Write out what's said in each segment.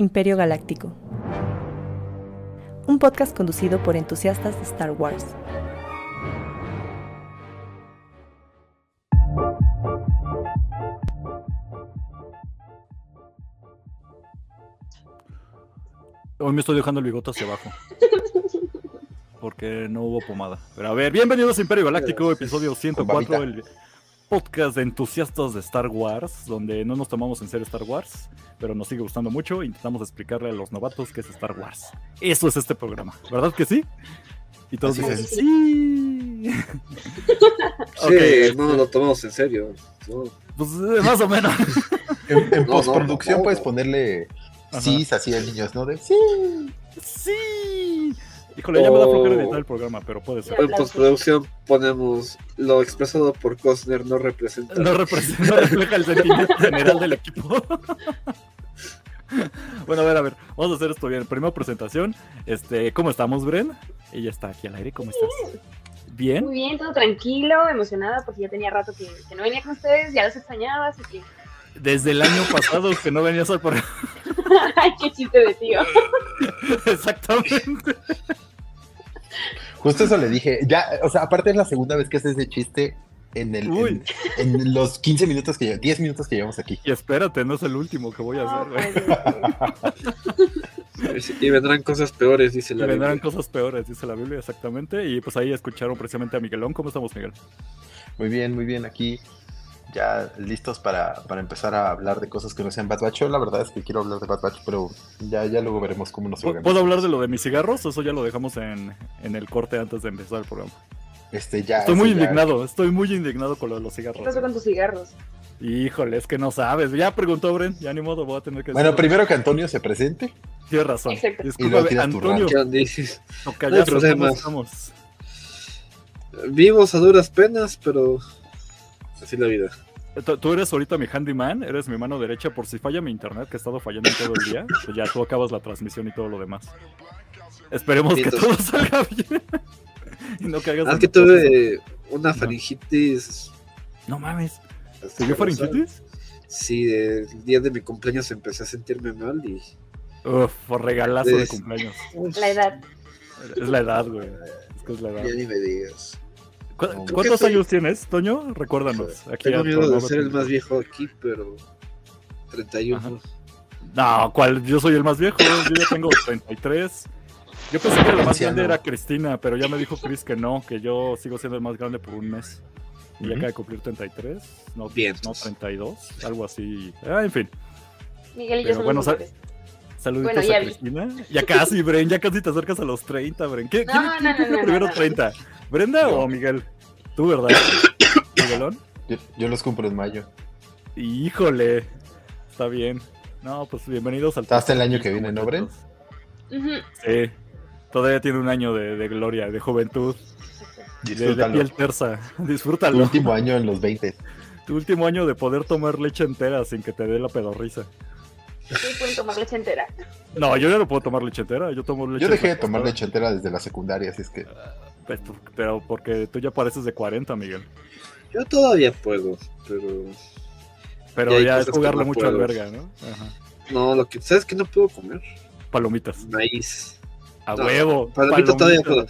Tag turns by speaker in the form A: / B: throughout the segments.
A: Imperio Galáctico. Un podcast conducido por entusiastas de Star Wars.
B: Hoy me estoy dejando el bigote hacia abajo. Porque no hubo pomada. Pero a ver, bienvenidos a Imperio Galáctico, episodio 104, el podcast de entusiastas de Star Wars, donde no nos tomamos en serio Star Wars, pero nos sigue gustando mucho e intentamos explicarle a los novatos qué es Star Wars. Eso es este programa, ¿verdad que sí? Y todos
C: Así
B: dicen,
C: es.
B: sí.
C: Sí, no lo tomamos en serio. No.
B: pues eh, más o menos.
D: En, en
C: No,
D: postproducción
C: no, no.
D: puedes ponerle sí así a niños, ¿no? De sí.
B: Sí. Híjole, ya me da flojera
C: Oh.
B: editar el programa, pero puede ser.
C: En postproducción ponemos lo expresado por Costner no representa.
B: No, representa, no refleja el sentimiento general del equipo. bueno, a ver, a ver, vamos a hacer esto bien. Primera presentación. Este, ¿cómo estamos, Bren? Ella está aquí al aire, ¿cómo estás? ¿Bien?
E: Muy bien, todo tranquilo, emocionada porque ya tenía rato que, que no venía con ustedes, ya los extrañaba, así que.
B: Desde el año pasado que no venías al programa.
E: ¡Ay, qué chiste de tío!
B: Exactamente.
D: Justo eso le dije. Ya, o sea, aparte es la segunda vez que haces ese chiste en el en, en los 15 minutos que 10 minutos que llevamos aquí.
B: Y espérate, no es el último que voy a hacer,
E: pues,
C: Y vendrán cosas peores, dice
B: Y
C: la
B: vendrán
C: Biblia.
B: cosas peores, dice la Biblia, exactamente. Y pues ahí escucharon precisamente a Miguelón. ¿Cómo estamos, Miguel?
D: Muy bien, muy bien aquí. Ya listos para, para empezar a hablar de cosas que no sean Bad Batch. Yo la verdad es que quiero hablar de Bad Batch, pero ya, ya luego veremos cómo nos
B: ¿Puedo
D: organizamos.
B: puedo hablar de lo de mis cigarros? Eso ya lo dejamos en, en el corte antes de empezar el programa.
D: Este, ya,
B: Estoy muy
D: ya.
B: indignado, estoy muy indignado con lo de los
E: ¿Qué
B: cigarros.
E: pasó con tus cigarros?
B: Híjole, es que no sabes. Ya preguntó Bren, ya ni modo, voy a tener que
D: Bueno,
B: decirlo.
D: primero que Antonio se presente.
B: Tienes razón.
D: Tu
B: Antonio,
C: ¿Qué dices? No hay
B: ¿cómo
C: problema.
B: estamos?
C: Vivos a duras penas, pero así la vida.
B: Tú- eres ahorita mi handyman, eres mi mano derecha por si falla mi internet, que ha estado fallando todo el día. Pues ya tú acabas la transmisión y todo lo demás. Esperemos que todo salga bien. y no caigas
C: Ah, que
B: cosas.
C: tuve una faringitis.
B: No mames, ¿te dio faringitis?
C: Sí, el día de mi cumpleaños empecé a sentirme mal y
B: Uf, por regalazo de
C: Es-
B: cumpleaños.
E: La edad.
B: Es la edad, güey. Es que es la edad.
C: ya ni me digas.
B: ¿Cu-
D: No,
B: ¿Cuántos
C: soy-
B: años tienes, Toño? Recuérdanos. Aquí
C: Tengo
B: a
C: miedo de ser el más viejo aquí, pero 31.
B: No, ¿cuál? Yo soy el más viejo. Yo ya tengo 33. Yo pensé que la más grande era Cristina, pero ya me dijo Chris que no, que yo sigo siendo el más grande por un mes. Y ya acaba de cumplir 33. No,
C: Bien.
B: no 32. Algo así. Ah, en fin.
E: Miguel y
B: Pero
E: yo somos
B: bueno, sa-
E: mayores.
B: Saluditos
E: Bueno, ya
B: a
E: vi.
B: Cristina. Ya casi, Bren. Ya casi te acercas a los 30, Bren. ¿Qué,
E: No,
B: ¿Quién,
E: no,
B: quién
E: no,
B: cumple
E: no,
B: primero
E: no, no.
B: 30? ¿Brenda
D: Yo.
B: o Miguel? Tú, ¿verdad? ¿Miguelón?
D: Yo, yo los cumplo en mayo.
B: Híjole, está bien. No, pues bienvenidos al.
D: Hasta el año que viene, ¿no, Bren?
B: Sí, todavía tiene un año de, de gloria, de juventud, de, de
D: Disfrútalo.
B: piel tersa.
D: Tu
B: Disfrútalo.
D: último año en los 20.
B: Tu último año de poder tomar leche entera sin que te dé la pedorrisa.
E: Sí, pueden tomar leche entera.
B: No, yo ya no puedo tomar leche entera. Yo tomo leche.
D: Yo dejé de tomar leche entera desde la secundaria, así es que
B: Pues, Pero porque tú ya pareces de 40, Miguel.
C: Yo todavía puedo, pero
B: Pero ya es jugarle
C: no
B: mucho al
C: puedo.
B: verga, ¿no? Ajá.
C: no, lo que sabes que no puedo comer
B: Palomitas.
C: maíz.
B: A
C: No,
B: huevo.
C: Palomitas todavía puedo.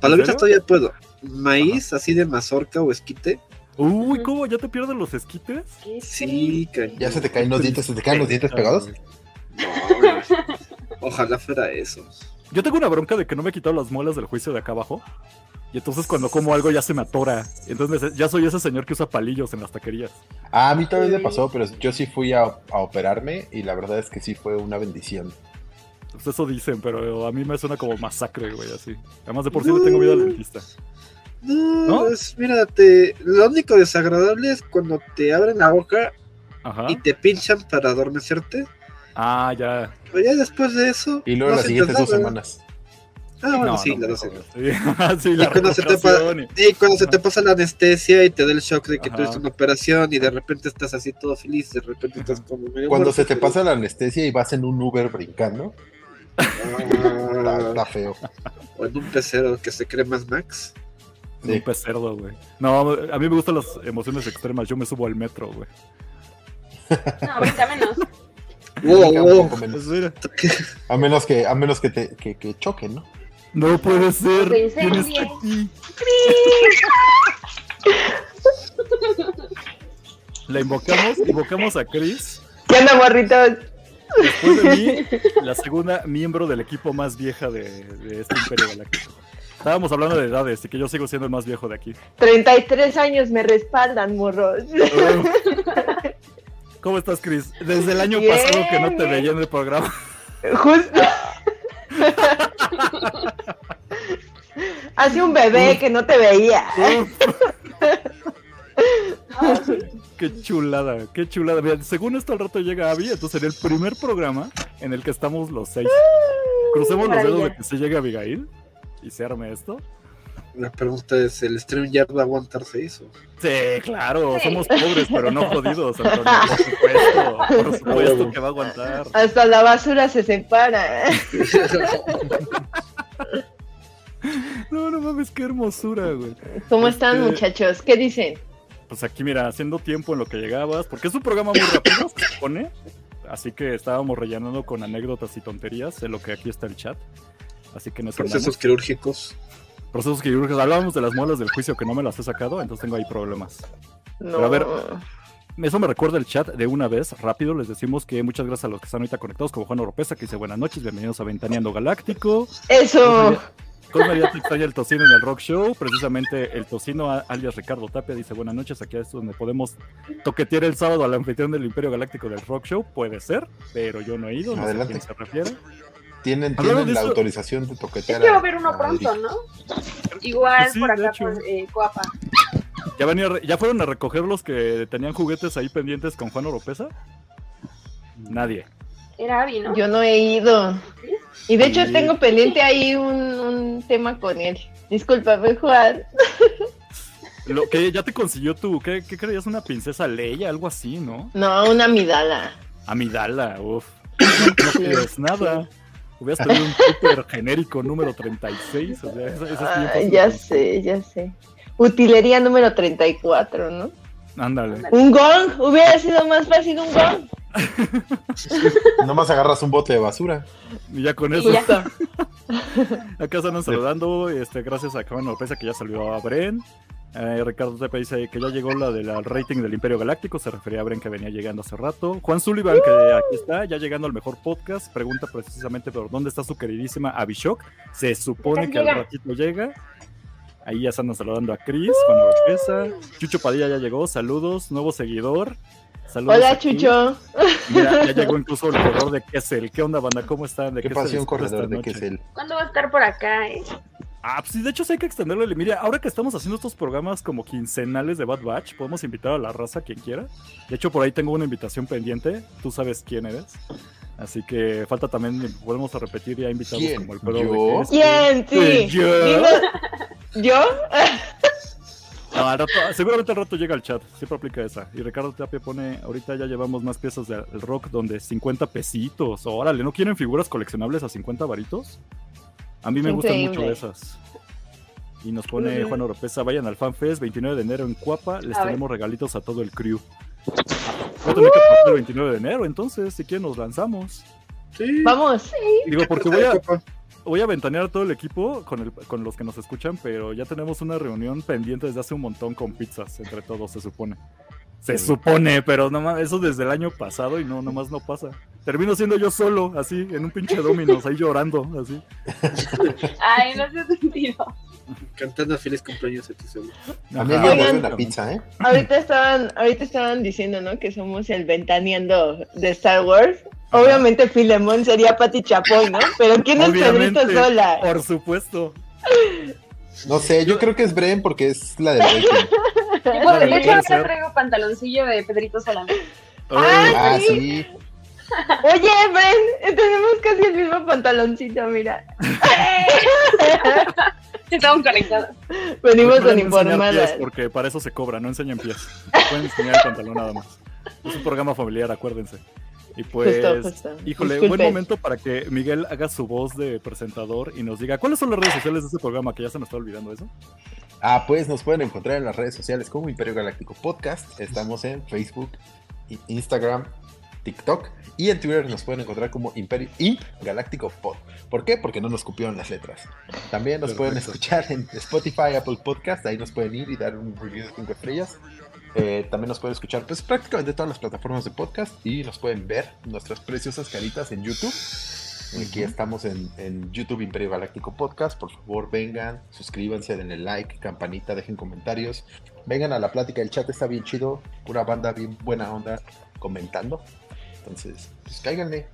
C: Palomitas todavía puedo. Maíz así de mazorca o esquite.
B: Uy, ¿cómo? ¿Ya te pierden los esquites?
E: ¿Qué
C: Sí, cañón.
D: ya se te caen los dientes, se te caen los dientes pegados.
C: No, güey. Ojalá fuera eso.
B: Yo tengo una bronca de que no me he quitado las muelas del juicio de acá abajo. Y entonces cuando como algo ya se me atora. Entonces ya soy ese señor que usa palillos en las taquerías.
D: Ah, a mí también me pasó, pero yo sí fui a, a operarme y la verdad es que sí fue una bendición.
B: Pues eso dicen, pero a mí me suena como masacre, güey, así. Además de por sí le tengo miedo al dentista.
C: No,
B: ¿No?
C: pues mírate, lo único desagradable es cuando te abren la boca
B: Ajá.
C: y te pinchan para adormecerte.
B: Ah, ya.
C: Pero ya después de eso.
D: Y luego
C: no
D: las siguientes dos semanas.
C: Ah, bueno,
B: No,
C: sí,
B: no,
C: las dos semanas.
B: Sí, sí, la
C: cuando se te
B: recuperación y-
C: Y cuando se te pasa la anestesia y te da el shock de que
B: Ajá.
C: tuviste una operación y de repente estás así todo feliz, de repente estás como medio
D: Cuando
C: muerto,
D: se te
C: pero-
D: pasa la anestesia y vas en un Uber brincando, está, está feo.
C: o en un pecero que se cree más Max.
B: Un
D: Sí.
B: pez cerdo, güey. No, a mí me gustan las emociones extremas. Yo me subo al metro, güey.
E: No, brinca menos.
C: Wow,
D: Un
C: wow.
D: A menos que, a menos que te que, que choquen, ¿no?
B: No puede ser. ¿Quién está aquí? La invocamos, invocamos a Chris.
F: ¿Qué onda, morritos?
B: Después de mí, la segunda miembro del equipo más vieja de, de este Imperio Galáctico. Estábamos hablando de edades y que yo sigo siendo el más viejo de aquí.
F: 33 años me respaldan, morros.
B: ¿Cómo estás, Chris? Desde el año
F: Bien,
B: pasado que no te veía en el programa.
F: Justo. Hace un bebé que no te veía.
B: Qué chulada, qué chulada. Mira, según esto al rato llega Abby, entonces sería el primer programa en el que estamos los seis. Crucemos los dedos de que se llegue Abigail y se arme esto.
C: La pregunta es, ¿el stream ya va a aguantarse eso?
B: Sí, claro,
E: Sí.
B: somos pobres, pero no jodidos, Antonio. Por supuesto, por supuesto que va a aguantar.
F: Hasta la basura se separa.
B: No, no mames, qué hermosura, güey.
F: ¿Cómo están,
B: Este-
F: muchachos? ¿Qué dicen?
B: Pues aquí, mira, haciendo tiempo en lo que llegabas, porque es un programa muy rápido, se supone. Así que estábamos rellenando con anécdotas y tonterías en lo que aquí está el chat. Así que nos
C: Procesos
B: andamos.
C: quirúrgicos.
B: Procesos quirúrgicos. Hablábamos de las muelas del juicio que no me las he sacado, entonces tengo ahí problemas.
F: No.
B: a ver, Eso me recuerda el chat de una vez, rápido. Les decimos que muchas gracias a los que están ahorita conectados, como Juan Oropesa, que dice buenas noches, bienvenidos a Ventaneando Galáctico.
F: Eso.
B: Cosmaría te extraña el tocino en el rock show. Precisamente el tocino, alias Ricardo Tapia, dice buenas noches. Aquí es donde podemos toquetear el sábado al anfitrión del Imperio Galáctico del rock show. Puede ser, pero yo no he ido. No
D: Adelante.
B: sé a quién se refiere.
D: Tienen, la
B: eso-
D: autorización de toquetear.
E: a- haber uno pronto. ¿no? Igual
B: sí,
E: por acá, por eh, Coapa.
B: ¿Ya, venía, re- ¿Ya fueron a recoger los que tenían juguetes ahí pendientes con Juan Oropesa? Nadie.
E: Era Abby, ¿no?
F: Yo no he ido. Y de hecho
B: Sí.
F: tengo pendiente ahí un, un tema con él. Discúlpame, Juan.
B: Lo que ya te consiguió tú, ¿qué, qué creías? Una princesa Leia, algo así, ¿no?
F: No, una midala.
B: Amidala, uff. No pides nada. Hubieras pedido un super genérico número 36. O sea, esa, esa es bien
F: Ah,
B: fácil de
F: ya sé, ya sé. Utilería número 34, ¿no?
B: Ándale.
F: Un gong. Hubiera sido más fácil un gong.
D: Nomás agarras un bote de basura.
B: Y ya con eso,
E: ya.
F: Justo.
B: acá están saludando. Este, gracias a Juan Oropesa que ya salió a Bren. Eh, Ricardo Tepe dice que ya llegó la del rating del Imperio Galáctico. Se refería a Bren que venía llegando hace rato. Juan Sullivan, que aquí está, ya llegando al mejor podcast. Pregunta precisamente por dónde está su queridísima Abishok. Se supone que al ratito llega. Ahí ya están saludando a Chris, Juan Oropesa. Chucho Padilla ya llegó. Saludos, nuevo seguidor. Saludos
F: Hola,
B: aquí.
F: Chucho.
B: Ya, ya llegó incluso el corredor de Kessel. ¿Qué onda, banda? ¿Cómo están? ¿De
D: ¿Qué
B: se
D: pasó un
B: disfruta
D: corredor de él?
E: ¿Cuándo va a estar por acá, eh?
B: Ah, pues sí, de hecho sí hay que extenderlo. Mira, ahora que estamos haciendo estos programas como quincenales de Bad Batch, podemos invitar a la raza quien quiera. De hecho, por ahí tengo una invitación pendiente. Tú sabes quién eres. Así que falta también, podemos repetir ya invitados
D: ¿Quién?
B: como el perro
D: ¿Yo?
F: ¿Quién? Sí.
B: ¿Yo? No, al rato- seguramente al rato llega al chat, siempre aplica esa. Y Ricardo Tapia pone, ahorita ya llevamos más piezas del rock donde 50 pesitos. Órale, ¿no quieren figuras coleccionables a 50 varitos? A mí me gustan mucho esas. Y nos pone. Juan Oropesa, vayan al FanFest, 29 de enero en Cuapa, les
E: A ver.
B: tenemos regalitos a todo el crew. Voy a tener que pasar el 29 de enero, entonces, si quieren nos lanzamos.
C: Sí.
F: Vamos.
B: Digo, porque voy a, voy a ventanear a todo el equipo con, el- con los que nos escuchan, pero ya tenemos una reunión pendiente desde hace un montón con pizzas entre todos, se supone. Se supone, pero no mames, eso desde el año pasado y no, nomás no pasa. Termino siendo yo solo, así, en un pinche Dominos, ahí llorando, así.
E: Ay, no hace sentido.
C: Cantando feliz cumpleaños a ti seguro.
D: A mí me una pizza, ¿eh?
F: Ahorita estaban, ahorita estaban diciendo, ¿no? Que somos el ventaneando de Star Wars. Obviamente Filemón sería Pati Chapoy, ¿no? Pero ¿quién es Pedrito Sola?
B: Por supuesto.
D: No sé, yo creo que es Bren porque es la de Breaking.
E: Bueno, de hecho,
B: puede
E: ahora traigo pantaloncillo de Pedrito Solano.
B: Ay,
D: Ah,
F: sí.
D: sí.
F: Oye, Bren, tenemos casi el mismo pantaloncito, mira.
E: Estamos conectados.
F: Venimos
B: no
F: uniformadas.
B: pies, porque para eso se cobra, no enseñen pies. Pueden enseñar el pantalón nada más. Es un programa familiar, acuérdense. Y pues,
F: Justo, justo.
B: híjole,
F: Disculpen.
B: buen momento para que Miguel haga su voz de presentador y nos diga cuáles son las redes sociales de este programa, que ya se me está olvidando eso.
D: Ah, pues nos pueden encontrar en las redes sociales como Imperio Galáctico Podcast. Estamos en Facebook, Instagram TikTok y en Twitter nos pueden encontrar como Imperio Imp Galáctico Pod. ¿Por qué? Porque no nos cupieron las letras. También nos pueden escuchar en Spotify, Apple Podcast, ahí nos pueden ir y dar un review de 5 estrellas. Eh, también nos pueden escuchar pues prácticamente todas las plataformas de podcast y nos pueden ver nuestras preciosas caritas en YouTube. Aquí estamos en, en YouTube Imperio Galáctico Podcast. Por favor, vengan, suscríbanse, denle like, campanita, dejen comentarios. Vengan a la plática, el chat está bien chido, pura banda bien buena onda comentando. Entonces, pues cáiganle.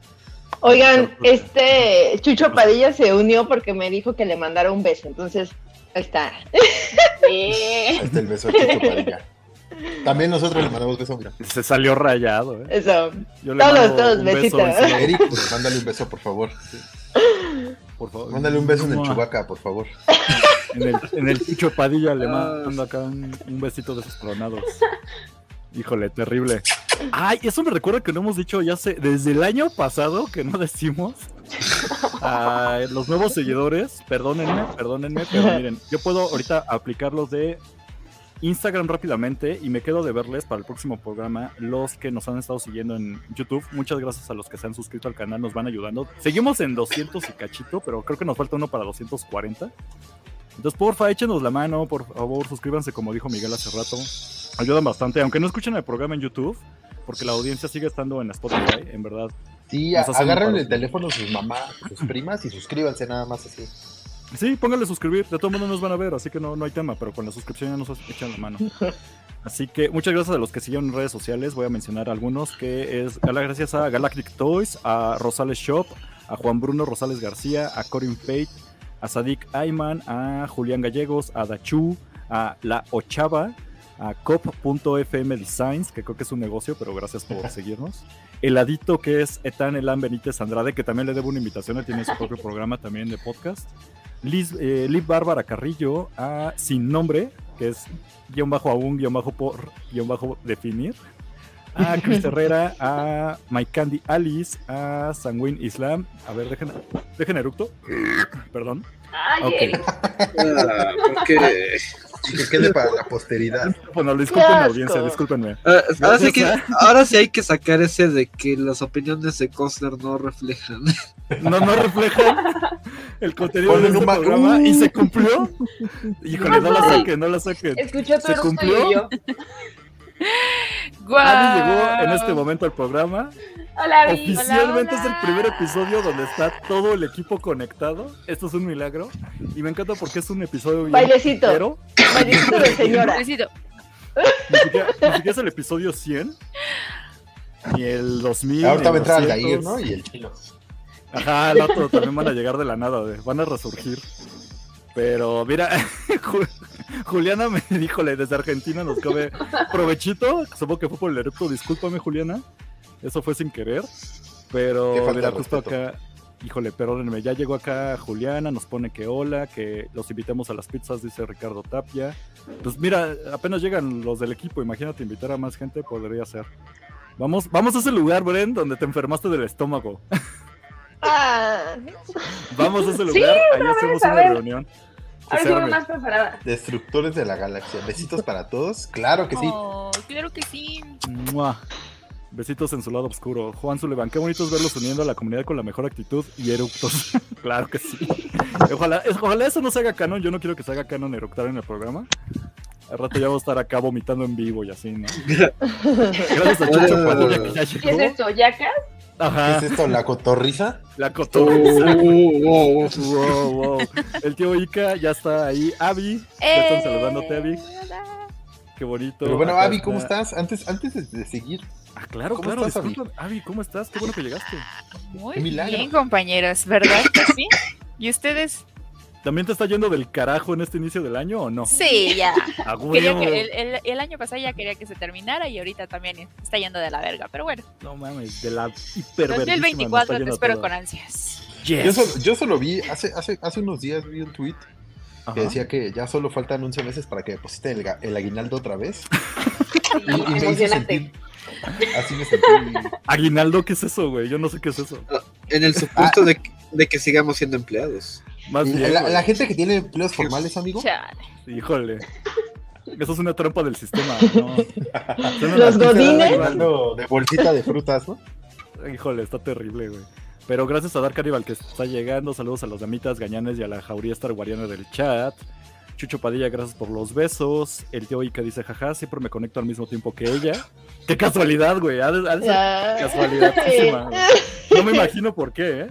F: Oigan, este Chucho Padilla se unió porque me dijo que le mandara un beso, entonces ahí está.
D: Ahí está el beso de Chucho Padilla. También nosotros le mandamos beso, mira.
B: Se salió rayado, ¿eh?
F: Eso.
B: Yo le
F: Todos,
B: mando
F: todos,
B: un beso
F: besito.
D: Eric, pues, mándale un beso, por favor.
B: por favor.
D: Mándale un beso en el chubaca, por favor.
B: En el, en el Chicho Padilla le
C: Ah.
B: mando acá un, un besito de esos coronados. Híjole, terrible. Ay, eso me recuerda que no hemos dicho ya sé, desde el año pasado que no decimos a los nuevos seguidores, perdónenme, perdónenme, pero miren, yo puedo ahorita aplicarlos de Instagram rápidamente y me quedo de verles para el próximo programa los que nos han estado siguiendo en YouTube. Muchas gracias a los que se han suscrito al canal, nos van ayudando. Seguimos en 200 y cachito, pero creo que nos falta uno para 240. Entonces, porfa, échenos la mano, por favor, suscríbanse, como dijo Miguel hace rato. Ayudan bastante, aunque no escuchen el programa en YouTube, porque la audiencia sigue estando en Spotify, en verdad.
D: Sí, agarren el teléfono sus mamás, sus primas y suscríbanse nada más así.
B: Sí, pónganle suscribir, de todo mundo nos van a ver, así que no, no hay tema, pero con la suscripción ya nos echan la mano. Así que muchas gracias a los que siguen en redes sociales, voy a mencionar algunos, que es gracias a Galactic Toys, a Rosales Shop, a Juan Bruno Rosales García, a Corin Fate, a Sadik Ayman, a Julián Gallegos, a Dachu, a La Ochava, a cop.fm Designs, que creo que es un negocio, pero gracias por seguirnos. Heladito, que es Etan Elan Benítez Andrade, que también le debo una invitación, él tiene su propio programa también de podcast. Liz, eh, Liv Bárbara Carrillo, a Sin Nombre, que es guion bajo aún, guion bajo por, guion bajo definir. A Chris Herrera, a My Candy Alice, a Sanguine Islam. A ver, dejen, dejen eructo. Perdón.
E: Ay,
B: Ok.
E: Eric.
C: Ah, porque
D: Y que quede para la posteridad.
B: Bueno, disculpen la audiencia, discúlpenme.
C: Ah, ahora, sí
B: Gracias
C: que,
B: a-
C: ahora sí hay que sacar ese de que las opiniones de Costner no reflejan.
B: No, no reflejan el contenido de este programa y se cumplió. Híjole, no la saquen, no la saquen.
E: Escuchó tu
B: ¿Se cumplió? Abby llegó en este momento al programa.
E: Hola, Abby.
B: Oficialmente
E: Hola,
B: es el primer episodio donde está todo el equipo conectado. Esto es un milagro. Y me encanta porque es un episodio bien
F: Bailecito.
B: pero
F: Bailecito de señora.
B: Ni siquiera, ni siquiera es el episodio 100. Ni el 2000.
D: Ahorita va a entrar
B: el
D: Aldair,
B: 200.
D: ¿no? Y el chino.
B: Ajá, al otro también van a llegar de la nada, van a resurgir. Pero mira, Juliana me dijo, desde Argentina nos come provechito. Supongo que fue por el eructo, discúlpame Juliana. Eso fue sin querer. Pero mira, justo
D: respeto.
B: acá, híjole, perdónenme, ya llegó acá Juliana, nos pone que hola, que los invitemos a las pizzas, dice Ricardo Tapia. Pues mira, apenas llegan los del equipo, imagínate invitar a más gente, podría ser. Vamos, vamos a ese lugar, Bren, donde te enfermaste del estómago.
F: Ah,
B: Vamos a ese
E: Sí,
B: lugar, ahí
E: otra
B: hacemos una
E: ver.
B: reunión.
E: Ahora sí voy más preparada.
D: Destructores de la galaxia. Besitos para todos. Claro que sí.
G: Oh, claro que sí.
B: Mua. Besitos en su lado oscuro. Juan Sullivan, qué bonito es verlos uniendo a la comunidad con la mejor actitud y eructos. claro que sí. Ojalá, ojalá eso no se haga canon. Yo no quiero que se haga canon eructar en el programa. Al rato ya voy a estar acá vomitando en vivo y así, ¿no? Gracias a Chucho Padilla que ya
E: ¿Qué es
B: llegó.
E: esto?
D: ¿Qué es esto? ¿La cotorriza?
B: la
C: Oh,
B: cotorriza.
C: oh, oh.
B: Wow, wow. El tío Ica ya está ahí. Abby, ya están saludándote, Abby.
G: hola.
B: Qué bonito.
D: Pero bueno, Abby, ¿cómo
B: está-
D: estás? Antes, antes de, de seguir,
B: Ah, claro,
D: ¿Cómo
B: claro.
D: estás, Abby?
B: Abby, ¿cómo estás? Qué bueno que llegaste.
G: Muy bien, compañeros, ¿verdad que sí? ¿Y ustedes?
B: ¿También te está yendo del carajo en este inicio del año o no?
G: Sí, ya.
B: A
G: Quería
B: huevo.
G: que el, el- el año pasado ya quería que se terminara y ahorita también está yendo de la verga. Pero bueno,
B: No mames, de la hiper
G: 2024 te espero con ansias.
D: yo solo, yo solo vi, hace, hace, hace unos días vi un tweet que decía que ya solo faltan 11 meses para que deposite el, el aguinaldo otra vez.
E: Sí,
D: Y, y me hizo
E: emocionante.
D: sentir. Así me sentí.
B: Aguinaldo, ¿qué es eso, güey? Yo no sé qué es eso.
C: En el supuesto de, que- de que sigamos siendo empleados.
B: Más bien,
D: La, gente que tiene empleos formales, amigo.
G: Chale.
B: Híjole. Eso es una trampa del sistema, ¿no?
F: Los godines.
D: de bolsita de frutas, ¿no?
B: Híjole, está terrible, güey. Pero gracias a Dark Cannibal que está llegando. Saludos a los damitas Gañanes y a la jauría Star Guariana del chat. Chucho Padilla, gracias por los besos. El tío Ica dice, jaja, siempre me conecto al mismo tiempo que ella. Qué casualidad, güey. Ha de, ha de ser casualidadísima, güey. No me imagino por qué, ¿eh?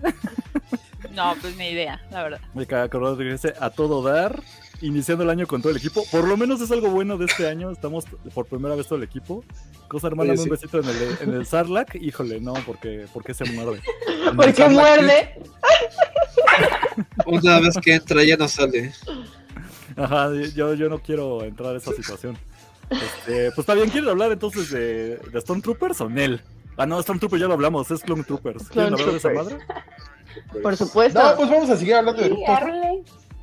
G: No, pues ni idea, la verdad.
B: Me acordó de ese a todo dar. Iniciando el año con todo el equipo. Por lo menos es algo bueno de este año. Estamos por primera vez todo el equipo. Cosa hermana, un besito en el, en el Sarlac. Híjole, no, porque, porque se muerde.
F: Porque muerde.
C: Una vez que entra ya no sale.
B: Ajá, yo, yo no quiero entrar a esa situación. Este, pues está bien, ¿quieren hablar entonces de, de Stormtroopers o Nel? Ah, no, Stormtroopers ya lo hablamos, es Clone Troopers. ¿Quieren hablar de esa madre?
F: Por supuesto.
D: No, pues vamos a seguir hablando de.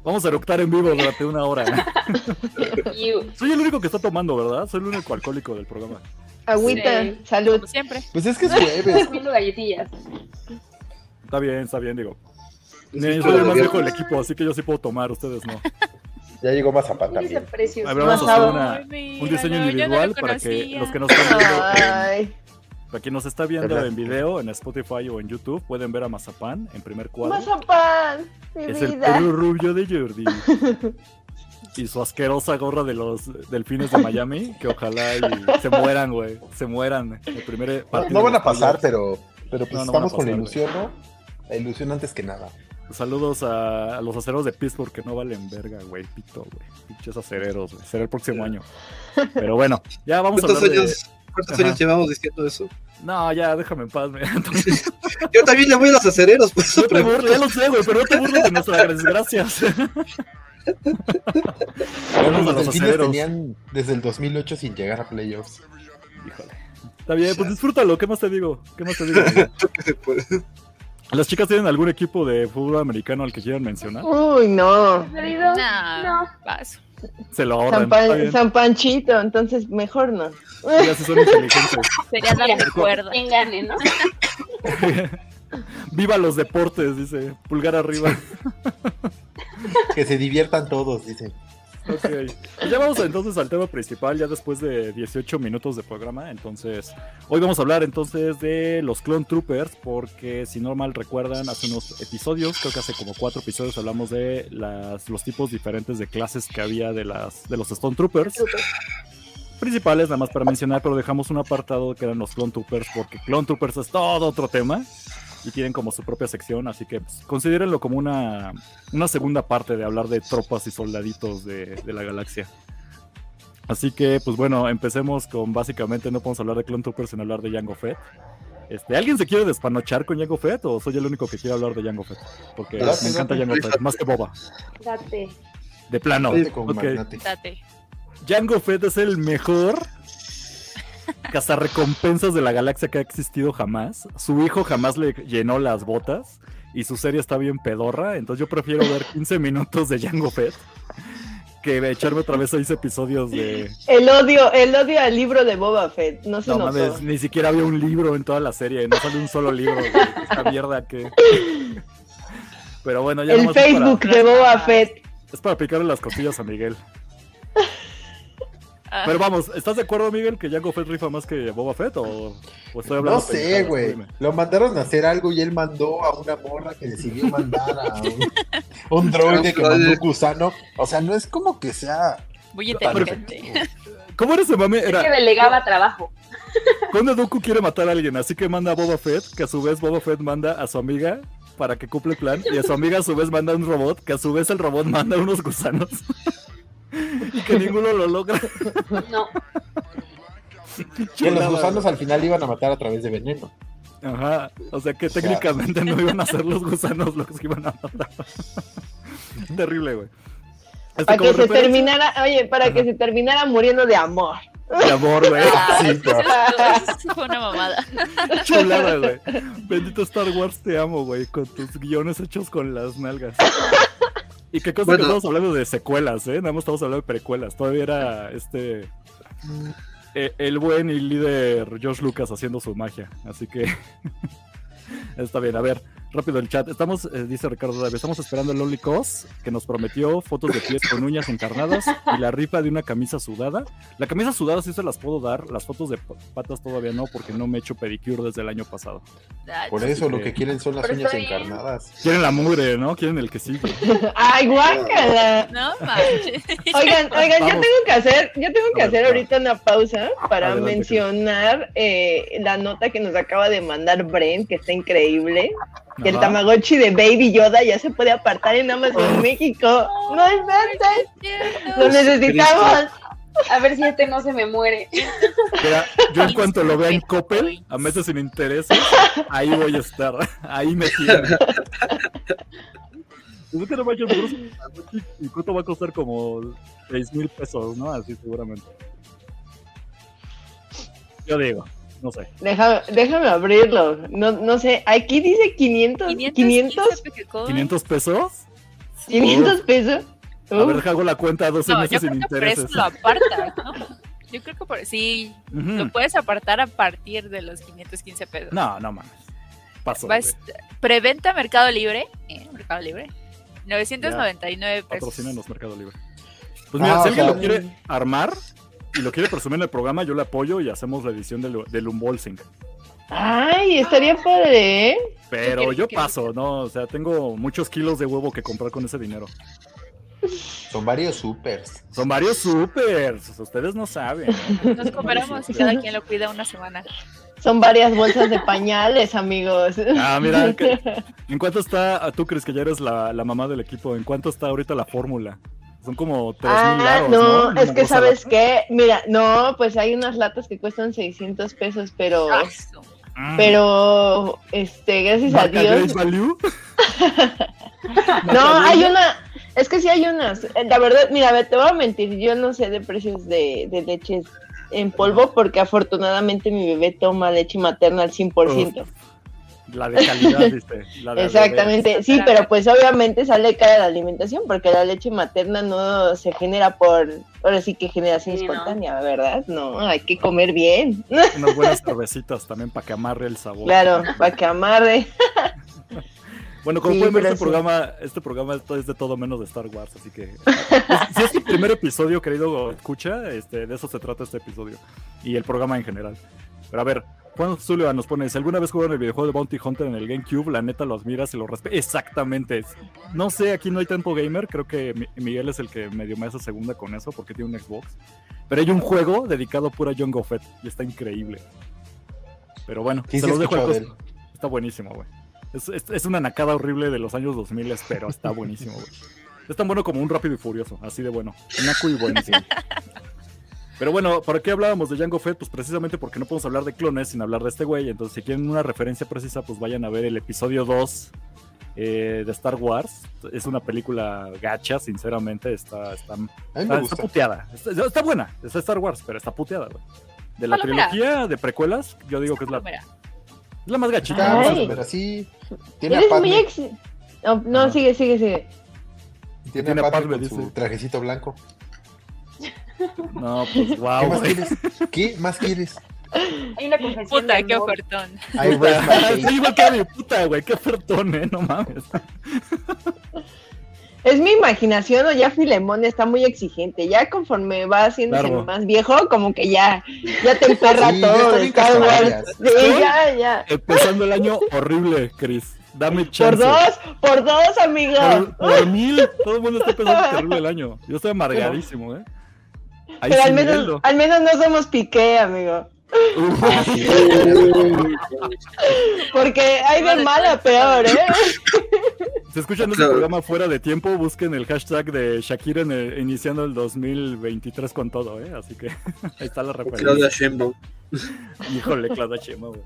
B: Vamos a eructar en vivo durante una hora. Soy el único que está tomando, ¿verdad? Soy el único alcohólico del programa.
F: Agüita,
E: Sí.
F: salud.
G: Como siempre.
D: Pues es que es jueves.
E: Galletillas.
B: Está bien, está bien, digo.
C: Que
B: soy el más viejo del equipo, así que yo sí puedo tomar, ustedes no.
D: Ya llegó Mazapán también.
E: precioso.
B: A ver, vamos a hacer una, un diseño
G: no, yo no
B: individual para que los que nos están viendo en-
F: Ay,
B: para quien nos está viendo
D: ¿Verdad?
B: en video, en Spotify o en YouTube, pueden ver a Mazapán en primer cuadro.
F: mazapán, mi
B: Es el
F: vida.
B: perro rubio de Jordi. Y su asquerosa gorra de los delfines de Miami, que ojalá y se mueran, güey. Se mueran. El primer
D: No,
B: partido
D: no van a pasar, pero, pero pues
B: No, no
D: estamos con la ilusión, ¿no? La ilusión antes que nada.
B: Saludos a, a los acereros de Pittsburgh que no valen verga, güey. Pito, güey. Pinches acereros, güey. Será el próximo año. Pero bueno, ya vamos a
C: ¿Cuántos
B: hablar de...
C: años, cuántos
B: Ajá.
C: años llevamos diciendo eso?
B: No, ya, déjame en paz, mira.
C: Yo también le voy a los acereros, pues.
B: no te burles, ya lo sé, güey, pero no te burles de nuestras desgracias. Vamos a
D: Los
B: acereros.
D: tenían desde el 2008 sin llegar a playoffs.
B: Híjole. Está bien, pues disfrútalo. ¿Qué más te digo? ¿Qué más te digo? ¿Las chicas tienen algún equipo de fútbol americano al que quieran mencionar?
F: Uy, no.
G: Nah,
E: No.
G: paso.
B: Se lo
F: San,
B: ahorran.
F: Pan-. San Panchito, entonces mejor no.
B: Ellas sí son inteligentes.
G: Sería darle cuerda.
E: Quien gane, ¿no?
B: Viva los deportes, dice. Pulgar arriba.
D: Que se diviertan todos, dice.
B: Ya vamos entonces al tema principal, ya después de 18 minutos de programa. Entonces, hoy vamos a hablar entonces de los Clone Troopers, porque si no mal recuerdan, hace unos episodios, creo que hace como cuatro episodios, hablamos de las, los tipos diferentes de clases que había de, las, de los Stone Troopers. Principales, nada más para mencionar, pero dejamos un apartado que eran los Clone Troopers, porque Clone Troopers es todo otro tema. Y tienen como su propia sección, así que pues, considérenlo como una, una segunda parte de hablar de tropas y soldaditos de, de la galaxia. Así que, pues bueno, empecemos con básicamente, no podemos hablar de Clone Troopers sin hablar de Jango Fett. Este, ¿Alguien se quiere despanochar con Jango Fett o soy el único que quiere hablar de Jango Fett? Porque
D: Date,
B: me encanta
D: date.
B: Jango Fett, más que Boba.
E: Date.
B: De plano.
G: Date.
B: Jango Fett es el mejor cazarrecompensas de la galaxia que ha existido jamás. Su hijo jamás le llenó las botas y su serie está bien pedorra. Entonces yo prefiero ver 15 minutos de Jango Fett que echarme otra vez seis episodios de...
F: El odio, el odio al libro de Boba Fett, no se
B: No mames, ni siquiera había un libro en toda la serie, no sale un solo libro. Esta mierda que... Pero bueno, ya
F: el
B: para-
F: Facebook de Boba Fett.
B: es para picarle las costillas a Miguel.
G: Ah,
B: Pero vamos, ¿estás de acuerdo, Miguel, que Jango Fett rifa más que Boba Fett? ¿O, o estoy hablando
D: No sé, güey. Lo mandaron a hacer algo y él mandó a una morra que decidió mandar a un, un droide que mandó un gusano. O sea, no es como que sea.
G: muy inteligente.
B: ¿Cómo era ese mame?
E: Es que
B: Era,
E: delegaba trabajo.
B: Conde Dooku quiere matar a alguien, así que manda a Boba Fett, que a su vez Boba Fett manda a su amiga para que cumpla el plan, y a su amiga a su vez manda un robot, que a su vez el robot manda unos gusanos. Y que ninguno lo logra.
E: No.
D: Que los gusanos al final iban a matar a través de veneno.
B: Ajá, o sea que
D: sea-
B: técnicamente no iban a ser los gusanos los que iban a matar. Terrible, güey. Este,
F: Para que se
B: referencia-
F: terminara, oye, para que se terminara muriendo de amor.
B: De amor, güey.
G: Ah,
D: Sí,
G: eso, fue una mamada.
B: Chulada, güey. Bendito Star Wars, te amo, güey. Con tus guiones hechos con las nalgas. Y qué cosa
C: Bueno.
B: que estamos hablando de secuelas, ¿eh? Nada más estamos hablando de precuelas. Todavía era este. eh, el buen y líder George Lucas haciendo su magia. Así que. Está bien, a ver. Rápido el chat. Estamos, eh, dice Ricardo David, estamos esperando el Loli Cos, que nos prometió fotos de pies con uñas encarnadas y la rifa de una camisa sudada. La camisa sudada sí se las puedo dar, las fotos de patas todavía no, porque no me he hecho pedicure desde el año pasado.
D: Por eso lo
B: que-
D: quieren son las
E: Pero
D: uñas encarnadas.
B: Quieren la mugre, ¿no? Quieren el que sigue.
F: Ay, guácala.
G: No manches.
F: Oigan, oigan, yo
B: Vamos.
F: tengo que hacer, yo tengo que
B: ver,
F: hacer ahorita una pausa para
B: Adelante,
F: mencionar eh, la nota que nos acaba de mandar Brent, que está increíble. Que el. Tamagotchi de Baby Yoda ya se puede apartar en Amazon México. No inventes, lo necesitamos.
E: A ver si este no se me muere.
B: Mira, yo en cuanto lo vea en Coppel, a meses sin intereses, ahí voy a estar. Ahí me tienen. No manches, ¿Y cuánto va a costar? Como 6 mil pesos, ¿no? Así seguramente. Yo digo, no sé.
F: Déjame, déjame abrirlo. No, no sé, aquí dice 500, 500,
G: 500 pequecos.
B: ¿500 pesos?
F: 500 pesos.
B: A ver, hago la cuenta 12
G: No, yo
B: meses
G: creo
B: sin
G: que por eso
B: intereses.
G: lo apartas, ¿no? Yo creo que por sí,
B: Ujú.
G: lo puedes apartar a partir de los 515 pesos.
B: No, no mames. Paso.
G: Va a
B: güey.
G: est- preventa Mercado Libre. ¿eh? Mercado Libre. 999 pesos.
B: Patrocínanos Mercado Libre. Pues mira,
D: Ah,
B: si alguien lo quiere armar y lo quiere presumir en el programa, yo le apoyo y hacemos la edición del, del unboxing.
F: Ay, estaría padre, ¿eh?
B: Pero yo paso, ¿no? O sea, tengo muchos kilos de huevo que comprar con ese dinero.
D: Son varios supers.
B: Son varios supers, ustedes no saben. ¿no?
G: Nos cooperamos y cada quien lo cuida una semana.
F: Son varias bolsas de pañales, amigos.
B: Ah, mira, ¿en cuánto está, tú crees que ya eres la, la mamá del equipo, en cuánto está ahorita la fórmula? Son como 3 mil
F: Ah,
B: laros,
F: no,
B: ¿no?
F: es que sabes qué, mira, no, pues hay unas latas que cuestan 600 pesos, pero,
G: Ah,
B: Mm.
F: pero, este, gracias a
B: ¿Marca
F: Dios.
B: Value?
F: No, hay una, es que sí hay unas. Eh, La verdad, mira, a ver, te voy a mentir, yo no sé de precios de, de leches en polvo porque afortunadamente mi bebé toma leche materna al 100%.
B: La de calidad, viste. La de
F: Exactamente, sí, pero pues obviamente sale cara la alimentación porque la leche materna no se genera por, ahora sí que generación
E: Sí, ¿no?
F: espontánea, ¿verdad? No, hay que comer bien.
B: Unas buenas cervecitas también para que amarre el sabor.
F: claro, para que amarre.
B: Bueno, como
F: Sí,
B: pueden ver, este
F: sí.
B: programa, este programa es es de todo menos de Star Wars, así que si es tu primer episodio, querido escucha, este, de eso se trata este episodio y el programa en general. Pero a ver, Juan Sullivan nos pone, si alguna vez jugaron el videojuego de Bounty Hunter en el GameCube, la neta lo admiras y lo respetas. Exactamente. No sé, aquí no hay Tempo Gamer, creo que Mi- Miguel es el que medio me hace segunda con eso porque tiene un Xbox. Pero hay un juego dedicado a John Goffett y está increíble. Pero bueno,
D: Sí,
B: se
D: sí
B: los dejo al. Está buenísimo, güey. Es, es- es una nacada horrible de los años 2000, pero está buenísimo, güey. Es tan bueno como un rápido y furioso, así de bueno. Naco y buenísimo. Pero bueno, ¿para qué hablábamos de Jango Fett? Pues precisamente porque no podemos hablar de clones sin hablar de este güey. Entonces, si quieren una referencia precisa, pues vayan a ver el episodio 2 eh, de Star Wars. Es una película gacha, sinceramente. Está, está, está, está puteada. Está, está buena, es Star Wars, pero está puteada, güey. De la
G: Palomera.
B: trilogía de precuelas, yo digo que es la, es la más gachita.
D: Está,
F: Ay.
B: vamos a ver.
D: pero así. Tiene
F: Eres muy ex... No, no,
B: Ajá.
F: sigue, sigue, sigue.
D: tiene
B: tiene
D: a
B: a
D: Padme
B: Padme,
D: con
B: dice.
D: su trajecito blanco.
B: No, pues
D: ¿Qué
B: wow,
D: más
B: güey.
D: quieres? ¿Qué más quieres?
E: Hay una confesión.
G: puta, qué ofertón.
D: My case.
B: Sí, igual que a mi puta, güey. Qué ofertón, eh. No mames.
F: Es mi imaginación o ya Filemón está muy exigente. Ya conforme va haciéndose
B: Claro.
F: más viejo, como que ya, ya te emperra
D: Sí, ya
F: todo
D: está
F: de
D: bien
F: Star Wars.
D: cascarrabias.
F: Sí, ya, ya.
B: Empezando el año horrible, Chris. Dame
F: Por
B: chance.
F: dos, por dos, amigo.
B: Por, por mil. Todo el mundo está empezando terrible el año. Yo estoy amargadísimo, eh. Ahí
F: Pero
B: sí,
F: al menos, al menos no somos piqué, amigo. Porque hay de mal a peor, ¿eh?
B: Si escuchan este programa fuera de tiempo, busquen el hashtag de Shakira en el- iniciando el 2023 con todo, eh. Así que ahí está la
C: Claudia
B: referencia.
C: Sheinbaum.
B: Híjole, Claudia güey.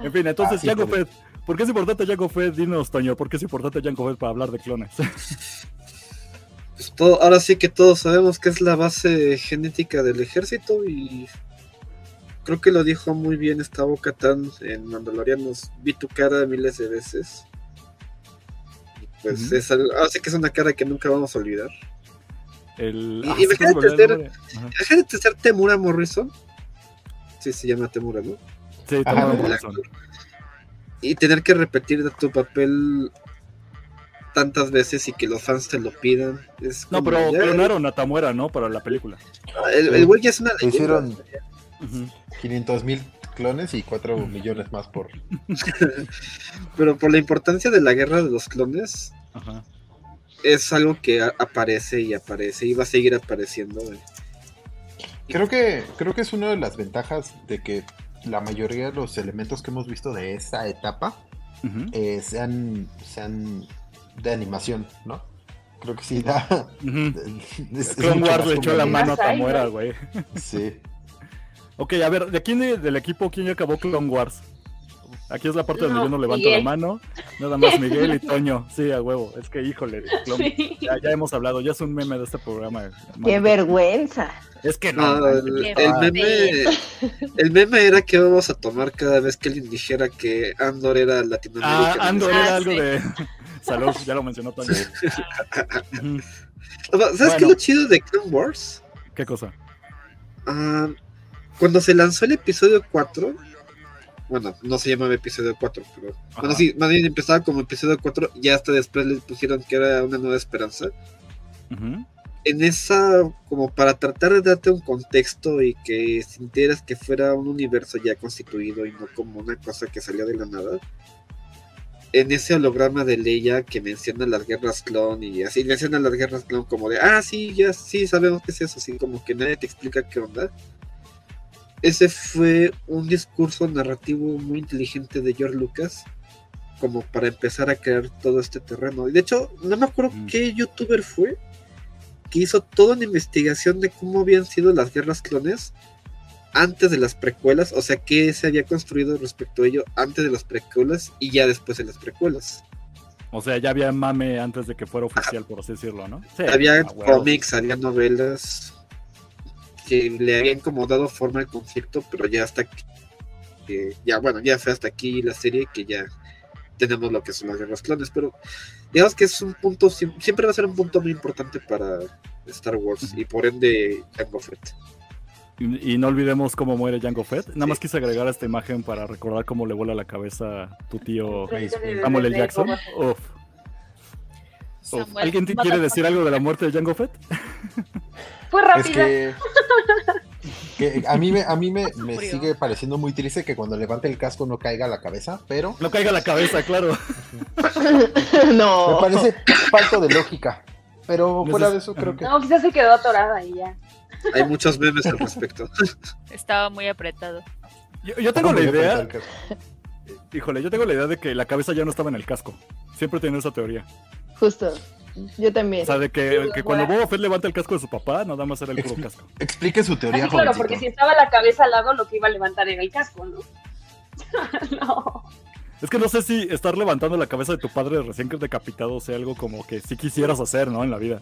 B: En fin, entonces,
D: Ah,
B: Fett. ¿Por qué es importante Jango Fett? Dinos, Toño, ¿por qué es importante Jango Fett para hablar de clones?
C: Pues todo, ahora sí que todos sabemos que es la base genética del ejército y creo que lo dijo muy bien esta boca tan en Mandalorianos. Vi tu cara miles de veces. Y Pues es algo, ahora sí que es una cara que nunca vamos a olvidar.
B: El...
C: Y-
B: Ah,
C: imagínate
B: el
C: ser-. Imagínate ser Temura Morrison. Sí, se llama Temura, ¿no?
B: Sí, Morrison.
C: actor. y tener que repetir tu papel tantas veces y que los fans te lo pidan. Es
B: No, pero
C: ya-
B: clonaron a Tamuera, ¿no? Para la película.
C: el, el güey ya es una leyenda.
D: Hicieron
B: Ujú.
D: 500 mil clones y 4 millones más por...
C: Pero por la importancia de la guerra de los clones,
B: Ajá.
C: es algo que aparece y aparece y va a seguir apareciendo.
D: Creo que, creo que es una de las ventajas de que la mayoría de los elementos que hemos visto de esa etapa
B: Ujú.
D: eh, sean, sean de animación, ¿no? Creo que sí da... Es
B: Clone Wars le echó la mano a Tamuera, güey.
D: Sí.
B: Ok, a ver, ¿de quién de- del equipo quién ya acabó Clone Wars? Aquí es la parte donde yo no levanto
E: Miguel.
B: la mano. Nada más Miguel y Toño. Sí, a huevo. Es que, híjole, Clone-
E: Sí.
B: ya, ya hemos hablado, ya es un meme de este programa.
F: Qué vergüenza.
B: Es que no.
C: No, el, meme, el meme era que íbamos a tomar cada vez que alguien dijera que Andor era
B: Ah,
C: Latinoamérica.
B: Andor
G: Ah,
B: era algo
G: sí.
B: de. Salud, ya lo mencionó Toño. Ujú.
C: ¿Sabes qué es lo chido de Clone Wars?
B: ¿Qué cosa?
C: Ah, cuando se lanzó el episodio 4, bueno, no se llamaba episodio 4, pero bueno, sí, más bien empezaba como episodio 4 y hasta después le pusieron que era una nueva esperanza. En esa, como para tratar de darte un contexto y que sintieras que fuera un universo ya constituido y no como una cosa que salió de la nada. En ese holograma de Leia que menciona las guerras clon y así menciona las guerras clon como de, ah, sí, ya sí, sabemos qué es eso, así como que nadie te explica qué onda. Ese fue un discurso narrativo muy inteligente de George Lucas, como para empezar a crear todo este terreno. Y de hecho, no me acuerdo
B: Mm.
C: qué youtuber fue que hizo toda una investigación de cómo habían sido las guerras clones antes de las precuelas, o sea, qué se había construido respecto a ello antes de las precuelas y ya después de las precuelas.
B: O sea, ya había mame antes de que fuera oficial, por así decirlo, ¿no? Sí,
C: había cómics, había novelas que le habían como dado forma al conflicto, pero ya hasta que, que- ya bueno, ya fue hasta aquí la serie que ya tenemos lo que son las guerras clones, pero digamos que es un punto, siem- siempre va a ser un punto muy importante para Star Wars y por ende Jango Fett.
B: Y, y no olvidemos cómo muere Jango Fett. Nada más quise agregar esta imagen para recordar cómo le vuela la cabeza a tu tío Samuel L. Jackson. Uf, uf. ¿Alguien te quiere decir algo de la muerte de Jango Fett?
E: Fue
D: Es
E: rápida.
D: que, que a mí, me, a mí me, sigue pareciendo muy triste que cuando levante el casco no caiga la cabeza, pero
B: No caiga la cabeza, claro.
F: no.
D: me parece falto de lógica. Pero fuera de eso creo que...
E: No, quizás se quedó atorada y ya.
C: Hay muchos memes al respecto.
G: Estaba muy apretado.
B: Yo, yo tengo la idea, híjole, yo tengo la idea de que la cabeza ya no estaba en el casco. Siempre tiene esa teoría.
F: Justo. Yo también.
B: O sea, de que, que cuando Boba Fett levanta el casco de su papá, nada más era el puro casco.
D: Explique su teoría,
E: Así claro,
D: jovencito.
E: porque si estaba la cabeza al lado, lo que iba a levantar era el casco, ¿no? no.
B: Es que no sé si estar levantando la cabeza de tu padre recién decapitado sea algo como que sí quisieras hacer, ¿no? En la vida.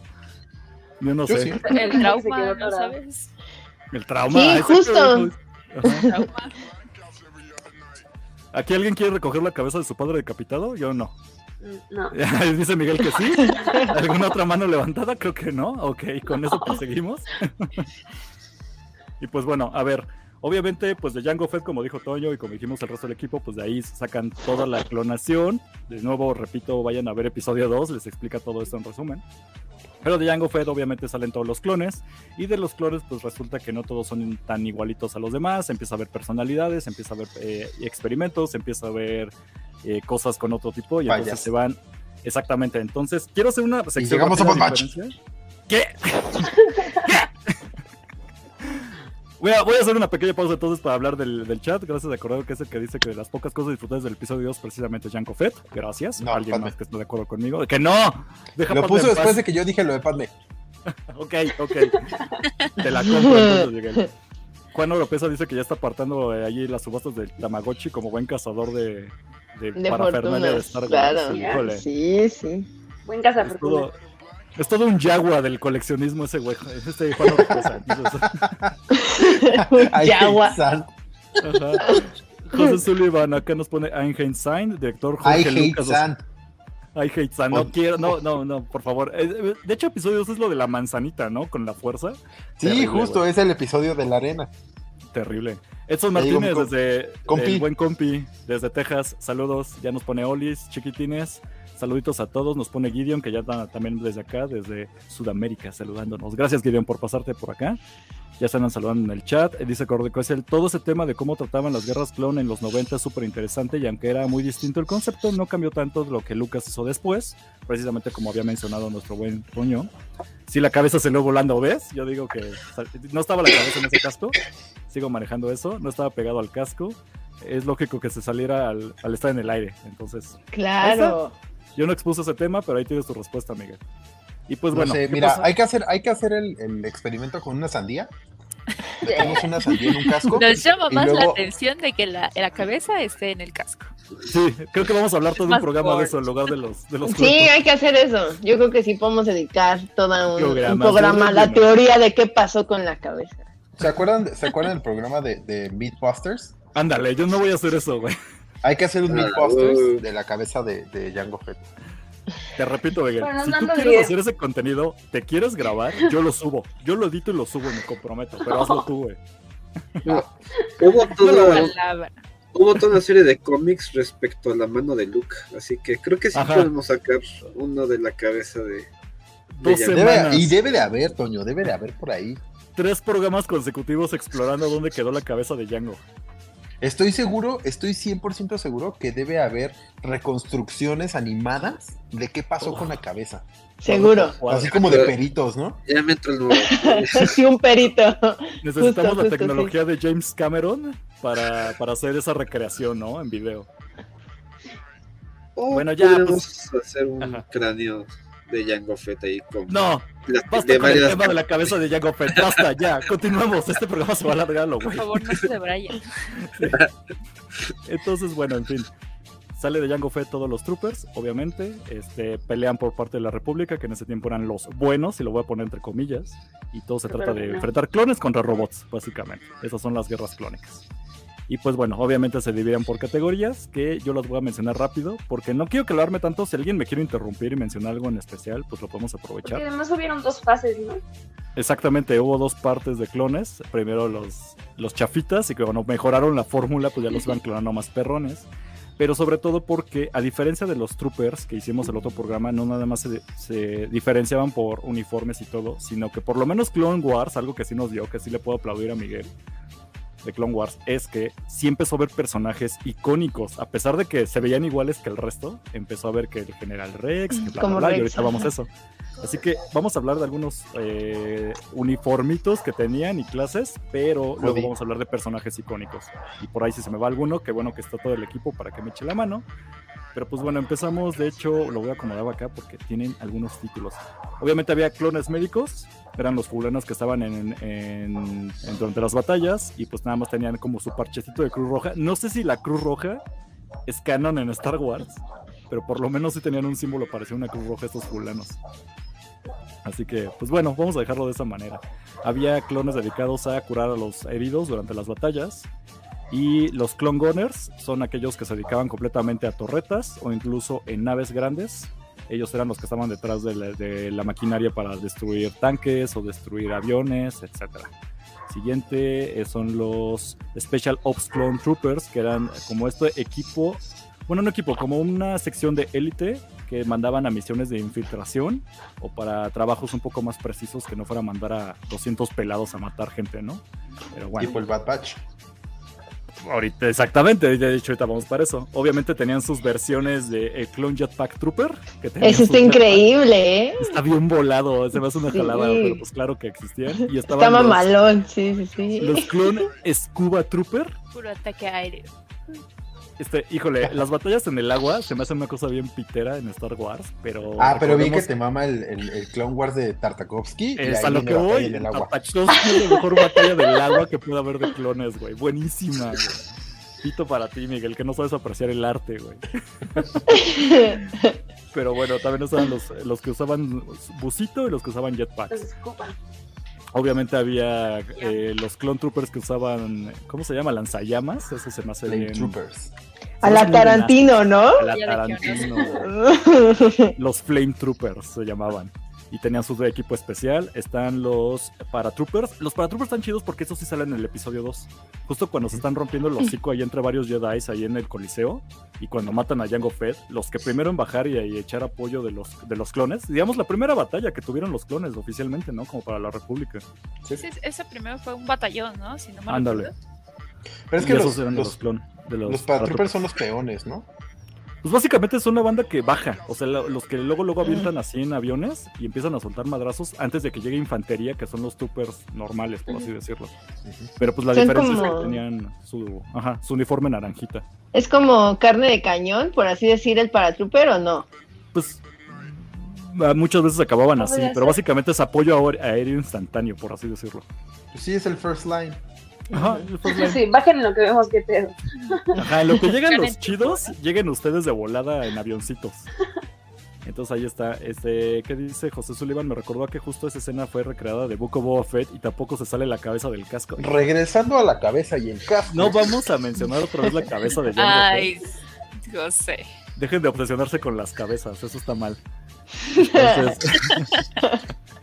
B: Yo no
D: Yo
B: sé.
D: sí.
E: El
G: trauma, ¿no sabes?
B: El trauma.
F: Sí, justo.
B: Ajá.
G: Trauma.
B: ¿Aquí alguien quiere recoger la cabeza de su padre decapitado? Yo no.
E: Mm, No.
B: Dice Miguel que sí. ¿Alguna otra mano levantada? Creo que no. Ok, con eso proseguimos. y pues bueno, a ver. Obviamente, pues de Jango Fett, como dijo Toño y como dijimos el resto del equipo, pues de ahí sacan toda la clonación. De nuevo, repito, vayan a ver episodio 2, les explica todo esto en resumen. Pero de Jango Fett obviamente salen todos los clones y de los clones pues resulta que no todos son tan igualitos a los demás, empieza a haber personalidades, empieza a haber eh, experimentos, empieza a haber eh, cosas con otro tipo y entonces se van exactamente. Entonces quiero hacer una sección
D: llegamos a
B: diferencia. ¿Qué? Voy a, voy a hacer una pequeña pausa entonces para hablar del, del chat. Gracias de acordar que es el que dice que de las pocas cosas disfrutadas del episodio 2 precisamente es Janko Fett. Gracias.
D: No,
B: Alguien
D: Padme.
B: más que esté de acuerdo conmigo. Que no. Deja
D: Lo puso después de que yo dije lo de Padme.
B: Ok, ok. Te la compro entonces, Miguel. Juan Oropesa dice que ya está apartando eh, allí las subastas del Tamagotchi como buen cazador de, de,
F: De
B: parafernalia de. Star Wars.
F: Claro. Sí, sí.
E: Buen casa
B: Es todo, un yagua del coleccionismo ese güey. Este Juan
F: Yagua.
B: José Sullivan acá nos pone Einstein, director
D: I
B: Jorge
D: hate
B: Lucas.
D: San.
B: I hate San. No quiero, no, no, no, por favor. Eh, eh, De hecho, episodio 2 es lo de la manzanita, ¿no? Con la fuerza.
D: Sí,
B: Terrible,
D: justo, es el episodio de la arena.
B: Terrible. Edson Martínez desde
D: compi.
B: el buen compi, desde Texas. Saludos. Ya nos pone Olis, chiquitines. Saluditos a todos. Nos pone Gideon, que ya está también desde acá, desde Sudamérica, saludándonos. Gracias, Gideon, por pasarte por acá. Ya se andan saludando en el chat. Eh, Dice Cordecoesel, todo ese tema de cómo trataban las guerras clon en los 90 es súper interesante y aunque era muy distinto el concepto, no cambió tanto de lo que Lucas hizo después, precisamente como había mencionado nuestro buen Toño. Si la cabeza se lo volando, ¿ves? Yo digo que no estaba la cabeza en ese casco, sigo manejando eso, no estaba pegado al casco. Es lógico que se saliera al, al estar en el aire. Entonces,
F: Claro.
B: Yo no expuse ese tema, pero ahí tienes tu respuesta, Miguel. Y pues
D: No
B: bueno,
D: sé,
B: ¿qué
D: mira,
B: pasa?
D: hay que hacer, hay que hacer el, el experimento con una sandía. Metemos una sandía en un casco.
G: Nos llama más la
D: luego-
G: atención de que la, la cabeza esté en el casco.
B: Sí, creo que vamos a hablar todo un programa de eso en lugar de los, de los
F: Sí, hay que hacer eso. Yo creo que sí podemos dedicar todo un, un programa a la teoría de qué pasó con la cabeza.
D: ¿Se acuerdan, ¿Se acuerdan del programa de, de Meatbusters?
B: Ándale, yo no voy a hacer eso, güey.
D: Hay que hacer un
C: Ah, uh.
D: de la cabeza de, de Django Fett.
B: Te repito, Miguel,
E: Bueno,
B: si tú quieres hacer ese contenido, te quieres grabar, yo lo subo. Yo lo edito y lo subo, me comprometo, pero hazlo tú, güey.
C: Hubo toda,
G: Palabra.
C: hubo toda una serie de cómics respecto a la mano de Luke, así que creo que sí
B: Ajá.
C: podemos sacar uno de la cabeza de.
D: Debe- y debe de haber, Toño, debe de haber por ahí.
B: Tres programas consecutivos explorando dónde quedó la cabeza de Django.
D: Estoy seguro, estoy 100% seguro que debe haber reconstrucciones animadas de qué pasó con la cabeza.
F: Seguro.
D: Así como de peritos, ¿no?
C: Ya me entra el
F: sí, un perito.
B: Necesitamos
F: Justo,
B: la
F: justo,
B: tecnología de James Cameron para, para hacer esa recreación, ¿no? En video.
C: O
B: Bueno, ya, pues.
C: podríamos hacer un
B: Ajá.
C: cráneo de Jango Fett ahí con
B: No,
C: las-
B: basta
C: de
B: con el tema de la cabeza de Django Fett. Basta, ya, continuamos. Este programa se va a alargar,
G: Por
B: güey.
G: favor, no se de Brian.
B: Entonces, bueno, en fin. Sale de Jango Fett todos los troopers, obviamente. Este, pelean por parte de la República, que en ese tiempo eran los buenos, y lo voy a poner entre comillas. Y todo se trata de enfrentar clones contra robots, básicamente. Esas son las guerras clónicas. Y pues bueno, obviamente se dividen por categorías, que yo las voy a mencionar rápido, porque no quiero que lo arme tanto. Si alguien me quiere interrumpir y mencionar algo en especial, pues lo podemos
E: Porque
B: aprovechar.
E: además hubieron dos fases, ¿no?
B: Exactamente, hubo dos partes de clones. Primero los, los chafitas y que cuando mejoraron la fórmula, pues ya los iban clonando más perrones. Pero sobre todo porque, a diferencia de los troopers que hicimos el otro programa, no nada más se, se diferenciaban por uniformes y todo, sino que por lo menos Clone Wars, algo que sí nos dio, que sí le puedo aplaudir a Miguel de Clone Wars, es que sí empezó a ver personajes icónicos, a pesar de que se veían iguales que el resto, empezó a ver que el General Rex, que bla, bla, bla, y
F: Rex,
B: ahorita vamos a eso. Así que vamos a hablar de algunos eh, uniformitos que tenían y clases, pero luego vamos a hablar de personajes icónicos. Y por ahí si se me va alguno, que bueno que está todo el equipo para que me eche la mano. Pero pues bueno, empezamos, de hecho, lo voy a acomodar acá porque tienen algunos títulos. Obviamente había clones médicos, eran los fulanos que estaban en, durante las batallas y pues nada más tenían como su parchecito de Cruz Roja. No sé si la Cruz Roja es en Star Wars, pero por lo menos sí tenían un símbolo parecido a una Cruz Roja estos fulanos. Así que, pues bueno, vamos a dejarlo de esa manera. Había clones dedicados a curar a los heridos durante las batallas. Y los Clone Gunners son aquellos que se dedicaban completamente a torretas o incluso en naves grandes. Ellos eran los que estaban detrás de la, de la maquinaria para destruir tanques o destruir aviones, etc. Siguiente eh, son los Special Ops Clone Troopers, que eran como este equipo, bueno, no equipo, como una sección de élite que mandaban a misiones de infiltración o para trabajos un poco más precisos que no fuera mandar a 200 pelados a matar gente, ¿no? Pero bueno.
D: Tipo el Bad Batch.
B: Ahorita, exactamente, de hecho ahorita vamos para eso. Obviamente tenían sus versiones de el Clone Jetpack Trooper. Que
F: Eso está increíble, ¿eh?
B: Está bien volado, se me hace una
F: Sí.
B: jalada, pero pues claro que existían. Y estaban los,
F: mamalón, sí, sí, sí.
B: los Clone Scuba Trooper.
G: Puro ataque aéreo.
B: Este, híjole, las batallas en el agua se me hacen una cosa bien pitera en Star Wars, pero.
D: Ah, pero vi que te mama el, el, el Clone Wars de Tartakovsky. y
B: Es
D: ahí
B: a lo que voy.
D: en el agua.
B: Tartakovsky es la mejor batalla del agua que puede haber de clones, güey. Buenísima, güey. Pito para ti, Miguel, que no sabes apreciar el arte, güey. Pero bueno, también estaban los, los que usaban busito y los que usaban jetpacks. Obviamente había eh, los clone troopers que usaban, ¿cómo se llama? Lanzallamas. Eso se me hace bien.
D: Troopers.
F: A la Tarantino, ¿no?
B: A la Tarantino. Los flame troopers se llamaban. y tenían su equipo especial. Están los paratroopers. Los paratroopers están chidos porque esos sí salen en el episodio 2. Justo cuando se están rompiendo el hocico ahí entre varios Jedi ahí en el Coliseo y cuando matan a Jango Fett, los que primero en bajar y, y echar apoyo de los, de los clones. Digamos, la primera batalla que tuvieron los clones oficialmente, ¿no? Como para la República.
G: Sí, ese primero fue un batallón, ¿no? Si no me
B: Ándale.
G: recuerdo.
D: Pero es que
B: esos
D: los,
B: eran
D: los,
B: los clon. De los,
D: los paratroopers son los peones, ¿no?
B: Pues básicamente es una banda que baja, o sea, lo- los que luego luego avientan así en aviones y empiezan a soltar madrazos antes de que llegue infantería, que son los troopers normales, por así decirlo. Pero pues la
F: Son
B: diferencia es que tenían su, ajá, su uniforme naranjita.
F: ¿Es como carne de cañón, por así decir, el paratrooper o no?
B: Pues ah, muchas veces acababan así, pero básicamente es apoyo aéreo instantáneo, por así decirlo.
D: Pues sí, es el first line.
B: Ajá.
E: Sí, bajen en lo que vemos que te.
B: Ajá, en lo que llegan los chidos, lleguen ustedes de volada en avioncitos. Entonces ahí está, este, ¿qué dice José Sullivan? Me recordó que justo esa escena fue recreada de Book of Boba Fett y tampoco se sale la cabeza del casco.
D: Regresando a la cabeza y el casco.
B: No vamos a mencionar otra vez la cabeza de Jango
G: Ay,
B: Fett.
G: José.
B: Dejen de obsesionarse con las cabezas, eso está mal. Entonces,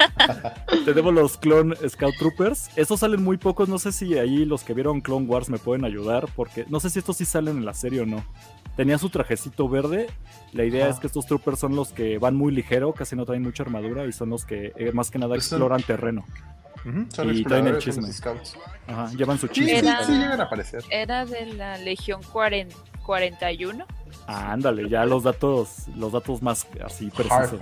B: tenemos los Clone Scout Troopers. Estos salen muy pocos, no sé si ahí los que vieron Clone Wars me pueden ayudar, porque no sé si estos sí salen en la serie o no. Tenía su trajecito verde. La idea
D: Ajá.
B: es que estos troopers son los que van muy ligero, casi no traen mucha armadura y son los que eh, más que nada
D: Pues son-
B: exploran terreno.
D: Son
B: Y traen el chisme. Ajá, llevan su
D: Sí,
B: chiste.
D: sí,
G: Era-
D: sí llegan a aparecer.
G: Era de la Legión 40 41.
B: Ah, ándale, ya los datos, los datos más así precisos.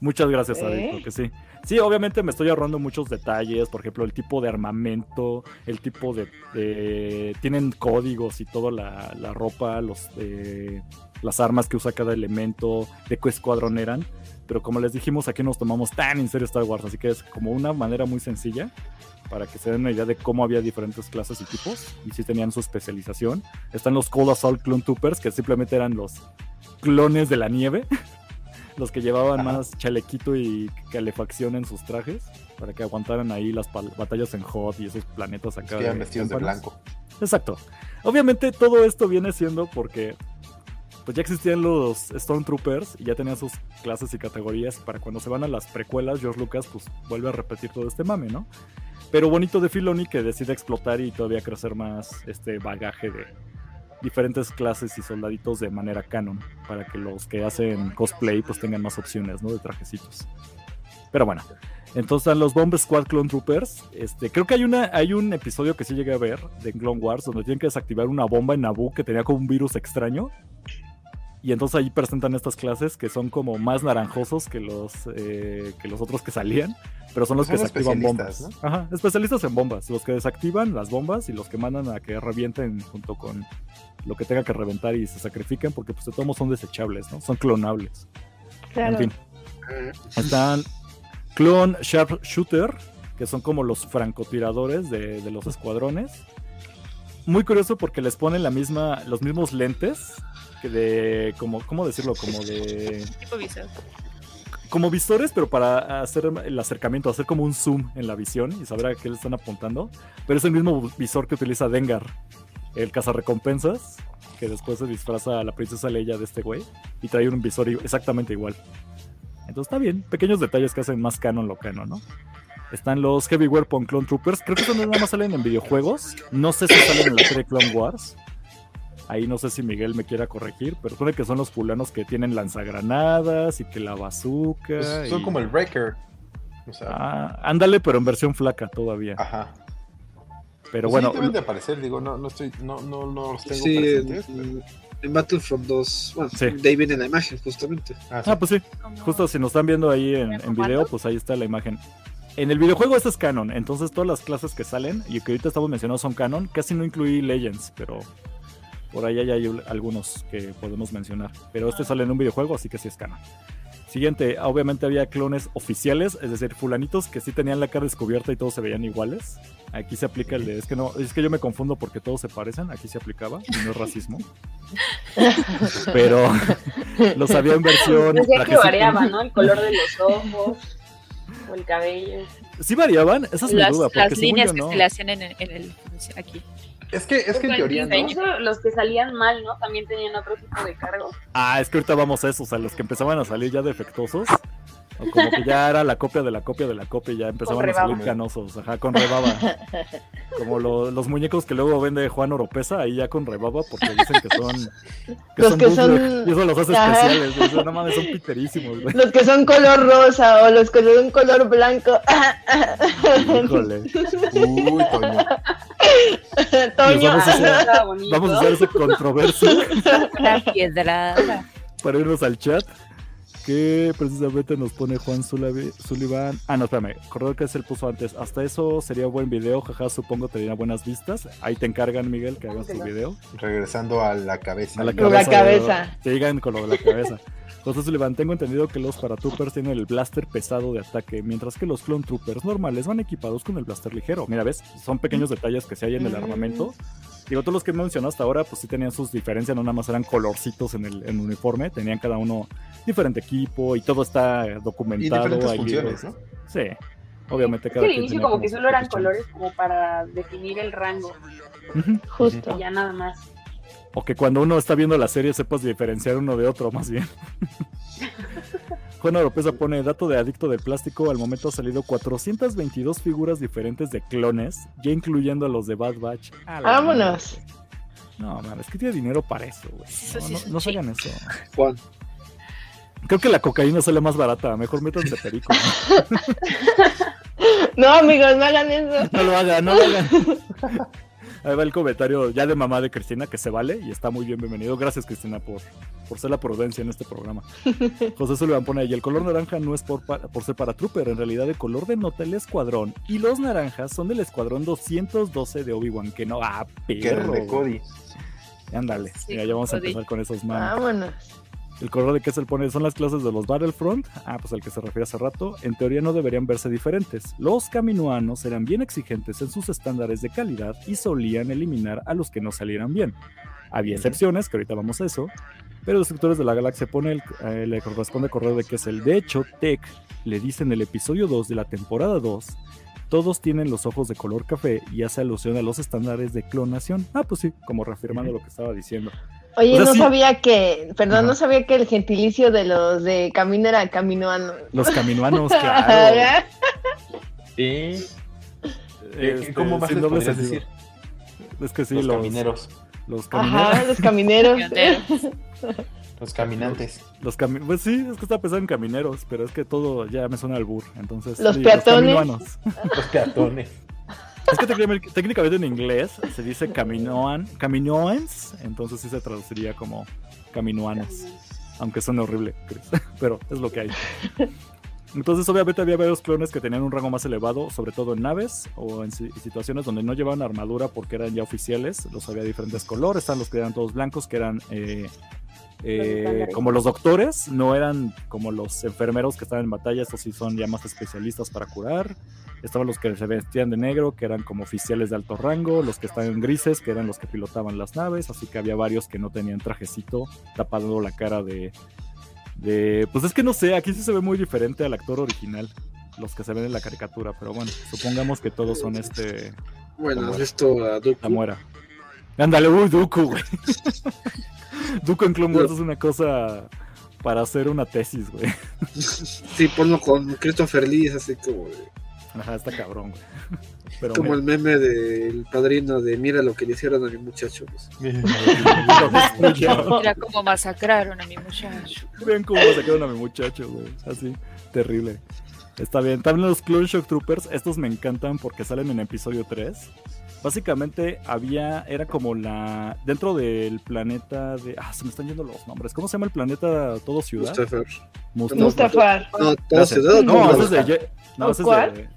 B: Muchas gracias,
F: ¿Eh?
B: Adicto, que sí. Sí, obviamente me estoy ahorrando muchos detalles, por ejemplo, el tipo de armamento, el tipo de... tienen códigos y toda la, ropa, los eh, las armas que usa cada elemento, de qué escuadrón eran. Pero como les dijimos, aquí nos tomamos tan en serio Star Wars, así que es como una manera muy sencilla para que se den una idea de cómo había diferentes clases y tipos, y sí tenían su especialización. Están los Cold Assault Clone Troopers, que simplemente eran los clones de la nieve, los que llevaban
D: Ajá.
B: más chalequito y calefacción en sus trajes, para que aguantaran ahí las batallas en Hot y esos planetas
D: Los
B: acá.
D: que vestidos de blanco.
B: Exacto. Obviamente todo esto viene siendo porque pues ya existían los Stormtroopers y ya tenían sus clases y categorías. Para cuando se van a las precuelas, George Lucas pues vuelve a repetir todo este mame, ¿no? Pero bonito de Filoni que decide explotar y todavía crecer más este bagaje de diferentes clases y soldaditos de manera canon para que los que hacen cosplay pues tengan más opciones, ¿no? De trajecitos. Pero bueno, entonces están los Bomb Squad Clone Troopers. Este, creo que hay una hay un episodio que sí llegué a ver de Clone Wars donde tienen que desactivar una bomba en Naboo que tenía como un virus extraño. Y entonces ahí presentan estas clases que son como más naranjosos que los eh, que los otros que salían, pero son los
D: Son
B: que desactivan bombas. Ajá, especialistas en bombas, los que desactivan las bombas y los que mandan a que revienten junto con lo que tenga que reventar y se sacrifiquen porque pues de todos modos son desechables, ¿no? Son clonables.
F: Claro.
B: En fin. Están Clone Sharpshooter, que son como los francotiradores de, de los escuadrones. Muy curioso porque les ponen la misma, los mismos lentes que de, como, ¿cómo decirlo? Como de,
G: Tipo visor.
B: como visores, pero para hacer el acercamiento, hacer como un zoom en la visión y saber a qué le están apuntando. Pero es el mismo visor que utiliza Dengar, el cazarrecompensas, que después se disfraza a la princesa Leia de este güey y trae un visor exactamente igual. Entonces está bien, pequeños detalles que hacen más canon lo canon, ¿no? Están los Heavy Weapon Clone Troopers, creo que estos nada más salen en videojuegos, no sé si salen en la serie Clone Wars. Ahí no sé si Miguel me quiera corregir, pero supone que son los fulanos que tienen lanzagranadas y que la bazooka.
D: Pues son
B: y-
D: como el Wrecker. O sea,
B: Ah, ándale, pero en versión flaca todavía.
D: ajá.
B: Pero
D: Pues
B: bueno,
D: sí, deben de aparecer, digo, no, no estoy, no, no, no los tengo
C: Sí,
D: presentes.
C: en, en Battlefront 2. Bueno,
B: Sí.
C: de ahí viene la imagen, justamente.
D: Ah, sí.
B: ah, pues sí, justo si nos están viendo ahí en,
G: ¿En
B: video, pues ahí está la imagen. En el videojuego este es canon, entonces todas las clases que salen y que ahorita estamos mencionando son canon. Casi no incluí Legends, pero por ahí hay, hay algunos que podemos mencionar. Pero este
G: Ah.
B: sale en un videojuego, así que sí es canon. Siguiente, obviamente había clones oficiales, es decir, fulanitos que sí tenían la cara descubierta y todos se veían iguales. Aquí se aplica el de, es que no, es que yo me confundo porque todos se parecen, aquí se aplicaba, y no es racismo. Pero los había en versión.
E: Decía que variaba, ¿no? El color de los ojos o el cabello.
B: ¿Sí variaban? Esa es mi
G: las,
B: duda, porque
G: las líneas
B: yo
G: que
B: no.
G: se le hacían en, en el aquí.
D: Es que, es que en teoría, ¿no?
E: incluso los que salían mal, ¿no? También tenían otro tipo de cargo.
B: Ah, es que ahorita vamos a eso, o sea, los que empezaban a salir ya defectuosos, O como que ya era la copia de la copia de la copia y ya empezaban a salir canosos, ajá, con rebaba. Como lo- los muñecos que luego vende Juan Oropesa, ahí ya con rebaba, porque dicen que son. Que
F: Los
B: son
F: que son-
B: Y eso los hace
F: Ajá.
B: especiales. No mames, son piterísimos, güey.
F: Los que son color rosa o los que son color blanco.
B: Híjole.
D: Uy, Toño.
F: Toño.
B: vamos a hacer-. Vamos a hacer esa controversia
G: La piedrada.
B: para irnos al chat. Que precisamente nos pone Juan Sullivan. Ah, no, espérame. Corredor que se puso antes. Hasta eso sería buen video. Jaja, supongo tendría buenas vistas. Ahí te encargan, Miguel, que hagas tu video.
D: Regresando a la cabeza.
B: A la
F: Con la
B: cabeza. de- Sigan con lo de la cabeza. José Sullivan, tengo entendido que los paratroopers tienen el blaster pesado de ataque, mientras que los clone troopers normales van equipados con el blaster ligero. Mira, ¿ves? Son pequeños detalles que se hay en el
F: Mm.
B: armamento. Digo, todos los que mencioné hasta ahora, pues sí tenían sus diferencias, no nada más eran colorcitos en el, en el uniforme, tenían cada uno diferente equipo y todo está eh,
D: Y
B: documentado.
D: diferentes
B: hay
D: funciones,
B: libros.
D: ¿no?
B: Sí, obviamente cada
E: que al inicio
B: tenía
E: como que solo eran colores como para definir el rango.
A: Justo.
E: y ya nada más.
B: O que cuando uno está viendo la serie sepas diferenciar uno de otro, más bien. Juan Oropesa pone dato de adicto del plástico. Al momento ha salido 422 figuras diferentes de clones, ya incluyendo a los de Bad Batch.
F: Vámonos.
B: No, man, es que tiene dinero para eso, güey. No,
G: sí
B: no, no se hagan eso.
C: Juan.
B: Creo que la cocaína sale más barata. Mejor métanse perico.
F: No, amigos, no hagan eso.
B: No lo hagan, no lo hagan. Ahí va el comentario ya de mamá de Cristina, que se vale y está muy bien bienvenido. Gracias, Cristina, por, por ser la prudencia en este programa. José Sullivan pone ahí, el color naranja no es por, pa- por ser para Trooper, en realidad el color denota el escuadrón y los naranjas son del escuadrón 212 de Obi-Wan, que no, ah,
D: Que
B: perro.
D: de Cody.
B: Ándale,
G: Sí,
B: ya vamos a empezar con esos manos.
F: Vámonos.
B: El color de que se le pone son las clases de los Battlefront. Ah, pues al que se refiere hace rato. En teoría no deberían verse diferentes. Los caminoanos eran bien exigentes en sus estándares de calidad y solían eliminar a los que no salieran bien. Había excepciones, que ahorita vamos a eso. Pero Destructores de la Galaxia pone el, eh, le corresponde correr de que es el. De hecho, Tech le dice en el episodio 2 de la temporada 2. Todos tienen los ojos de color café y hace alusión a los estándares de clonación. Ah, pues sí, como reafirmando lo que estaba diciendo.
F: Oye,
B: O sea,
F: no
B: sí.
F: sabía que, perdón, no sabía que el gentilicio de los de camino era caminoano.
B: Los caminoanos, claro.
D: ¿Y
B: Este,
D: cómo más
B: sin
D: les decir?
B: Es que sí,
D: los,
B: los,
D: camineros,
B: los camineros.
F: Ajá, los camineros.
D: Los caminantes.
B: Los cami- pues sí, es que estaba pensando en camineros, pero es que todo ya me suena al bur. Entonces,
F: Los
B: sí,
F: peatones.
B: caminoanos.
D: Los peatones.
B: Es que técnicamente, en inglés se dice caminoan, caminoans, entonces sí se traduciría como caminoanos. Aunque suene horrible, pero es lo que hay. Entonces, obviamente había varios clones que tenían un rango más elevado, sobre todo en naves o en si- situaciones donde no llevaban armadura porque eran ya oficiales. Los había diferentes colores, están los que eran todos blancos, que eran eh, eh, como los doctores, no eran como los enfermeros que estaban en batalla, estos sí son ya más especialistas para curar. Estaban los que se vestían de negro, que eran como oficiales de alto rango, los que estaban grises, que eran los que pilotaban las naves, así que había varios que no tenían trajecito tapando la cara de, de... Pues es que no sé, aquí sí se ve muy diferente al actor original, los que se ven en la caricatura, pero bueno, supongamos que todos son este...
C: Bueno, has visto a
B: La
C: Dooku.
B: muera. Ándale, uy, Dooku, güey. Dooku en Clone Wars es una cosa para hacer una tesis, güey.
C: Sí, ponlo con Christopher Lee, es así como, de-
B: Ajá, está cabrón, güey. Pero
C: como el meme del padrino de mira lo que le hicieron a mi muchacho. pues.
G: Mira cómo masacraron a mi muchacho.
B: Vean cómo me sacaron a mi muchacho, güey. Así, terrible. Está bien. También los Clone Shock Troopers, estos me encantan porque salen en episodio 3. Básicamente había, era como la, dentro del planeta de, ah, se me están yendo los nombres. ¿Cómo se llama el planeta todo ciudad?
C: Mustafar.
B: Mustafar.
F: Mustafar.
C: No, todo ciudad.
B: No,
C: todo
B: ese es de, no, ese es
F: ¿Cuál?
B: de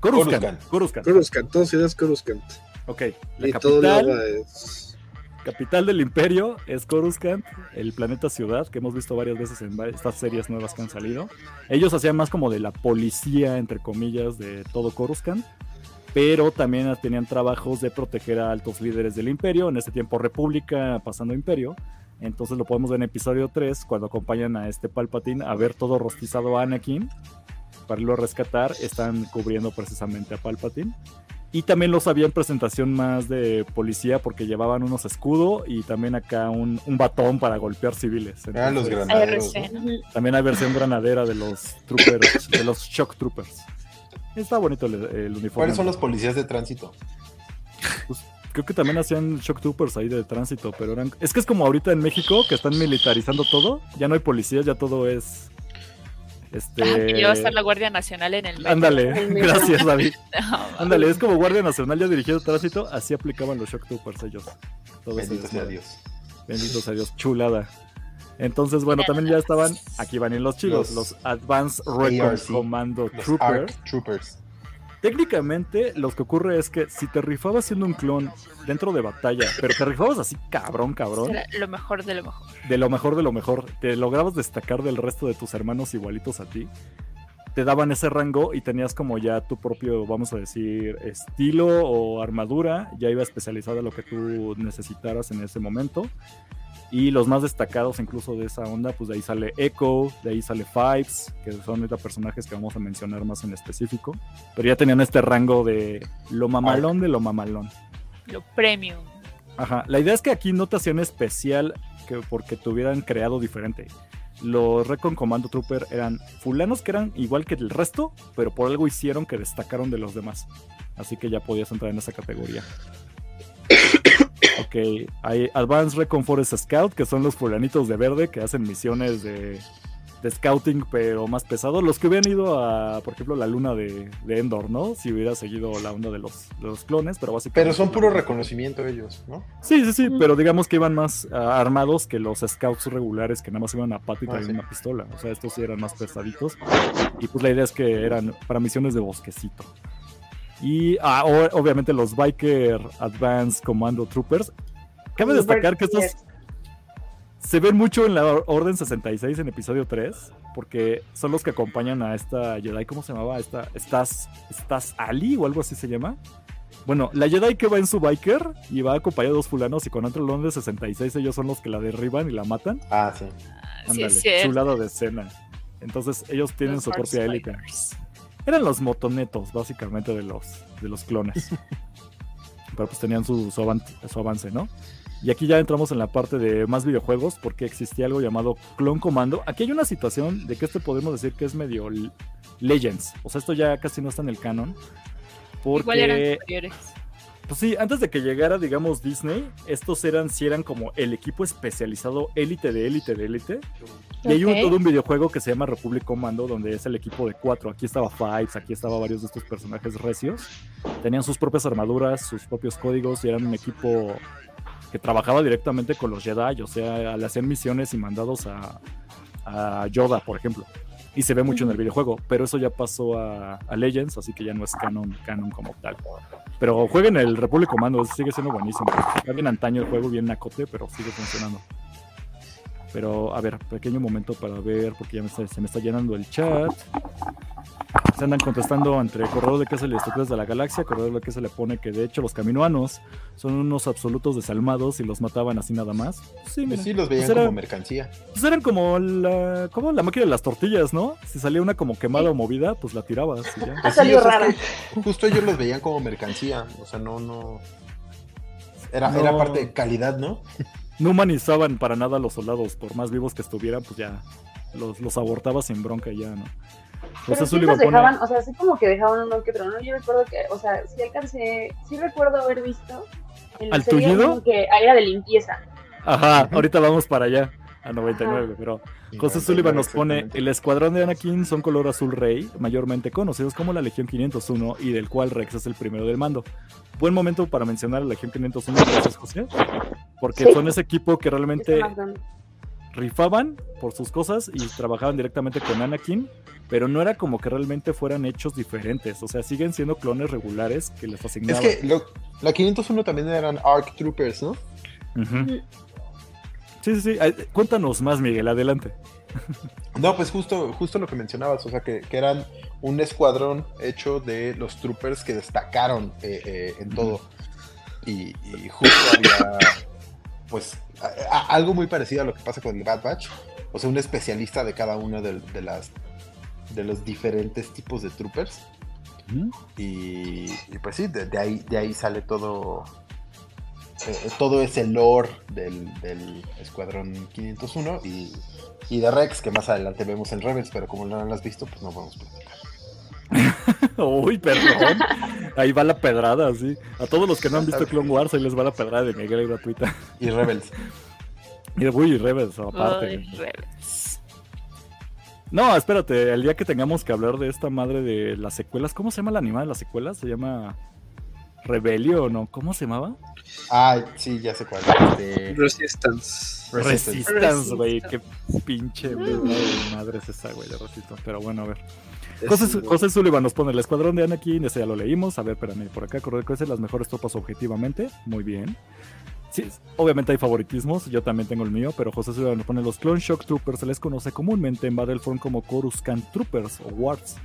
B: Coruscant.
D: Coruscant.
B: Coruscant.
C: Todo ciudad es Coruscant.
B: Ok, la
C: Y todo
B: capital,
C: lava es.
B: capital del imperio es Coruscant, el planeta ciudad, que hemos visto varias veces en estas series nuevas que han salido. Ellos hacían más como de la policía, entre comillas, de todo Coruscant, pero también tenían trabajos de proteger a altos líderes del imperio, en este tiempo república pasando imperio. Entonces lo podemos ver en episodio 3, cuando acompañan a este Palpatine a ver todo rostizado a Anakin, para irlo a rescatar, están cubriendo precisamente a Palpatine. Y también los había en presentación más de policía porque llevaban unos escudos y también acá un, un batón para golpear civiles.
D: Ah, los
B: Entonces,
D: granaderos.
B: También hay versión granadera de los troopers, de los shock troopers. Está bonito el, el uniforme.
D: ¿Cuáles son los policías de tránsito?
B: Creo que también hacían shock troopers ahí de tránsito, pero eran... Es que es como ahorita en México que están militarizando todo. Ya no hay policías, ya todo es... Este...
G: Ah, que va a estar la Guardia Nacional en el metro.
B: Ándale, gracias David.
G: No,
B: Ándale, es como Guardia Nacional ya dirigido tránsito, así aplicaban los Shock Troopers ellos. Todo
D: Bendito sea. Dios.
B: Bendito sea Dios, chulada. Entonces, bueno, también ya estaban, aquí van en los chidos, los,
D: Los
B: Advanced Recon
D: ARC,
B: Commando
D: Los
B: Troopers.
D: ARC Troopers.
B: Técnicamente, lo que ocurre es que si te rifabas siendo un clon dentro de batalla, pero te rifabas así cabrón, cabrón,
G: será lo mejor de lo mejor.
B: de lo mejor de lo mejor, te lograbas destacar del resto de tus hermanos igualitos a ti, te daban ese rango y tenías como ya tu propio, vamos a decir, estilo o armadura, ya iba especializada lo que tú necesitaras en ese momento. Y los más destacados incluso de esa onda, pues de ahí sale Echo, de ahí sale Fives, que son ahorita personajes que vamos a mencionar más en específico. Pero ya tenían este rango de lo mamalón de lo mamalón.
G: Lo premium.
B: Ajá, la idea es que aquí no te hacían especial que porque te hubieran creado diferente. Los Recon Commando Trooper eran fulanos que eran igual que el resto, pero por algo hicieron que destacaron de los demás. Así que ya podías entrar en esa categoría. ok, hay Advanced Recon Forest Scout, que son los fulanitos de verde que hacen misiones de, de scouting, pero más pesados. Los que hubieran ido a, por ejemplo, la luna de, de Endor, ¿no? Si hubiera seguido la onda de los, de los clones, pero básicamente.
D: Pero son puro reconocimiento ellos, ¿no?
B: Sí, sí, sí, pero digamos que iban más ah, armados que los scouts regulares que nada más iban a pata y
D: Ah,
B: traían
D: sí.
B: una pistola. O sea, estos sí eran más pesaditos. Y pues la idea es que eran para misiones de bosquecito. Y ah, o- obviamente los Biker Advanced Commando Troopers. Cabe destacar que estos se ven mucho en la Or- Orden 66 en episodio 3. Porque son los que acompañan a esta Jedi. ¿Cómo se llamaba? Esta, ¿Estás, ¿Estás Ali o algo así se llama? Bueno, la Jedi que va en su biker y va acompañado de dos fulanos y con otro Orden 66 ellos son los que la derriban y la matan.
D: Ah, sí.
G: Ah, Sí,
B: Ándale,
G: es cierto.
B: chulada de escena. Entonces ellos tienen
G: Los
B: su propia élite. Eran los motonetos, básicamente, de los, de los clones. Pero pues tenían su, su, avan- su avance, ¿no? Y aquí ya entramos en la parte de más videojuegos, porque existía algo llamado Clone Commando. Aquí hay una situación de que este podemos decir que es medio Legends. O sea, esto ya casi no está en el canon.
G: Igual eran
B: Porque
G: superiores.
B: Pues sí, antes de que llegara, digamos, Disney, estos eran, sí eran como el equipo especializado élite de élite de élite. Y hay un, todo un videojuego que se llama Republic Commando, donde es el equipo de cuatro. Aquí estaba Fives, aquí estaba varios de estos personajes recios. Tenían sus propias armaduras, sus propios códigos y eran un equipo que trabajaba directamente con los Jedi. O sea, le hacían misiones y mandados a, a Yoda, por ejemplo. Y se ve mucho en el videojuego, pero eso ya pasó a, a Legends, así que ya no es canon, canon como tal. Pero jueguen el Republic Commando, sigue siendo buenísimo. Está bien antaño el juego, bien nacote, pero sigue funcionando. Pero, a ver, pequeño momento para ver, porque ya me está- se me está llenando el chat. Se andan contestando entre corredor de que se le destructores de la galaxia, corredor de que se le pone que de hecho los caminoanos son unos absolutos desalmados y los mataban así nada más. Sí, mira.
D: Pues sí, los veían
B: Pues era-
D: como mercancía.
B: Pues eran como la, como la máquina de las tortillas, ¿no? Si salía una como quemada o movida, pues la tirabas y ya.
E: Ha
D: Pues sí,
E: salido
D: o sea, es
E: rara.
D: que Justo ellos los veían como mercancía. O sea, no, no. Era,
B: No.
D: era parte de calidad, ¿no?
B: No humanizaban para nada a los soldados, por más vivos que estuvieran, pues ya los, los abortaba sin bronca y ya, ¿no?
E: Pero
B: José
E: sí los dejaban, o sea, sí como que dejaban uno que otro, ¿no? Yo recuerdo que, o sea, sí alcancé, sí recuerdo haber visto en la
B: ¿Al
E: serie que era de limpieza.
B: Ajá, ahorita vamos para allá, a 99, pero José
D: 99,
B: Sullivan nos pone, el escuadrón de Anakin son color azul rey, mayormente conocidos como la Legión 501 y del cual Rex es el primero del mando. Buen momento para mencionar a la Legión 501, gracias José, porque
E: Sí.
B: son ese equipo que realmente rifaban por sus cosas y trabajaban directamente con Anakin, pero no era como que realmente fueran hechos diferentes, o sea, siguen siendo clones regulares que les
D: Es
B: asignaban.
D: que lo- la 501 también eran ARC Troopers, ¿no?
B: Ujú. Sí, sí, sí. Cuéntanos más, Miguel, adelante.
D: No, pues justo, justo lo que mencionabas, o sea, que, que eran un escuadrón hecho de los troopers que destacaron eh, eh, en todo. Y, y justo había, pues, a- a- algo muy parecido a lo que pasa con el Bad Batch. O sea, un especialista de cada uno de, de las de los diferentes tipos de troopers. Y, y pues sí, de, de ahí, de ahí sale todo, eh, todo ese lore del, del Escuadrón 501 y, y de Rex, que más adelante vemos en Rebels, pero como no lo has visto, pues no vamos a platicar.
B: Uy, perdón. Ahí va la pedrada, sí. A todos los que no han visto Clone Wars, ahí les va la pedrada de Miguel gratuita.
D: Y Rebels.
B: Y uy, Rebels, aparte.
G: Ay, Rebels.
B: No, espérate, el día que tengamos que hablar de esta madre de las secuelas, ¿cómo se llama la animada de las secuelas? Se llama Rebelio, ¿no? ¿Cómo se llamaba?
D: Ah, sí, ya sé cuál. Este,
C: Resistance.
D: Resistance.
B: Güey. Qué pinche madre es esa, güey, de Resistance. Pero bueno, a ver. José,
C: Es-
B: José Sullivan nos pone el escuadrón de Anakin, ese ya lo leímos. A ver, espérame, por acá, correr que las mejores tropas objetivamente. Muy bien. Sí, obviamente hay favoritismos, yo también tengo el mío, pero José Sullivan nos pone los Clone Shock Troopers, se les conoce comúnmente en Battlefront como Coruscant Troopers o Wards,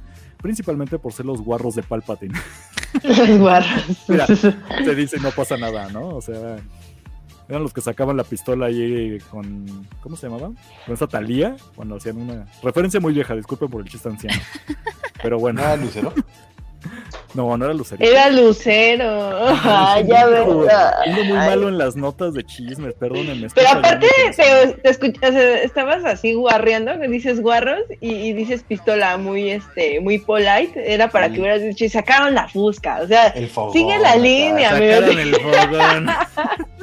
B: principalmente por ser los guarros de Palpatine.
F: Los guarros.
B: Mira. Se dice y no pasa nada, ¿no? O sea, eran los que sacaban la pistola ahí con. ¿Cómo se llamaba? Con esa talía, cuando hacían una. Referencia muy vieja, disculpen por el chiste anciano. Pero bueno,
D: Ah, Lucero.
B: No, no era Lucerito.
F: Era Lucero. Ah, ya ves.
B: Ando muy
F: Ay.
B: malo en las notas de chismes, perdónenme. estoy
F: Pero aparte, te, te escuch- o sea, estabas así guarreando, que dices guarros y, y dices pistola muy, este, muy polite. Era para
D: Sí.
F: que hubieras dicho, y sacaron la fusca. O sea,
D: El fogón.
F: Sigue la línea,
B: Sacaron el fogón.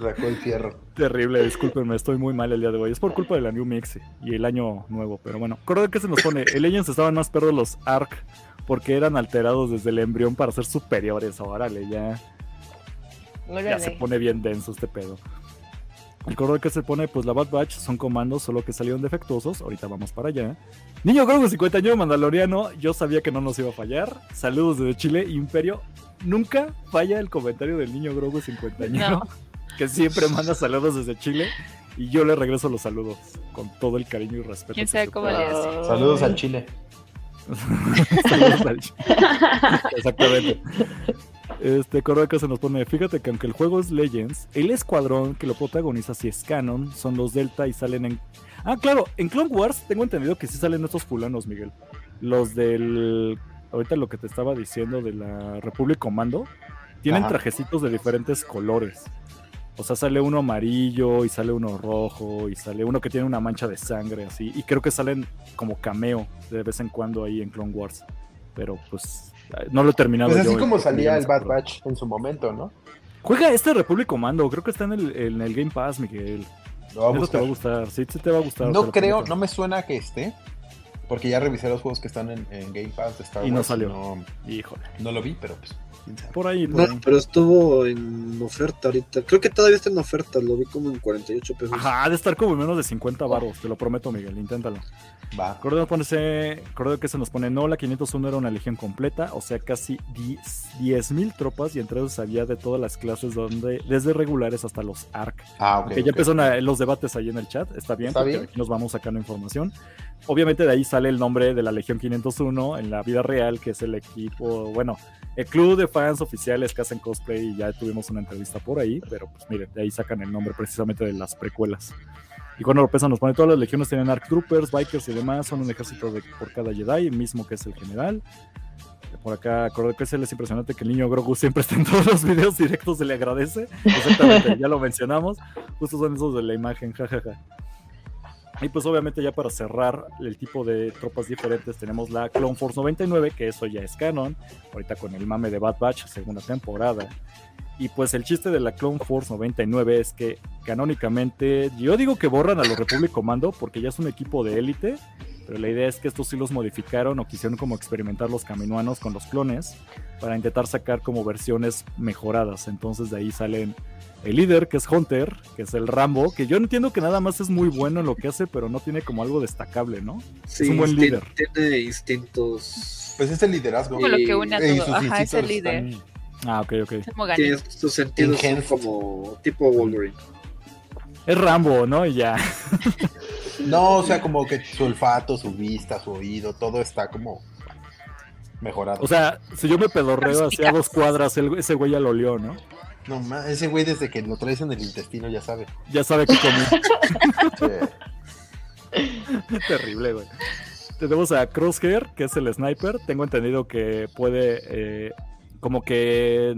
D: Sacó el fierro.
B: Terrible, discúlpenme, estoy muy mal el día de hoy. Es por culpa de la New Mix y el año nuevo, pero bueno. Recuerda que se nos pone, el Legends estaban más perros los ARC porque eran alterados desde el embrión para ser superiores. Órale, ya, ya se pone bien denso este pedo. El correo que se pone, pues la Bad Batch son comandos, solo que salieron defectuosos. Ahorita vamos para allá. Niño Grogu 59 Mandaloriano, yo sabía que no nos iba a fallar. Saludos desde Chile, Imperio. Nunca falla el comentario del niño Grogu 59
G: No.
B: que siempre manda saludos desde Chile. Y yo le regreso los saludos con todo el cariño y respeto.
G: ¿Quién
B: que
G: sabe cómo le hace?
D: Saludos al Chile.
B: Saludos al Chile. Exactamente. Este correo que se nos pone, fíjate que aunque el juego es Legends, el escuadrón que lo protagoniza si es canon son los Delta y salen en... Ah, claro, en Clone Wars tengo entendido que sí salen estos fulanos, Miguel. Los del... Ahorita lo que te estaba diciendo de la Republic Commando, tienen
D: Ajá.
B: trajecitos de diferentes colores. O sea, sale uno amarillo y sale uno rojo y sale uno que tiene una mancha de sangre así. Y creo que salen como cameo de vez en cuando ahí en Clone Wars. Pero pues no lo he terminado.
D: Pues así
B: yo,
D: como salía el Bad Batch en su momento, ¿no?
B: Juega este Republic Commando, creo que está en el, en el Game Pass, Miguel.
D: Lo
B: Eso te va a gustar, sí, sí te va a gustar.
D: No creo, no me suena que esté. Porque ya revisé los juegos que están en, en Game Pass de Star Wars.
B: Y no salió.
D: No,
B: Híjole.
D: no lo vi, pero pues.
B: Por ahí, por
C: No,
B: ahí.
C: pero estuvo en oferta ahorita. Creo que todavía está en oferta. Lo vi como en 48 pesos.
B: Ajá, ha de estar como en menos de 50 baros, te lo prometo, Miguel, inténtalo.
D: Va.
B: Recuerdo, nos pone ese- recuerdo que se nos pone, no, la 501 era una legión completa, o sea, casi 10.000 tropas y entre ellos había de todas las clases, donde desde regulares hasta los ARC.
D: Ah, ok.
B: que ya
D: ok.
B: empezaron los debates ahí en el chat, está bien,
D: Está
B: porque
D: bien.
B: aquí nos vamos sacando información. Obviamente de ahí sale el nombre de la Legión 501 en la vida real, que es el equipo, bueno, el club de fans oficiales que hacen cosplay y ya tuvimos una entrevista por ahí, pero pues miren, de ahí sacan el nombre precisamente de las precuelas. Y cuando López nos pone todas las legiones tienen ARC Troopers, Bikers y demás, son un ejército de, por cada Jedi, el mismo que es el general. Por acá, acordé que es impresionante que el niño Grogu siempre está en todos los videos directos, se le agradece. Exactamente, ya lo mencionamos. Justo son esos de la imagen, jajaja. Y pues obviamente ya para cerrar el tipo de tropas diferentes tenemos la Clone Force 99, que eso ya es canon, ahorita con el mame de Bad Batch, segunda temporada. Y pues el chiste de la Clone Force 99 es que canónicamente, yo digo que borran a los Republic Commando porque ya es un equipo de élite, pero la idea es que estos sí los modificaron o quisieron como experimentar los caminoanos con los clones para intentar sacar como versiones mejoradas. Entonces de ahí salen el líder, que es Hunter, que es el Rambo, que yo entiendo que nada más es muy bueno en lo que hace, pero no tiene como algo destacable, ¿no?
C: Sí,
B: es un buen líder.
C: Tiene instintos.
D: Pues es el liderazgo.
G: Como lo que une a
D: Y
G: todo.
D: sus
G: Ajá, es el líder.
D: están-
B: Ah, ok, ok.
C: Tiene sus sentidos como tipo Wolverine.
B: Es Rambo, ¿no? Y ya.
D: No, o sea, como que su olfato, su vista, su oído, todo está como mejorado.
B: O sea, si yo me pedorreo hacia dos cuadras, el- ese güey ya lo olió, ¿no?
D: no, ma- ese güey desde que lo traes en el intestino ya sabe.
B: Ya sabe que comí. Terrible, güey. tenemos a Crosshair, que es el sniper. Tengo entendido que puede, eh, como que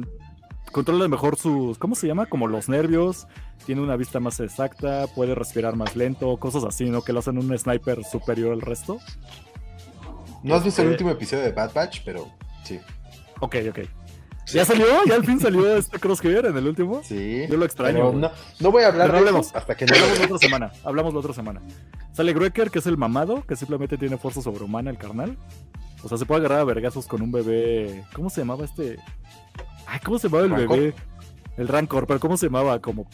B: controla mejor sus, ¿cómo se llama? Como los nervios. Tiene una vista más exacta, puede respirar más lento, cosas así, ¿no? Que lo hacen un sniper superior al resto.
D: No has visto el último episodio de Bad Batch, pero sí.
B: Ok, ok. ¿Ya salió? ¿Ya al fin salió este Crosshair en el último?
D: Sí.
B: Yo lo extraño,
D: no, no voy a hablar
B: Pero
D: de
B: hablemos.
D: eso hasta que no
B: Hablamos la otra semana. Hablamos la otra semana. Sale Greker, que es el mamado, que simplemente tiene fuerza sobrehumana, el carnal. O sea, se puede agarrar a vergazos con un bebé. ¿Cómo se llamaba este? Ay, ¿cómo se llamaba el
D: ¿Rancor?
B: bebé? El Rancor, pero ¿cómo se llamaba? Como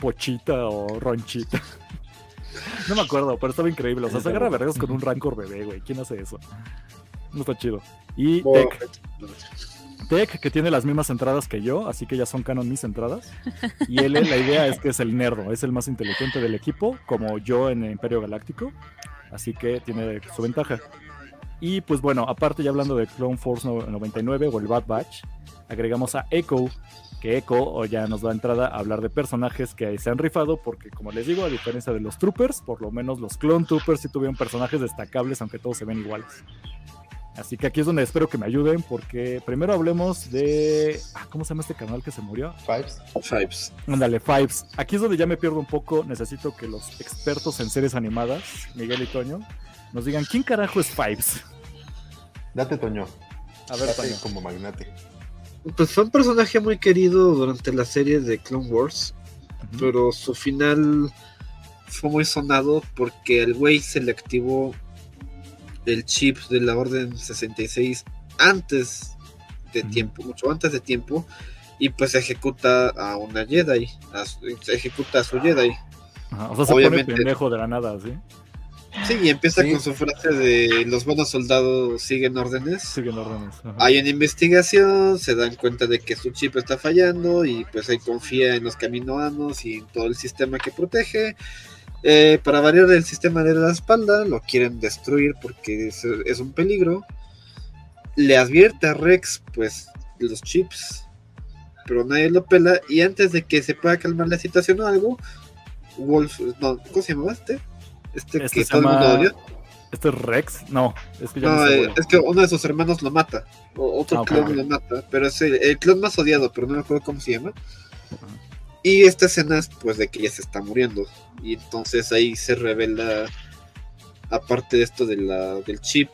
B: Pochita o Ronchita. No me acuerdo, pero estaba increíble. O sea, se agarra a vergazos con un Rancor bebé, güey. ¿Quién hace eso? No está chido. Y Tech, Tech, que tiene las mismas entradas que yo, así que ya son canon mis entradas. Y él, la idea es que es el nerdo, es el más inteligente del equipo, como yo en Imperio Galáctico. Así que tiene su ventaja. Y pues bueno, aparte ya hablando de Clone Force no- 99 o el Bad Batch, agregamos a Echo, que Echo o ya nos da entrada a hablar de personajes que se han rifado, porque como les digo, a diferencia de los Troopers, por lo menos los Clone Troopers sí tuvieron personajes destacables, aunque todos se ven iguales. Así que aquí es donde espero que me ayuden, porque primero hablemos de... ah, ¿Cómo se llama este canal que se murió?
D: Fives.
C: Fives.
B: Ándale, Fives. Aquí es donde ya me pierdo un poco. Necesito que los expertos en series animadas, Miguel y Toño, nos digan quién carajo es Fives.
D: Date, Toño.
B: A ver,
D: Date
B: Toño.
D: como magnate.
C: Pues fue un personaje muy querido durante la serie de Clone Wars, pero su final fue muy sonado porque el güey se le activó el chip de la Orden 66 antes de tiempo, mucho antes de tiempo, y pues ejecuta a una Jedi, a ejecuta a su Jedi.
B: Ajá, O sea, se
C: Obviamente.
B: pone pendejo de la nada, ¿sí?
C: Sí, y empieza
D: Sí.
C: con su frase de los buenos soldados siguen órdenes.
B: Siguen órdenes. Ajá.
C: Hay una investigación, se dan cuenta de que su chip está fallando y pues él confía en los caminoanos y en todo el sistema que protege. Eh, para variar el sistema de la espalda, lo quieren destruir porque es, es un peligro. Le advierte a Rex pues los chips, pero nadie lo pela y antes de que se pueda calmar la situación o algo, Wolf, no, ¿cómo se llamaba este? Este,
B: Este
C: que
B: se
C: todo el mundo odia.
B: ¿Este es Rex? No, es que ya no,
C: No,
B: sé,
C: eh, es que uno de sus hermanos lo mata. O otro
B: Ah,
C: clon lo mata. Pero es el, el clon más odiado, pero no me acuerdo cómo se llama. Y esta escena es pues de que ya se está muriendo. Y entonces ahí se revela, aparte de esto de la, del chip,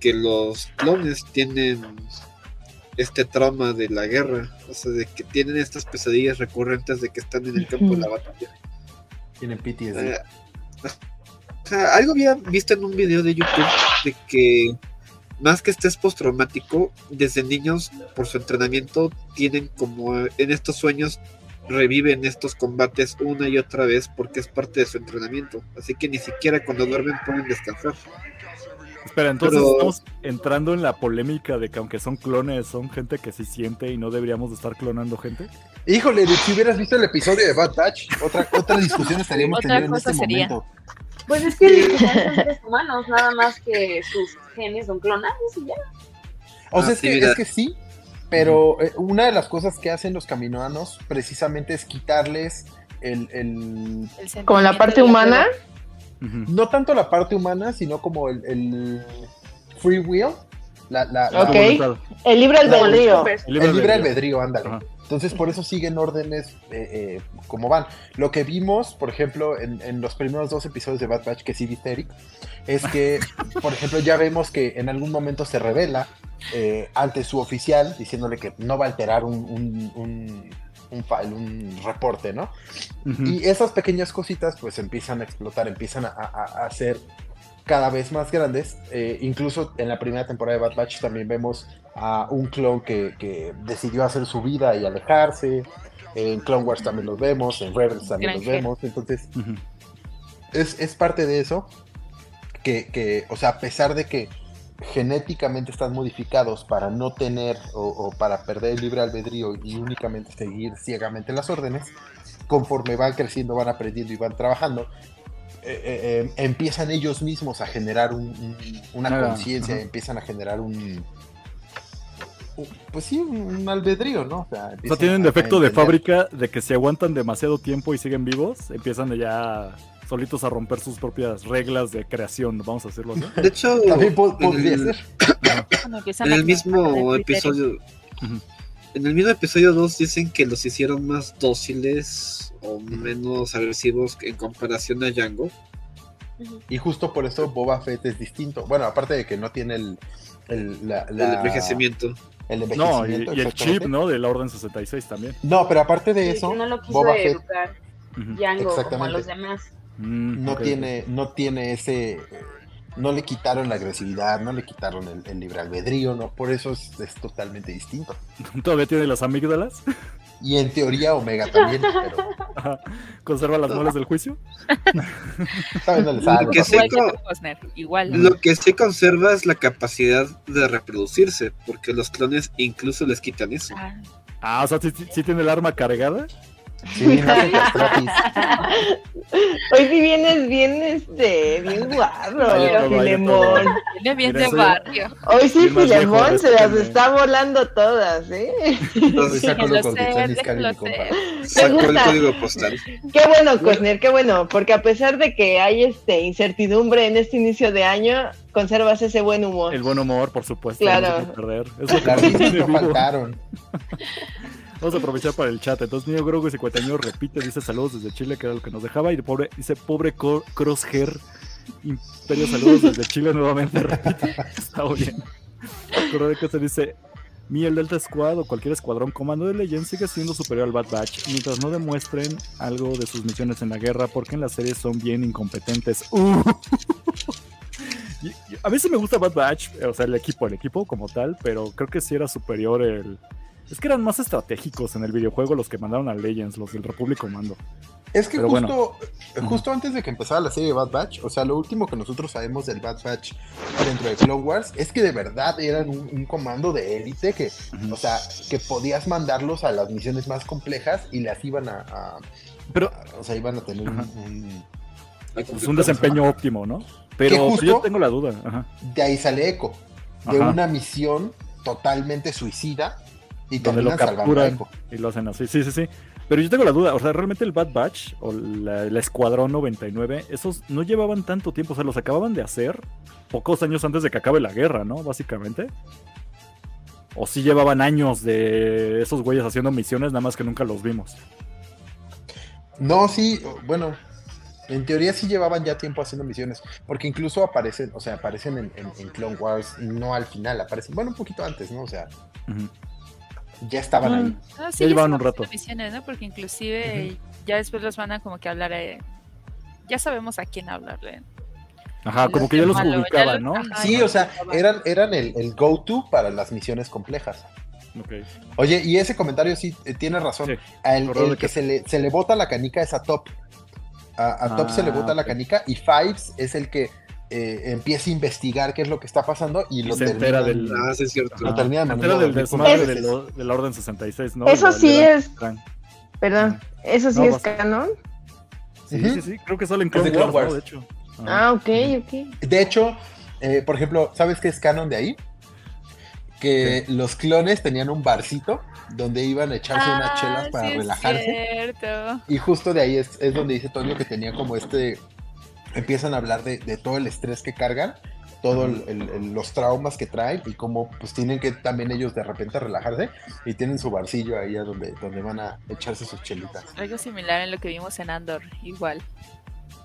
C: que los clones tienen este trauma de la guerra. O sea, de que tienen estas pesadillas recurrentes de que están en el campo de la batalla.
D: Tienen PTSD.
C: Algo había visto en un video de YouTube de que más que estés postraumático, desde niños por su entrenamiento tienen como en estos sueños reviven estos combates una y otra vez porque es parte de su entrenamiento. Así que ni siquiera cuando duermen pueden descansar.
B: Espera, entonces
C: pero-
B: estamos entrando en la polémica de que aunque son clones, son gente que sí siente y no deberíamos de estar clonando gente.
D: Híjole, si hubieras visto el episodio de Bad Batch, otra, otra discusión estaríamos
G: Otra
D: teniendo en este
G: sería.
D: momento.
E: Pues es que literal son seres humanos, nada más que sus genes son clonados y ya.
D: O sea,
C: Ah,
D: es,
C: sí,
D: que, es que sí, pero eh, una de las cosas que hacen los caminoanos precisamente es quitarles el, el-
G: El
F: Como la parte
G: de
D: no tanto la parte humana, sino como el, el free will, la, la- la-
F: Ok.
B: Voluntad.
F: El libre albedrío.
B: El libre albedrío.
D: ándale. Entonces, por eso siguen órdenes eh, eh, como van. Lo que vimos, por ejemplo, en, en los primeros dos episodios de Bad Batch que sí viste, Eric, es que, por ejemplo, ya vemos que en algún momento se revela eh, ante su oficial diciéndole que no va a alterar un, un, un, un file, un reporte, ¿no?
B: Ujú.
D: Y esas pequeñas cositas pues empiezan a explotar, empiezan a, a- a ser cada vez más grandes. Eh, incluso en la primera temporada de Bad Batch también vemos a un clon que, que decidió hacer su vida y alejarse. En Clone Wars también los vemos, en Rebels también los vemos. Entonces es, es parte de eso que, que, o sea, a pesar de que genéticamente están modificados para no tener o, o para perder el libre albedrío y únicamente seguir ciegamente las órdenes, conforme van creciendo, van aprendiendo y van trabajando, eh, eh, eh, empiezan ellos mismos a generar un- un- una
B: Ah,
D: conciencia, empiezan a generar un, un- pues sí, un, albedrío, ¿no? O sea,
B: O sea, tienen defecto de fábrica de que si aguantan demasiado tiempo y siguen vivos, empiezan ya solitos a romper sus propias reglas de creación, vamos a decirlo así.
C: De hecho,
D: También podría
C: el-
D: ser.
C: En el mismo episodio. En el mismo episodio 2 dicen que los hicieron más dóciles o menos agresivos en comparación a Django.
D: Y justo por eso Boba Fett es distinto. Bueno, aparte de que no tiene el, el, la-
C: El
D: la-
C: envejecimiento.
D: el
B: No, y,
D: envejecimiento,
B: y el chip, ¿no? De la Orden 66 también.
D: No, pero aparte de
E: Sí,
D: eso,
E: no lo quiso
D: Boba Fett
E: educar. Django como a los demás.
B: Mm,
D: no tiene, no tiene ese, eh, no le quitaron la agresividad, no le quitaron el, el libre albedrío, no, por eso es, es totalmente distinto.
B: Todavía tiene las amígdalas.
D: Y en teoría Omega también, pero
B: Ajá. Conserva las muelas del juicio.
C: Lo que sí conserva es la capacidad de reproducirse, porque los clones incluso les quitan eso.
G: Ah,
B: Ah, o sea, sí, sí- sí tiene el arma cargada.
D: Sí.
F: Hoy sí vienes bien, este, bien guarro, Filemón.
G: Viene bien de barrio.
F: Hoy sí Filemón se las está volando todas, ¿eh?
C: Entonces,
D: Saco lo con
C: sacó el código postal.
F: Qué bueno, Cosner, qué bueno, porque a pesar de que hay este incertidumbre en este inicio de año, conservas ese buen humor.
B: El buen humor, por supuesto.
F: Claro.
B: No se puede perder. Es lo que
D: Las
B: nos
D: risas
B: tiene
D: no
B: vivo.
D: faltaron.
B: Vamos a aprovechar para el chat. Entonces, Niño Grogu 50 años repite, dice saludos desde Chile, que era lo que nos dejaba. Y pobre, dice pobre Crosshair Imperio, saludos desde Chile nuevamente. Repite, está bien. Correo que se dice: Mi el Delta Squad o cualquier escuadrón comando de Legends sigue siendo superior al Bad Batch mientras no demuestren algo de sus misiones en la guerra, porque en las series son bien incompetentes. Uh. A veces me gusta Bad Batch, o sea, el equipo, el equipo como tal, pero creo que sí era superior el. Es que eran más estratégicos en el videojuego los que mandaron a Legends, los del Republic Commando.
D: Es que
B: Pero
D: justo,
B: bueno.
D: justo antes de que empezara la serie de Bad Batch, o sea, lo último que nosotros sabemos del Bad Batch dentro de Clone Wars es que de verdad eran un, un comando de élite que, o sea, que podías mandarlos a las misiones más complejas y las iban a, a-
B: Pero
D: a- o sea, iban a tener un-
B: Ajá.
D: un,
B: es un desempeño óptimo, ¿no? Pero
D: Que justo-
B: yo tengo la duda. Ajá.
D: de ahí sale Echo, de
B: Ajá.
D: una misión totalmente suicida y
B: Donde lo capturan y lo hacen así. Sí, sí, sí. Pero yo tengo la duda, o sea, realmente el Bad Batch o la, el Escuadrón 99, esos no llevaban tanto tiempo, o sea, los acababan de hacer pocos años antes de que acabe la guerra, ¿no? Básicamente. O sí llevaban años de esos güeyes haciendo misiones, nada más que nunca los vimos.
D: No, sí, bueno, en teoría sí llevaban ya tiempo haciendo misiones, porque incluso aparecen, o sea, aparecen en, en- en Clone Wars, no al final, aparecen, bueno, un poquito antes, ¿no? O sea,
B: Ujú.
D: Ya estaban ahí.
G: No, sí,
B: Ya llevaban un rato.
G: haciendo misiones, ¿no? Porque inclusive ya después los mandan como que a hablar. eh, Ya sabemos a quién hablarle.
B: Ajá,
G: Los
B: como que ya los
G: malo, ya
B: ubicaban,
G: los-
B: ¿no?
G: ajá,
D: Sí, o sea, eran, eran el, el go-to para las misiones complejas. Oye, y ese comentario sí eh, tiene razón.
B: Sí,
D: A el, que
B: que-
D: se le, se le bota la canica es a Top. A, a Top se le
B: Ah,
D: bota la
B: ok.
D: canica y Fives es el que eh, empieza a investigar qué es lo que está pasando y,
B: Y
D: lo
B: se entera del-
C: Ah, sí, es cierto.
D: Lo termina
B: Se entera del desmadre de,
D: jefes.
B: lo- de la Orden 66, ¿no?
F: Eso
B: La-
F: sí
B: la-
F: es,
B: Frank.
F: perdón, eso sí
B: No,
F: es
B: vas-
F: canon.
B: Sí, sí, sí, creo que sale en Clone
D: Clone
B: Wars, ¿no?
D: Wars.
B: De hecho. Ajá.
F: Ah, ok, ok.
D: De hecho, eh, por ejemplo, ¿sabes qué es canon de ahí? Que los clones tenían un barcito donde iban a echarse unas
G: Ah,
D: chelas para
G: sí es
D: relajarse.
G: cierto.
D: Y justo de ahí es, es donde dice Toño que tenía como este. Empiezan a hablar de, de todo el estrés que cargan, todos los traumas que traen y cómo pues tienen que también ellos de repente relajarse y tienen su barcillo ahí a donde, donde van a echarse sus chelitas.
G: Algo similar en lo que vimos en Andor, igual.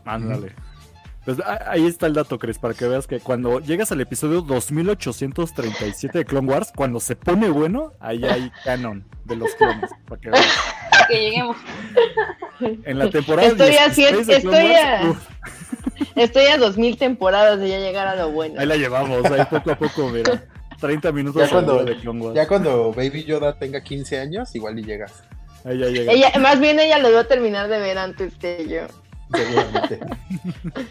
B: Ándale. Pues ahí está el dato, Chris, para que veas que cuando llegas al episodio 2837 de Clone Wars, cuando se pone bueno, ahí hay canon de los clones. Para que veas.
E: Que lleguemos.
B: En la temporada
F: Estoy a
B: 16
F: cien-
B: de Clone
F: estoy
B: Wars,
F: a-
B: uf,
F: Estoy a dos mil temporadas de ya llegar a lo bueno.
B: ahí la llevamos, ahí poco a poco, mira. 30 minutos
D: Ya cuando-
B: de Clone Wars.
D: Ya cuando Baby Yoda tenga 15 años, igual y llegas,
B: Ahí ya llega.
F: Ella, más bien ella lo va a terminar de ver antes que yo.
D: seguramente.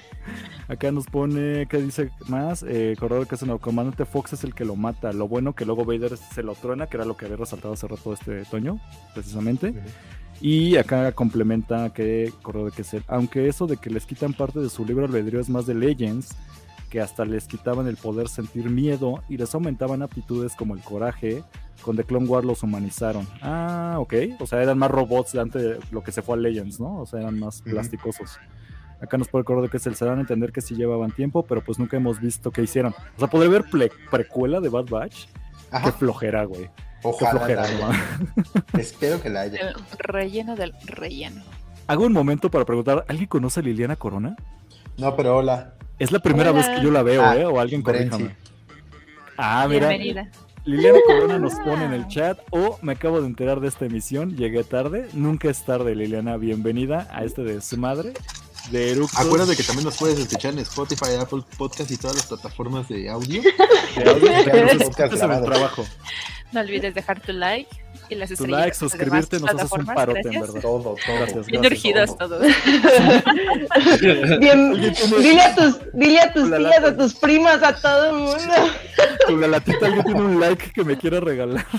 B: Acá nos pone, ¿qué dice más? Eh, corredor que es el comandante Fox es el que lo mata. Lo bueno que luego Vader se lo truena, que era lo que había resaltado hace rato este Toño, precisamente. Y acá complementa que corredor que es el, aunque eso de que les quitan parte de su libro albedrío es más de Legends, que hasta les quitaban el poder sentir miedo y les aumentaban aptitudes como el coraje, con The Clone Wars los humanizaron. Ah, ok. O sea, eran más robots de antes de lo que se fue a Legends, ¿no? O sea, eran más
D: Ujú.
B: plasticosos. Acá nos puede acordar que se dan a entender que sí llevaban tiempo, pero pues nunca hemos visto qué hicieron. O sea, podré ver precuela de Bad Batch. Qué flojera, güey.
D: Ojalá.
B: flojera,
D: la haya. Espero que la haya.
G: El relleno del relleno.
B: Hago un momento para preguntar, ¿alguien conoce a Liliana Corona?
D: No, pero hola.
B: Es la primera
F: Hola.
B: vez que yo la veo,
D: Ah,
B: ¿eh? O alguien corríjame. Ah, mira.
G: Bienvenida.
B: Liliana Corona nos pone en el chat. O me acabo de enterar de esta emisión. Llegué tarde. Nunca es tarde, Liliana. Bienvenida a este desmadre de Eructos.
D: Acuérdate que también nos puedes escuchar en Spotify, Apple Podcast y todas las plataformas de audio.
B: de audio,
D: podcast
B: escuchas en el trabajo.
G: No olvides dejar tu like y las
B: Tu
G: estrellitas
B: like, suscribirte, nos haces un parote, en verdad.
D: Todo, todo.
B: Gracias,
G: Bien urgidos todos.
F: Bien, dile a tus, dile a tus tías,
B: lata.
F: a tus primas, a todo el mundo.
B: Con la latita alguien tiene un like que me quiera regalar.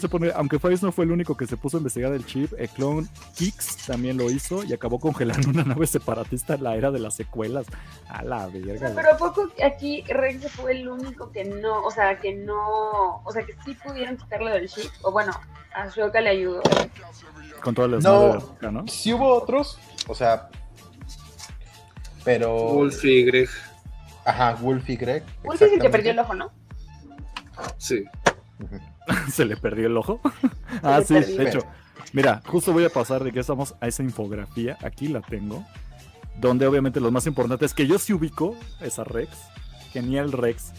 B: Se pone, aunque Faiz no fue el único que se puso a investigar el chip, el clon Kix también lo hizo y acabó congelando una nave separatista en la era de las secuelas. A la verga.
E: pero a poco aquí Rex fue el único que no, o sea, que no, o sea, que sí pudieron quitarlo del chip, o bueno, a Shoka le ayudó.
B: Con toda la
D: No.
B: ¿no?
D: Sí hubo otros, o sea, pero...
C: Wolf y Greg.
D: Ajá, Wolf y Greg.
E: Wolf es el que perdió el ojo, ¿no?
C: Sí.
B: Se le perdió el ojo. ah, sí,
E: perdió.
B: de hecho. Mira, justo voy a pasar de que estamos a esa infografía. Aquí la tengo. Donde obviamente lo más importante es que yo sí ubico esa Rex. Genial Rex.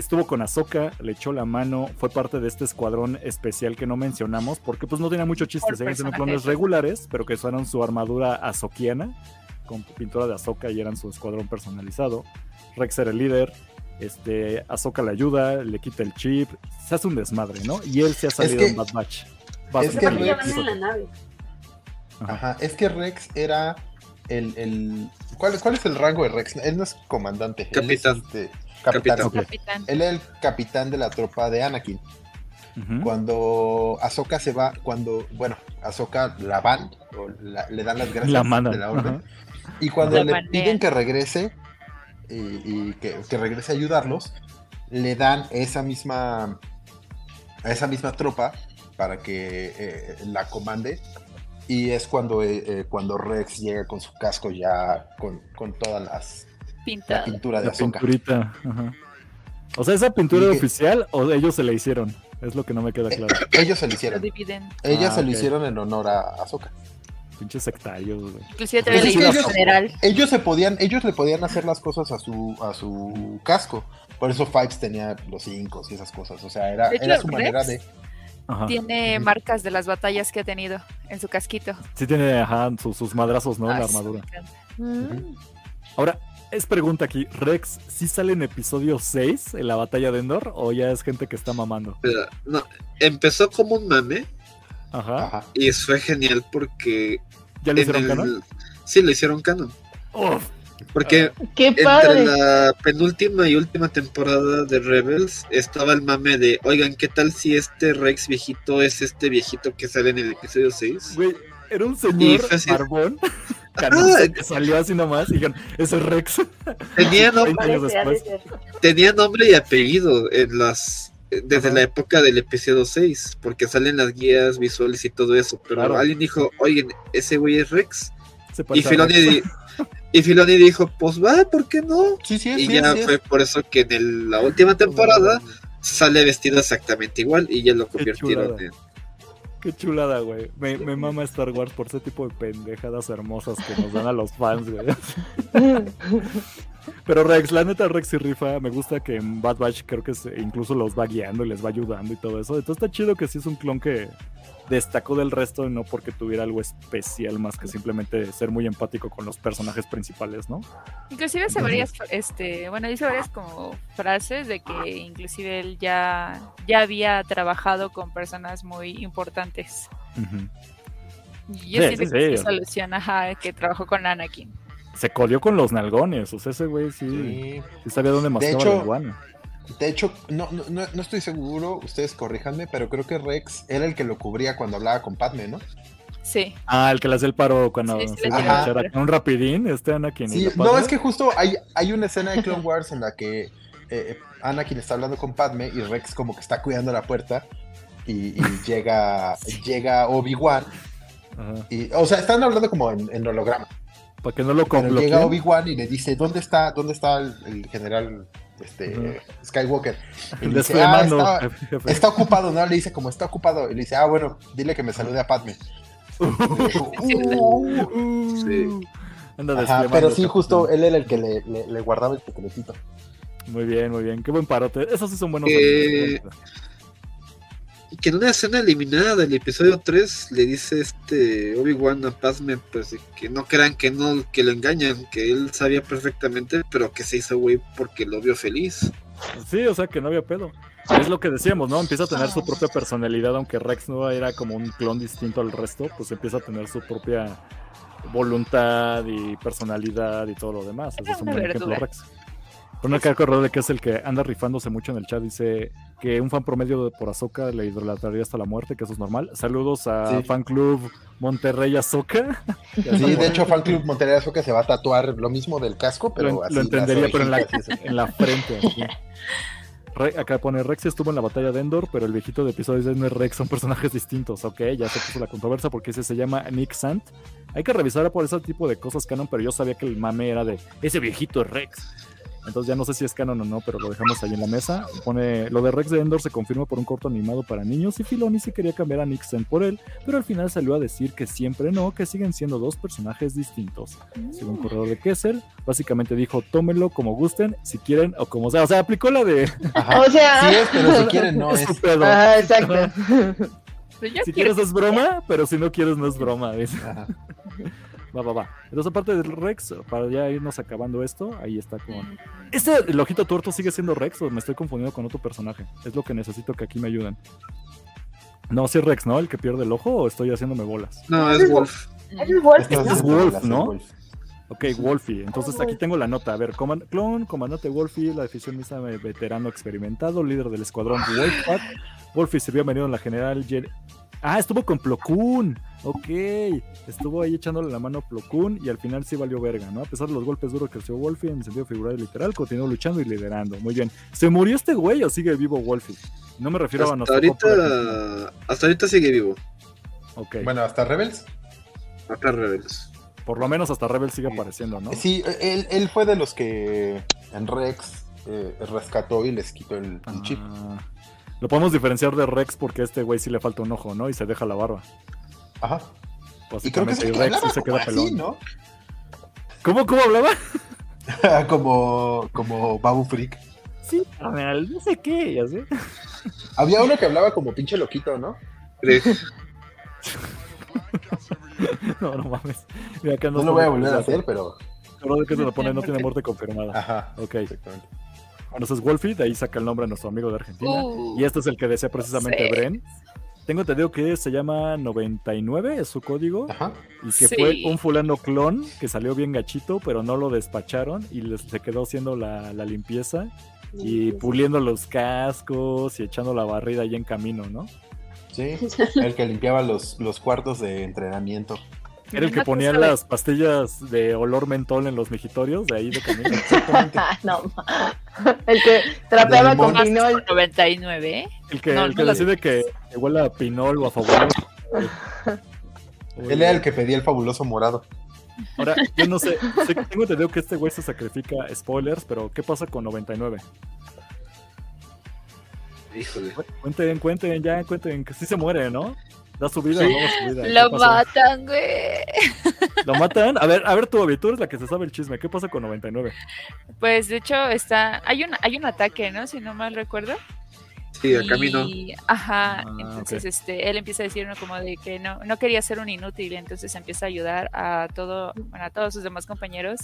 B: Estuvo con Ahsoka, le echó la mano, fue parte de este escuadrón especial que no mencionamos, porque pues no tenía mucho chiste, seguían siendo clones regulares, pero que usaron su armadura azokiana, con pintura de Ahsoka y eran su escuadrón personalizado. Rex era el líder, este, Ahsoka le ayuda, le quita el chip, se hace un desmadre, ¿no? Y él se ha salido
D: que-
B: en Bad Batch.
D: es que Rex-
E: en la nave.
D: Ajá, es que Rex era el... el... ¿Cuál, ¿Cuál es el rango de Rex? Él no es comandante. él es,
C: Capitán.
D: este, capitán.
C: Capitán.
B: Ok.
G: Capitán.
D: Él era el capitán de la tropa de Anakin. Cuando Ahsoka se va, cuando, bueno, Ahsoka la van, o la- le dan las gracias
B: La mandan,
D: de la orden, y cuando
G: La
D: le piden que regrese, y, y que, que regrese a ayudarlos, le dan esa misma, a esa misma tropa para que eh, la comande, y es cuando, eh, eh, cuando Rex llega con su casco ya con, con todas las, la pintura de
B: La pinturita. ajá. O sea, ¿esa pintura oficial o ellos se la hicieron? Es lo que no me queda claro.
D: Ellos se Lo hicieron. Ellas
B: Ah,
D: se lo hicieron en honor a Ahsoka.
B: Pinches sectarios, güey.
G: Inclusive leído en
D: ellos-
G: general.
D: ellos se podían, ellos le podían hacer las cosas a su, a su casco. Por eso Fives tenía los cinco y esas cosas. O sea, era,
G: hecho,
D: era su
G: Rex-
D: manera de.
B: Ajá.
G: Tiene marcas de las batallas que ha tenido en su casquito.
B: Sí tiene, ajá, sus, sus madrazos, ¿no? En la
G: Ah, sí,
B: armadura.
F: Mm.
B: Ahora, es pregunta aquí, ¿Rex sí sale en episodio 6 en la batalla de Endor o ya es gente que está mamando?
C: Pero, no, empezó como un mame
B: Ajá.
D: Ajá.
C: y fue genial porque
B: ¿Ya le hicieron
C: el-
B: canon?
C: sí le hicieron canon.
B: Uf,
C: Porque
F: Qué
C: entre la penúltima y última temporada de Rebels estaba el mame de, oigan, ¿qué tal si este Rex viejito es este viejito que sale en el episodio 6?
B: güey, era un señor barbón que salió así nomás y dijeron, ese es Rex.
C: Tenía, nom-
B: 20 años
E: Parece, ha de
B: después.
E: ser.
C: tenía nombre y apellido en las desde
B: Ajá.
C: la época del episodio 6, porque salen las guías visuales y todo eso, pero
B: Claro.
C: alguien dijo, oigan, ese güey es Rex. Y Filoni,
B: Rex.
C: y Filoni dijo, pues va, ¿por qué no?
D: Sí, sí,
C: Y
D: sí,
C: ya
D: sí,
C: fue por eso que en el- la última temporada sale vestido exactamente igual y ya lo convirtieron en...
B: Qué chulada, güey. Me, me mama Star Wars por ese tipo de pendejadas hermosas que nos dan a los fans, güey. Pero Rex, la neta Rex y rifa, me gusta que en Bad Batch creo que se- incluso los va guiando y les va ayudando y todo eso. Entonces está chido que sí es un clon que destacó del resto y no porque tuviera algo especial más que simplemente ser muy empático con los personajes principales, ¿no?
G: Inclusive hace varias, este, bueno, dice varias como frases de que inclusive él ya, ya había trabajado con personas muy importantes. Y yo
B: Sí,
G: siento
B: sí,
G: que
B: sí.
G: es alusión, ajá, que trabajó con Anakin.
B: Se colió con los nalgones, o sea, ese güey sí, sí.
D: Sí.
B: sabía dónde mascaba
D: hecho,
B: la iguana.
D: De hecho, no, no, no, no estoy seguro, ustedes corríjanme, pero creo que Rex era el que lo cubría cuando hablaba con Padme, ¿no?
G: Sí.
B: Ah, el que le hacía el paro cuando
G: Sí, sí,
B: se un rapidín, este Anakin.
D: Sí, no, es que justo hay, hay una escena de Clone Wars en la que eh, Anakin está hablando con Padme y Rex como que está cuidando la puerta y, y llega, llega Obi-Wan. Y, o sea, están hablando como en, en holograma.
B: Para que no lo
D: Pero llega Obi-Wan y le dice, ¿dónde está, dónde está el, el general este. Skywalker? Y le dice, ah, está, ocupado, ¿no? Le dice, como está ocupado. Y le dice, ah, bueno, dile que me salude a Padme.
C: Sí.
B: Anda
D: Ajá, pero sí, justo él era el que le, le- le guardaba el secretito.
B: Muy bien, muy bien. Qué buen parote. Esos sí son buenos.
C: Eh,
B: amigos.
C: Que en una escena eliminada del episodio 3 le dice este Obi-Wan a Padme pues que no crean que no que lo engañan, que él sabía perfectamente, pero que se hizo güey porque lo vio feliz.
B: Sí, o sea que no había pedo. Es lo que decíamos, ¿no? Empieza a tener su propia personalidad, aunque Rex no era como un clon distinto al resto, pues empieza a tener su propia voluntad y personalidad y todo lo demás. Ese es un buen ejemplo. Rex. Una que acordar de que es el que anda rifándose mucho en el chat, dice que un fan promedio de por Azoka le idolatraría hasta la muerte, que eso es normal. Saludos a
D: Sí.
B: fan club Monterrey Azoka.
D: Sí, de hecho, Fan Club Monterrey Azoka se va a tatuar lo mismo del casco, pero
B: lo,
D: así.
B: lo entendería, pero en la, en frente. así. Re- acá pone Rex estuvo en la batalla de Endor, pero el viejito de episodio 6 no es Rex, son personajes distintos. Ok, ya se puso la controversia porque ese se llama Nick Sant. Hay que revisar por ese tipo de cosas canon, pero yo sabía que el mame era de ese viejito es Rex. Entonces ya no sé si es canon o no, pero lo dejamos ahí en la mesa. Pone lo de Rex de Endor se confirma por un corto animado para niños y Filoni sí quería cambiar a Sant por él, pero al final salió a decir que siempre no, que siguen siendo dos personajes distintos. Según corredor de Kessel, básicamente dijo, tómenlo como gusten, si quieren o como sea. O sea, aplicó la de...
D: Ajá.
F: O sea,
D: Sí es, pero si quieren no
B: es
D: es.
F: Ajá, exacto.
G: Yo
B: Si quieres es broma, pero si no quieres no es broma. Va, va, va. Entonces, aparte del Rex, para ya irnos acabando esto, ahí está con... ¿Este el ojito tuerto sigue siendo Rex o me estoy confundiendo con otro personaje? Es lo que necesito que aquí me ayuden. No, sí es Rex, ¿no? El que pierde el ojo o estoy haciéndome bolas.
C: No, es Wolf.
E: Es Wolf.
D: Estas
B: es
D: son
B: Wolf, ¿no? Ok, Wolfie. Entonces aquí tengo la nota. A ver, coman- clon, comandante Wolfie, la definición misa veterano experimentado, líder del escuadrón Wolfpack. Wolfie sirvió a menudo en la general Ah, estuvo con Plo Koon. Ok. Estuvo ahí echándole la mano a Plo Koon y al final sí valió verga, ¿no? A pesar de los golpes duros que recibió Wolfie en sentido figural y literal, continuó luchando y liderando. Muy bien. ¿Se murió este güey o sigue vivo Wolfie? No me refiero a
C: Hasta
B: de-
C: ahorita, hasta ahorita sigue vivo.
B: Ok.
D: Bueno, hasta Rebels.
C: Acá Rebels.
B: Por lo menos hasta Rebel sigue apareciendo, ¿no?
D: Sí, él, él fue de los que en Rex eh, rescató y les quitó el, el chip.
B: Ah, lo podemos diferenciar de Rex porque a este güey sí le falta un ojo, ¿no? Y se deja la barba.
D: Ajá. Y creo que que
B: Rex
D: hablaba
B: sí se queda
D: así,
B: pelón.
D: ¿no?
B: ¿Cómo, cómo hablaba?
D: como, como Babu Freak.
B: Sí, no sé qué, ya sé.
D: Había uno que hablaba como pinche loquito, ¿no?
B: No, no mames. Mira, acá
D: No lo voy a volver a hacer, pero.
B: Cabrón, que se lo pone, no tiene muerte confirmada.
D: Ajá.
B: Ok.
D: Exactamente.
B: Bueno, ese es Wolfie, de ahí saca el nombre a nuestro amigo de Argentina.
G: Uh,
B: Y este es el que decía precisamente
G: sí.
B: Bren. Tengo entendido que se llama 99, es su código.
D: Ajá.
B: Y que
G: Sí.
B: fue un fulano clon que salió bien gachito, pero no lo despacharon y les, se quedó haciendo la, la limpieza y puliendo los cascos y echando la barrida ahí en camino, ¿no?
D: Sí. El que limpiaba los, los cuartos de entrenamiento.
B: Era el que ponía las pastillas de olor mentol en los migitorios de ahí de camino.
F: No, el que trapeaba con pinol.
G: 99, ¿eh?
B: El que,
G: No,
B: el
G: no
B: que
G: lo-
B: decide que, que huele a pinol o a fabuloso.
D: Él era el que pedía el fabuloso morado.
B: Ahora, yo no sé, sé que tengo entendido que este güey se sacrifica, spoilers, pero ¿qué pasa con 99?
C: Híjole.
B: Cuenten, cuenten, ya, cuenten, que sí se muere, ¿no? Da su vida o
C: Sí.
B: no da su vida. ¿Qué
G: Lo matan, güey.
B: ¿Lo matan? A ver, a ver, tú, Abby, tú eres la que se sabe el chisme. ¿Qué pasa con 99?
G: Pues de hecho está, hay un, hay un ataque, ¿no? Si no mal recuerdo.
C: Sí, a camino.
G: Ajá,
B: Ah,
G: entonces este, él empieza a decir ¿no? como de que no, no quería ser un inútil, entonces empieza a ayudar a todo, bueno, a todos sus demás compañeros,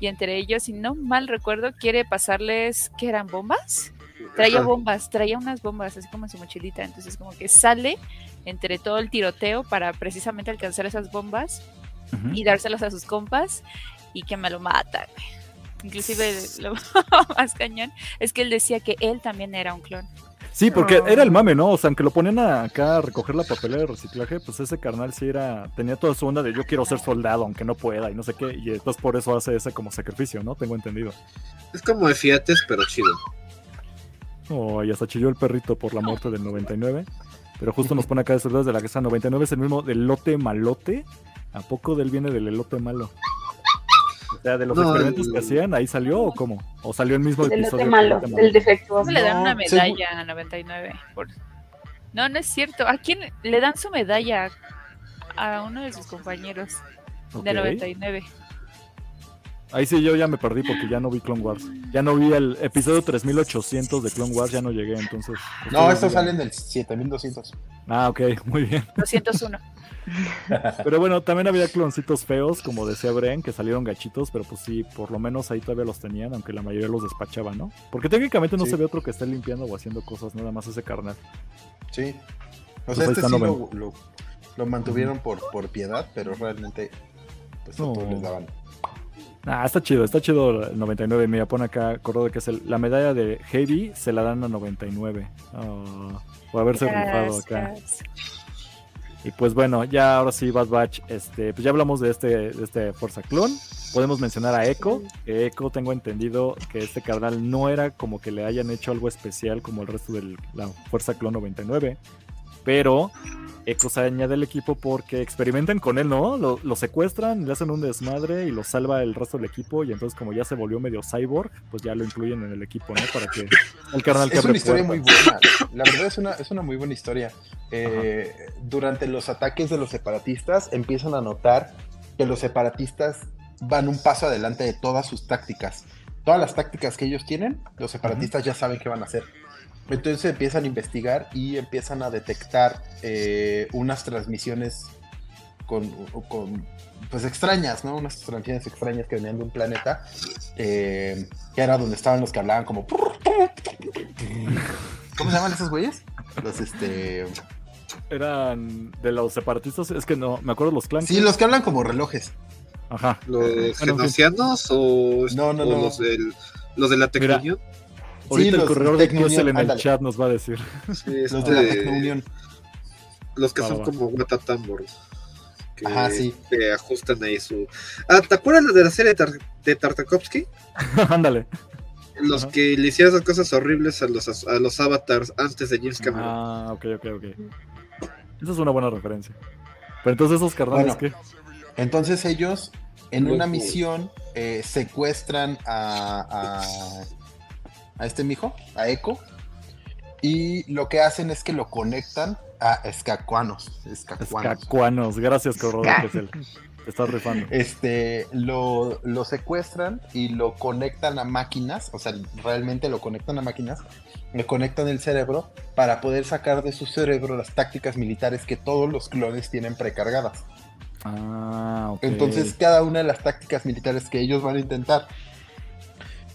G: y entre ellos, si no mal recuerdo, quiere pasarles, ¿qué eran bombas? Traía bombas, traía unas bombas así como en su mochilita, entonces como que sale entre todo el tiroteo para precisamente alcanzar esas bombas y dárselas a sus compas y que me lo matan. güey. Inclusive lo más cañón es que él decía que él también era un clon.
B: Sí, porque era el mame, ¿no? O sea, aunque lo ponían acá a recoger la papelera de reciclaje, pues ese carnal sí era, tenía toda su onda de yo quiero ser soldado, aunque no pueda, y no sé qué, y entonces por eso hace ese como sacrificio, ¿no? Tengo entendido.
C: Es como de fiates, pero chido.
B: Oh, y hasta chilló el perrito por la muerte del 99. Pero justo nos pone acá desde la casa 99 es el mismo del lote malote. ¿A poco del viene del elote malo? O sea, de los
C: No,
B: experimentos
C: el-
B: que hacían, ahí salió o cómo? ¿O salió el mismo
E: Del
B: episodio?
E: lote malo,
B: del
E: del defectuoso.
G: le dan una medalla a 99. por- No, no es cierto. ¿A quién le dan su medalla? A uno de sus compañeros de
B: Ok.
G: 99.
B: Ahí sí yo ya me perdí porque ya no vi Clone Wars. Ya no vi el episodio 3800 de Clone Wars, ya no llegué, entonces.
D: No,
B: ustedes
D: estos salen del 7200.
B: Ah, ok, muy bien.
G: 201.
B: Pero bueno, también había cloncitos feos, como decía Bren, que salieron gachitos, pero pues sí, por lo menos ahí todavía los tenían, aunque la mayoría los despachaban, ¿no? Porque técnicamente no
D: Sí.
B: se ve otro que esté limpiando o haciendo cosas, nada más ese carnal.
D: Sí. O
B: Pues
D: sea,
B: ahí
D: este sí lo, lo, lo mantuvieron por, por piedad, pero realmente pues a
B: No.
D: todos les daban.
B: Ah, está chido, está chido el 99. Mira, pone acá, acordado que es el- la medalla de Heavy, se la dan a 99. Ah, por haberse rifado acá. Y pues bueno, ya ahora sí, Bad Batch, este, pues ya hablamos de este, de este Fuerza Clon. Podemos mencionar a Echo. que Echo tengo entendido que este carnal no era como que le hayan hecho algo especial como el resto de la Fuerza Clon 99. Pero Echo se añade al equipo porque experimentan con él, ¿no? Lo, lo secuestran, le hacen un desmadre y lo salva el resto del equipo. Y entonces, como ya se volvió medio cyborg, pues ya lo incluyen en el equipo, ¿no? Para que el carnal que
D: Es una historia muy buena. La verdad es una, es una muy buena historia. Eh, durante los ataques de los separatistas empiezan a notar que los separatistas van un paso adelante de todas sus tácticas. Todas las tácticas que ellos tienen, los separatistas ya saben qué van a hacer. Entonces empiezan a investigar y empiezan a detectar eh, unas transmisiones con, con, pues extrañas, ¿no? Unas transmisiones extrañas que venían de un planeta, eh, que era donde estaban los que hablaban como... ¿Cómo se llaman esos güeyes? Los este...
B: Eran de los separatistas, es que no, me acuerdo los clans.
D: Sí, los que hablan como relojes.
B: Ajá.
C: ¿Los
B: Bueno,
C: genocianos o,
D: No, no,
C: o
D: no.
C: los, del- los de la tecnología?
B: Ahorita el
D: los
B: corredor de Kiesel en el chat nos va a decir.
C: Sí,
D: Los de la
C: este,
D: Tecnounión.
C: Los que son
B: va.
C: como Watatambors. Que,
D: Ajá, sí.
C: que ajustan ahí su. Ah, ¿te acuerdas de la serie de, Tar- de Tartakovsky?
B: Ándale.
C: Los
B: Ajá.
C: que le hicieron esas cosas horribles a los, a los avatars antes de James Cameron.
B: Ah, ok, ok, ok. Esa es una buena referencia. Pero entonces esos carnales,
D: Bueno.
B: ¿qué?
D: Entonces ellos, en una misión, eh, secuestran a, a, este mijo, a Echo, y lo que hacen es que lo conectan a escacuanos. Escacuanos.
B: Escacuanos. Gracias, de Kiesel. Te estás rifando.
D: Este, lo, lo secuestran y lo conectan a máquinas, o sea, realmente lo conectan a máquinas, le conectan el cerebro para poder sacar de su cerebro las tácticas militares que todos los clones tienen precargadas.
B: Ah, ok.
D: Entonces, cada una de las tácticas militares que ellos van a intentar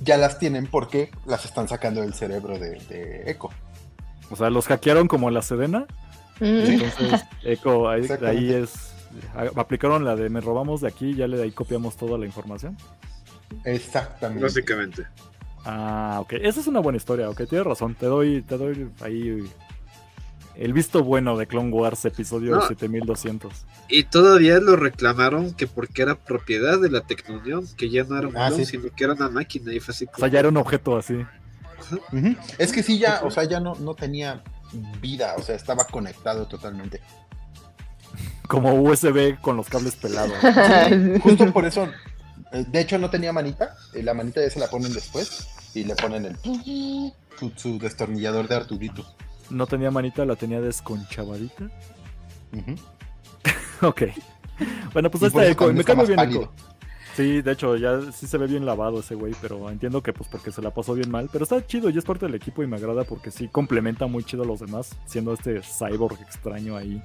D: ya las tienen porque las están sacando del cerebro de, de Echo.
B: O sea, los hackearon como la Sedena.
F: Mm.
B: Entonces, Eco, ahí, ahí es. Aplicaron la de me robamos de aquí y ya le de ahí copiamos toda la información.
D: Exactamente.
C: Básicamente.
B: Ah, ok. Esa es una buena historia, ok. Tienes razón. Te doy, te doy ahí el visto bueno de Clone Wars, episodio
C: No.
B: 7200.
C: Y todavía lo reclamaron que porque era propiedad de la Tecnounión, que ya no era un
D: Ah,
C: clon,
D: sí.
C: sino que era una máquina. Y fue así
B: O sea, ya era un objeto así.
D: Es que sí, ya, o sea, ya no, no tenía vida, o sea, estaba conectado totalmente.
B: Como USB con los cables pelados.
D: Justo por eso, eh, de hecho no tenía manita, la manita ya se la ponen después y le ponen el su, su destornillador de Arturito.
B: No tenía manita, la tenía desconchavadita.
D: Ujú.
B: Ok. Bueno, pues Eco.
D: también
B: Me
D: más
B: bien
D: pálido.
B: Eco. Sí, de hecho, ya sí se ve bien lavado ese güey, pero entiendo que pues porque se la pasó bien mal. Pero está chido y es parte del equipo y me agrada porque sí complementa muy chido a los demás, siendo este cyborg extraño ahí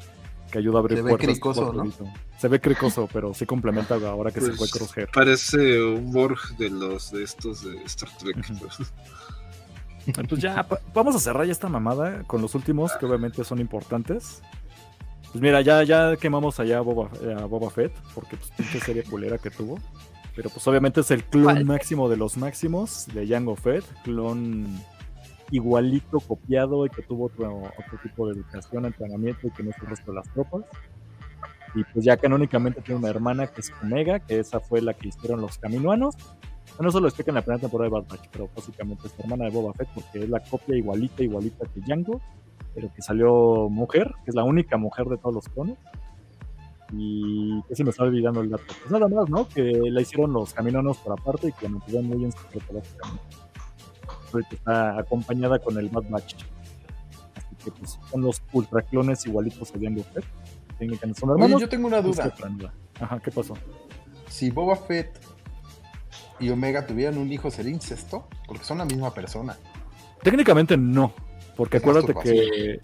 B: que ayuda a abrir
D: Se ve
B: puertas.
D: cricoso,
B: tipo
D: ¿no?
B: Arturito. Se ve cricoso, pero sí complementa ahora que se
C: Pues,
B: fue Crosshair.
C: Parece un Morg de los de estos de Star Trek.
B: Pues ya, vamos a cerrar ya esta mamada con los últimos, que obviamente son importantes. Pues mira, ya, ya quemamos allá a Boba, a Boba Fett, porque pues pinche serie culera que tuvo. Pero pues obviamente es el clon
G: ¿Cuál?
B: máximo de los máximos de Jango Fett, clon igualito, copiado y que tuvo otro, otro tipo de educación, entrenamiento y que no es el resto de las tropas. Y pues ya canónicamente tiene una hermana que es Omega, que esa fue la que hicieron los caminoanos. Bueno, eso lo explica en la primera temporada de Bad Batch, pero básicamente es la hermana de Boba Fett porque es la copia igualita, igualita que Django. pero que salió mujer, que es la única mujer de todos los clones. Y que se me está olvidando el dato. Pues nada más, ¿no? Que la hicieron los caminonos por aparte y que la mantuvieron muy en secreto, básicamente. Ahorita está acompañada con el Bad Batch. Así que pues son los ultraclones igualitos a Jango Fett. Son
D: Oye,
B: hermanos.
D: yo tengo una duda.
B: Ajá, ¿qué pasó?
D: Si Boba Fett y Omega tuvieran un hijo, ¿sería incesto? Porque son la misma persona.
B: Técnicamente no, porque
D: Es
B: acuérdate que.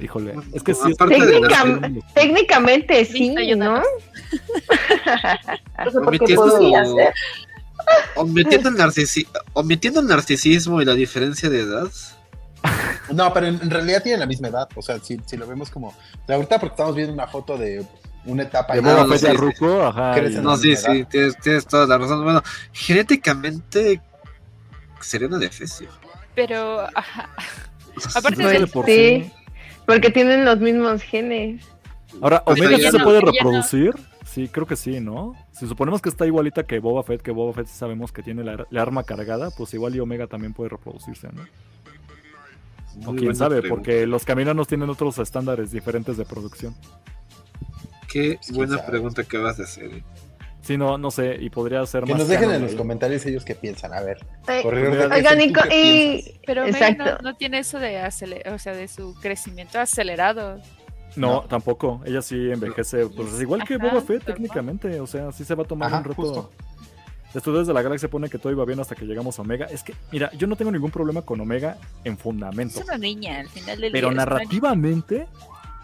B: Híjole, es que sí.
C: De la-
F: Técnicam- técnicamente sí, ¿no?
C: Omitiendo,
E: ser.
C: el narcisi- omitiendo el narcisismo y la diferencia de edad.
D: No, pero en, en realidad tienen la misma edad. O sea, si, si lo vemos como. de ahorita, porque estamos viendo una foto de una etapa.
B: De. Boba
C: no,
B: Fett
C: sí,
B: y
C: sí.
B: Ruko, ajá.
C: No, sí, sí, tienes, tienes toda la razón. Bueno, genéticamente sería una defecio.
G: Pero, ajá, aparte
B: Pues,
G: de
B: por
F: sí.
B: sí.
F: Porque tienen los mismos genes.
B: Ahora,
C: Pues
B: ¿Omega sí se
C: no,
B: puede
G: no.
B: reproducir? Sí, creo que sí, ¿no? Si suponemos que está igualita que Boba Fett, que Boba Fett sí sabemos que tiene la, la arma cargada, pues igual y Omega también puede reproducirse, ¿no? O quién sabe,
C: pregunta.
B: porque los caminonos tienen otros estándares diferentes de producción.
C: Qué
D: quién
C: buena
D: sabe.
C: pregunta que vas a hacer. eh.
B: Sí, no, no sé, y podría ser
D: Que
B: más.
D: nos dejen en los
B: ahí.
D: comentarios ellos qué piensan. A ver.
F: Ay,
B: Oigan,
D: Red, ¿tú
F: Nico,
D: qué
F: y-
G: pero Omega no, no tiene eso de acele- o sea, de su crecimiento acelerado.
B: No,
D: No.
B: tampoco. Ella sí envejece, pues es igual que
G: Ajá,
B: Boba Fett técnicamente. O sea, sí se va a tomar
D: Ajá,
B: un reto.
D: justo.
B: Estudios de la galaxia pone que todo iba bien hasta que llegamos a Omega. Es que, mira, yo no tengo ningún problema con Omega en
G: Es
B: fundamento.
G: una niña al final del
B: Pero
G: día. es
B: narrativamente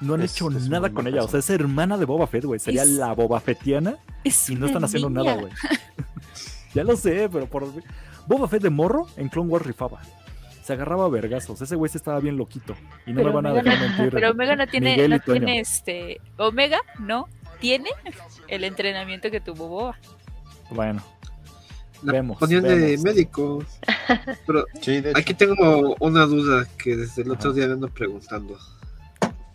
B: no han
D: Es-
B: hecho
D: es
B: nada con ella. O sea, es hermana de Boba Fett, güey. Sería
G: Es-
B: la Boba Fettiana y no están haciendo
G: niña.
B: nada, güey. ya lo sé, pero por... Boba Fett de morro en Clone Wars rifaba. Se agarraba a vergazos. Ese güey sí estaba bien loquito. Y no
G: Pero
B: me van a
G: Omega
B: dejar mentir.
G: Pero Omega no tiene,
B: Miguel y
G: no
B: Toño.
G: tiene este. Omega no tiene el entrenamiento que tuvo Boba.
B: Bueno,
C: La
B: Vemos,
C: ponían de
B: vemos.
C: médico. Pero
D: Sí,
C: aquí tengo una duda que desde el otro
B: Ajá.
C: día me ando preguntando.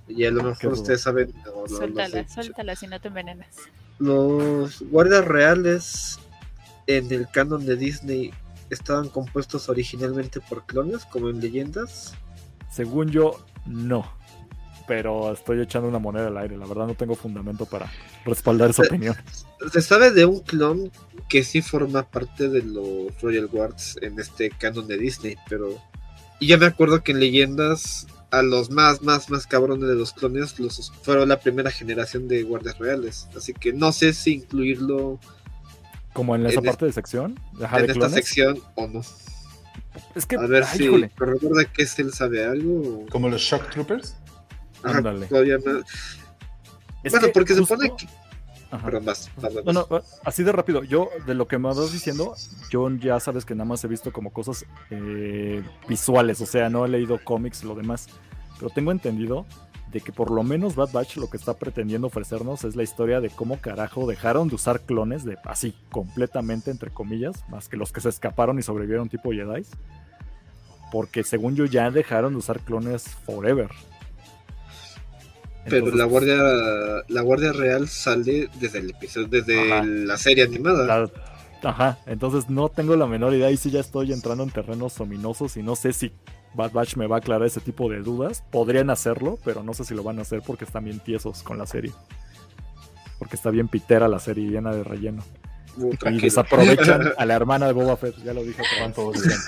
C: Y a lo
B: ¿Qué
C: mejor ustedes saben.
G: Suéltala,
C: sé.
G: suéltala si no te envenenas.
C: Los guardias reales en el canon de Disney estaban compuestos originalmente por clones, como en leyendas.
B: según yo, no. Pero estoy echando una moneda al aire. La verdad no tengo fundamento para respaldar esa opinión.
C: Se sabe de un clon que sí forma parte de los Royal Guards en este canon de Disney, pero. Y ya me acuerdo que en leyendas a los más, más, más cabrones de los clones los fueron la primera generación de guardias reales. Así que no sé si incluirlo
B: Como en esa
C: en
B: parte de sección. Ajá,
C: en
B: de
C: esta
B: clones.
C: sección o no.
B: Es que,
C: A ver
B: ay,
C: si recuerda que es él sabe algo. o-
D: Como los Shock Troopers.
C: Ajá,
B: Ándale.
C: todavía no-
B: Es
C: Bueno,
B: que
C: porque se supone que.
B: Ajá.
C: Vas, vas.
B: No, no, así de rápido. Yo, de lo que me vas diciendo, yo ya sabes que nada más he visto como cosas eh, visuales, o sea, no he leído cómics, lo demás. Pero tengo entendido de que por lo menos Bad Batch lo que está pretendiendo ofrecernos es la historia de cómo carajo dejaron de usar clones de así completamente entre comillas, más que los que se escaparon y sobrevivieron tipo Jedi. Porque según yo ya dejaron de usar clones forever.
C: Pero
B: Entonces,
C: la guardia, la guardia real sale desde el episodio, desde
B: Ajá.
C: la serie animada.
B: La- Ajá, entonces no tengo la menor idea y sí ya estoy entrando en terrenos ominosos y no sé si Bad Batch me va a aclarar ese tipo de dudas. Podrían hacerlo, pero no sé si lo van a hacer porque están bien tiesos con la serie. Porque está bien pitera la serie llena de relleno.
C: Uh,
B: Y desaprovechan a la hermana de Boba Fett, ya lo dije. otra vez.
D: ¿Cuánto odian?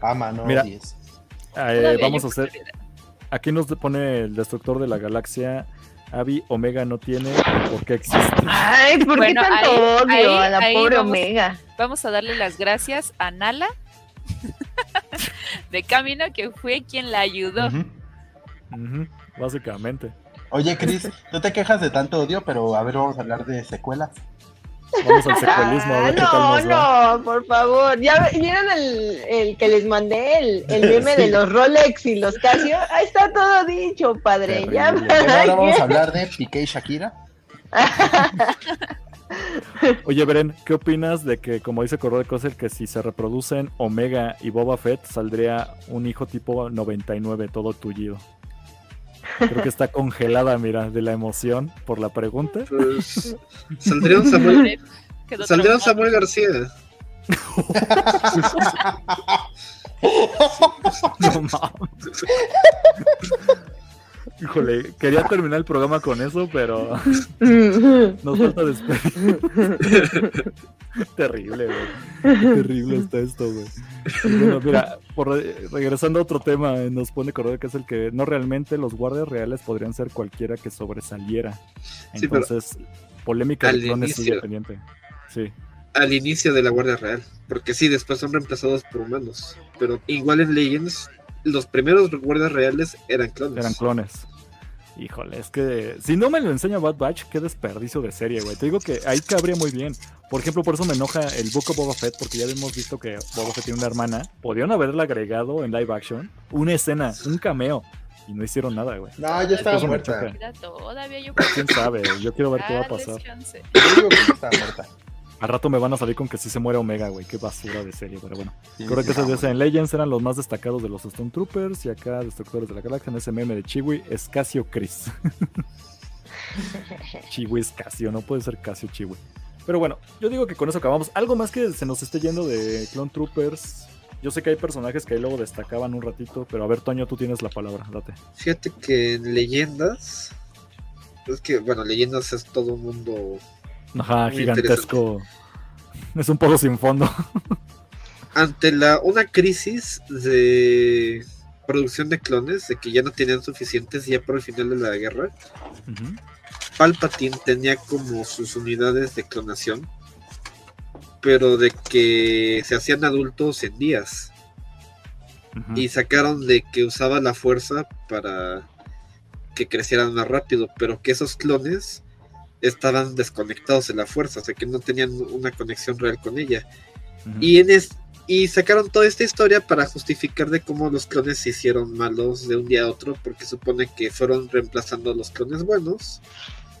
D: Ama, no
B: Mira. Eh, vamos a hacer. Aquí nos pone el destructor de la galaxia. Abby, Omega no tiene. ¿Por qué existe?
F: Ay, ¿por
G: Bueno,
F: qué tanto
G: ahí-
F: odio
G: ahí-
F: a la
G: ahí
F: pobre
G: vamos.
F: Omega?
G: Vamos a darle las gracias a Nala de Camino, que fue quien la ayudó.
B: Básicamente.
D: Oye, Chris, no te quejas de tanto odio, pero a ver, vamos a hablar de secuelas.
B: Vamos al secuelismo a ver
F: Ah,
B: qué tal
F: no,
B: nos
F: no, por favor. ¿Ya vieron el, el que les mandé? El, el meme
D: Sí.
F: de los Rolex y los Casio. Ahí está todo dicho, padre. Ya,
D: ahora vamos a hablar de Piqué y Shakira.
B: Oye, Beren, ¿qué opinas de que, como dice Correo de Coser, que si se reproducen Omega y Boba Fett, saldría un hijo tipo 99, todo tullido? Creo que está congelada, mira, de la emoción por la pregunta.
C: Pues, saldría un Samuel,
G: Quedó
C: saldría un
G: traumado.
C: Samuel García.
B: No mames. Híjole, quería terminar el programa con eso, pero nos falta después. Terrible, güey. Terrible está esto, güey. Bueno, mira, por re- regresando a otro tema, eh, nos pone correo que es el que no realmente los guardias reales podrían ser cualquiera que sobresaliera.
C: Sí, pero
B: Entonces, polémica de
C: al
B: clones sigue
C: inicio-
B: pendiente. Sí.
C: al inicio de la Guardia Real, porque sí, después son reemplazados por humanos, pero igual en Legends los primeros guardias reales eran clones.
B: Eran clones. Híjole, es que si no me lo enseña Bad Batch, qué desperdicio de serie, güey. Te digo que ahí cabría muy bien. Por ejemplo, por eso me enoja el Book of Boba Fett, porque ya hemos visto que Boba Fett tiene una hermana. Podrían haberle agregado en live action una escena, un cameo, y no hicieron nada, güey.
D: No, ya estaba
B: Eso me
D: muerta.
G: todavía yo
B: ¿Quién sabe? Yo quiero ver qué va a
G: Dales
B: pasar.
D: Yo digo que ya estaba muerta.
B: Al rato me van a salir con que sí se muere Omega, güey. Qué basura de serie, pero bueno.
D: Sí,
B: Creo que esos días en Legends eran los más destacados de los Stormtroopers y acá Destructores de la Galaxia en ese meme de Chiwi es Casio Chris. Chiwi es Casio, no puede ser Casio Chiwi. Pero bueno, yo digo que con eso acabamos. Algo más que se nos esté yendo de Clone Troopers. Yo sé que hay personajes que ahí luego destacaban un ratito, pero a ver, Toño, tú tienes la palabra, date.
C: Fíjate que en Leyendas, es que, bueno, Leyendas es todo un mundo
B: Ajá,
C: Muy
B: gigantesco. Es un poco sin fondo.
C: ante la una crisis de producción de clones, de que ya no tenían suficientes ya por el final de la guerra. Palpatine tenía como sus unidades de clonación, pero de que se hacían adultos en días y sacaron de que usaba la fuerza para que crecieran más rápido, pero que esos clones estaban desconectados de la fuerza, o sea que no tenían una conexión real con ella. Y, en es- y sacaron toda esta historia para justificar de cómo los clones se hicieron malos de un día a otro, porque supone que fueron reemplazando a los clones buenos,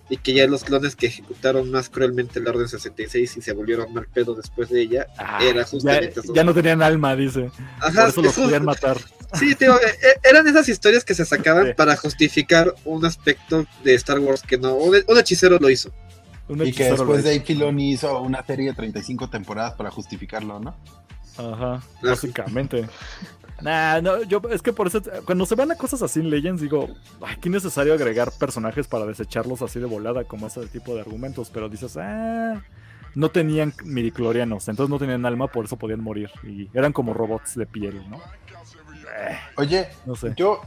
C: y que ya los clones que ejecutaron más cruelmente la Orden 66 y se volvieron mal pedo después de ella,
B: Ah,
C: era
B: ya,
C: justamente eso.
B: ya no tenían alma, dice.
C: Ajá,
B: Por eso los podían matar.
C: Sí, eh, eh, eran esas historias que se sacaban
B: Sí.
C: para justificar un aspecto de Star Wars que no, un, un hechicero lo hizo.
B: Un
D: Y que después
B: hizo.
D: Dave Filoni hizo una serie de 35 temporadas para justificarlo, ¿no?
B: Ajá, básicamente. Nah, no, yo es que por eso cuando se van a cosas así en Legends digo, ay, qué necesario agregar personajes para desecharlos así de volada como ese tipo de argumentos, pero dices, ah, no tenían midiclorianos, entonces no tenían alma, por eso podían morir y eran como robots de piel, ¿no? Eh,
D: Oye,
B: no sé.
D: yo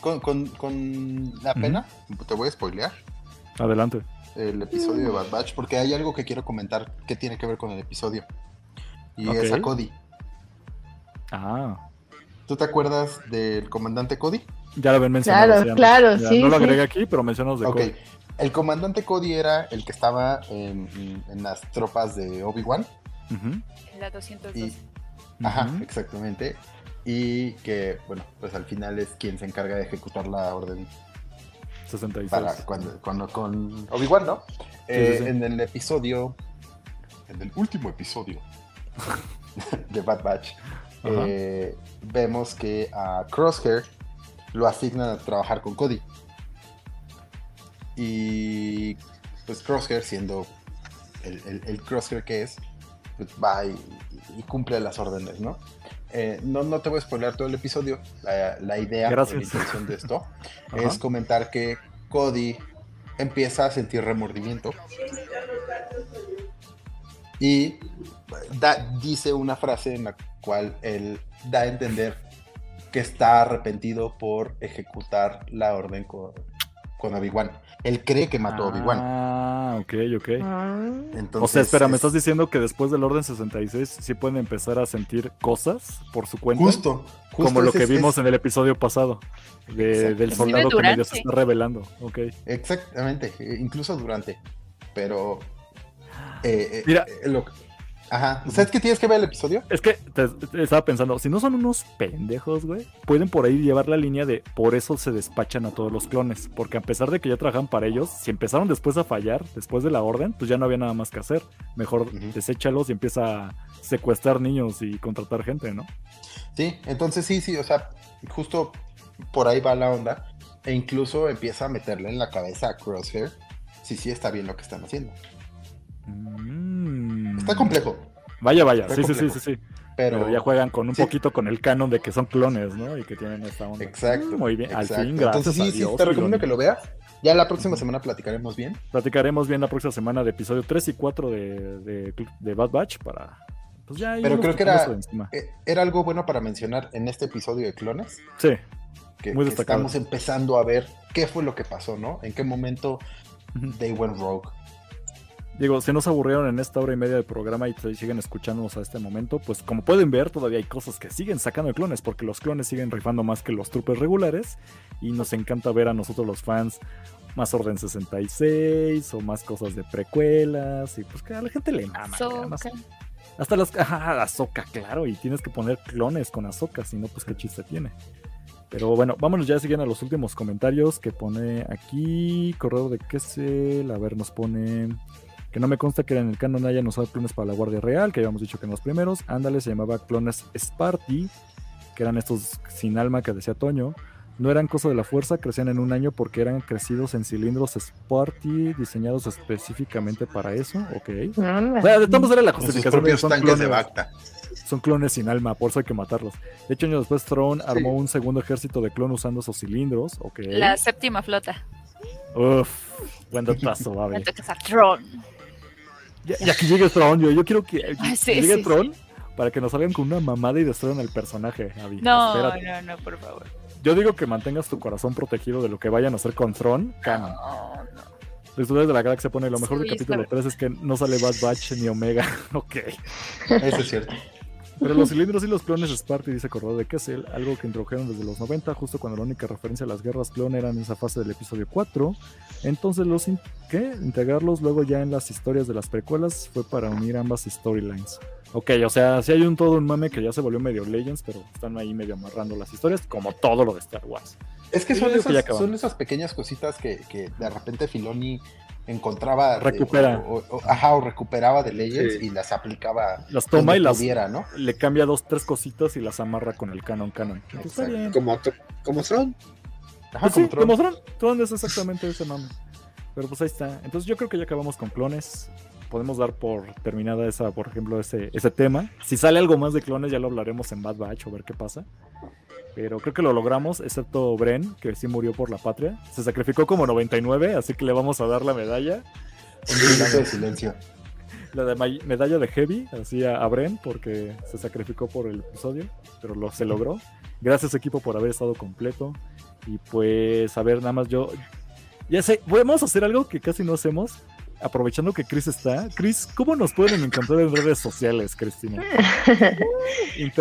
D: con, con- con la pena, te voy a spoilear
B: Adelante.
D: el episodio de Bad Batch porque hay algo que quiero comentar que tiene que ver con el episodio. Y es a Cody.
B: Ah,
D: ¿Tú te acuerdas del comandante Cody?
B: ya lo habían mencionado.
F: Claro, claro,
B: Ya,
F: sí,
B: No lo
F: sí.
B: agregué aquí, pero mencionamos de
D: Ok.
B: Cody.
D: El comandante Cody era el que estaba en, las tropas de Obi-Wan.
G: En la 212.
D: Y, ajá, exactamente. Y que, bueno, pues al final es quien se encarga de ejecutar la orden
B: 66.
D: para cuando, cuando con Obi-Wan, ¿no? Eh,
B: sí, sí.
D: En el episodio, en el último episodio de Bad Batch, eh, vemos que a Crosshair lo asignan a trabajar con Cody. Y pues Crosshair, siendo el, el- el Crosshair que es, pues va y, y cumple las órdenes, ¿no? Eh, no, no te voy a spoiler todo el episodio. La, la idea, la intención de esto es comentar que Cody empieza a sentir remordimiento. Y da- dice una frase en la cual él da a entender que está arrepentido por ejecutar la orden con, con Obi-Wan. Él cree que mató a Obi-Wan.
B: Ah, ok, ok.
D: Entonces,
B: o sea, espera, ¿me
D: es
B: estás diciendo que después del Orden 66 sí pueden empezar a sentir cosas por su cuenta?
D: Justo, justo
B: como lo que
D: es-
B: vimos
D: es-
B: en el episodio pasado, de- del soldado que medio se está revelando. Ok.
D: Exactamente, eh, incluso durante. Pero. eh, eh,
B: Mira.
D: eh, lo- ajá. ¿Sabes que tienes que ver el episodio?
B: Es que te, te estaba pensando, si no son unos pendejos, güey, pueden por ahí llevar la línea de por eso se despachan a todos los clones. Porque a pesar de que ya trabajan para ellos, si empezaron después a fallar, después de la orden, pues ya no había nada más que hacer. Mejor
D: Ujú.
B: deséchalos y empieza a secuestrar niños y contratar gente, ¿no?
D: Sí, entonces sí, sí, o sea, justo por ahí va la onda. E incluso empieza a meterle en la cabeza a Crosshair si sí está bien lo que están haciendo.
B: Mm.
D: Está complejo.
B: Vaya, vaya, sí, sí, sí, sí, sí.
D: Pero,
B: Pero ya juegan con un
D: sí.
B: poquito con el canon de que son clones, ¿no? Y que tienen esta onda.
D: Exacto.
B: Mm, Muy bien, al fin, gracias
D: Entonces sí, sí,
B: Dios,
D: te recomiendo que lo veas. Ya la próxima semana platicaremos bien.
B: Platicaremos bien la próxima semana de episodio 3 y 4 de, de, de Bad Batch para. Pues ya
D: Pero creo que era, eh, era algo bueno para mencionar en este episodio de Clones.
B: Sí,
D: Que,
B: Muy
D: que
B: destacado.
D: estamos empezando a ver qué fue lo que pasó, ¿no? En qué momento they went rogue.
B: Digo, si no se aburrieron en esta hora y media de programa y siguen escuchándonos a este momento, pues como pueden ver, todavía hay cosas que siguen sacando de clones, porque los clones siguen rifando más que los troopers regulares, y nos encanta ver a nosotros los fans más Orden 66 o más cosas de precuelas, y pues que a la gente le mama. Hasta las... Ajá, claro, y tienes que poner clones con Ahsoka, si no, pues qué chiste tiene. Pero bueno, vámonos ya siguiendo a los últimos comentarios que pone aquí. Correo de Kessel. A ver, nos pone. Que no me consta que en el canon hayan usado clones para la Guardia Real, que habíamos dicho que en los primeros. Ándale, se llamaba clones Sparty, que eran estos sin alma que decía Toño. No eran cosa de la fuerza, crecían en un año porque eran crecidos en cilindros Sparty diseñados específicamente para eso. Ok. De todos modos era la
D: sus
B: justificación
D: propios
B: son
D: tanques de
B: clones
D: Bacta.
B: son clones sin alma, por eso hay que matarlos. De hecho, años después, Throne armó un segundo ejército de clon usando esos cilindros. Ok.
G: La séptima flota.
B: Uf, buen datazo,
G: a Tron.
B: Ya, ya que llegue Throne, yo, yo quiero que, que
G: Ah, sí,
B: llegue
G: sí,
B: Throne para que nos salgan con una mamada y destruyan el personaje, Abby.
G: No,
B: Espérate.
G: no, no, por favor.
B: Yo digo que mantengas tu corazón protegido de lo que vayan a hacer con Throne, canon.
G: No, no.
B: Los estudios de la galaxia pone lo mejor del capítulo
G: está
B: 3 es que no sale Bad Batch ni Omega. ok.
D: Eso es cierto.
B: Pero los cilindros y los clones Sparty, dice Corrado de Kessel, algo que introdujeron desde los 90, justo cuando la única referencia a las guerras clon era en esa fase del episodio 4. Entonces, los in- ¿qué? integrarlos luego ya en las historias de las precuelas fue para unir ambas storylines. Ok, o sea, sí hay un todo un mame que ya se volvió medio Legends, pero están ahí medio amarrando las historias, como todo lo de Star Wars.
D: Es que son
B: que
D: esas, son esas pequeñas cositas que, que de repente Filoni encontraba.
B: Recupera.
D: o, o- o- ajá, o recuperaba de Legends
C: Sí.
D: y las aplicaba.
B: Las toma y las
D: pudiera, ¿no?
B: le cambia dos, tres cositas y las amarra con el canon canon. Está bien.
C: Como, como son.
D: Ajá,
B: Pues sí,
D: como Tron.
B: como Tron. Tron es exactamente ese mame. Pero pues ahí está. Entonces yo creo que ya acabamos con clones. Podemos dar por terminada esa, por ejemplo, ese, ese tema. Si sale algo más de clones, ya lo hablaremos en Bad Batch o ver qué pasa. Pero creo que lo logramos, excepto Bren, que sí murió por la patria. Se sacrificó como 99, así que le vamos a dar la medalla.
D: Un minuto de silencio.
B: La de medalla de Heavy, así a, a Bren, porque se sacrificó por el episodio, pero lo, se logró. Gracias equipo por haber estado completo. Y pues, a ver, nada más yo... Ya sé, vamos a hacer algo que casi no hacemos, aprovechando que Chris está. Chris, ¿cómo nos pueden encontrar en redes sociales, Cristina?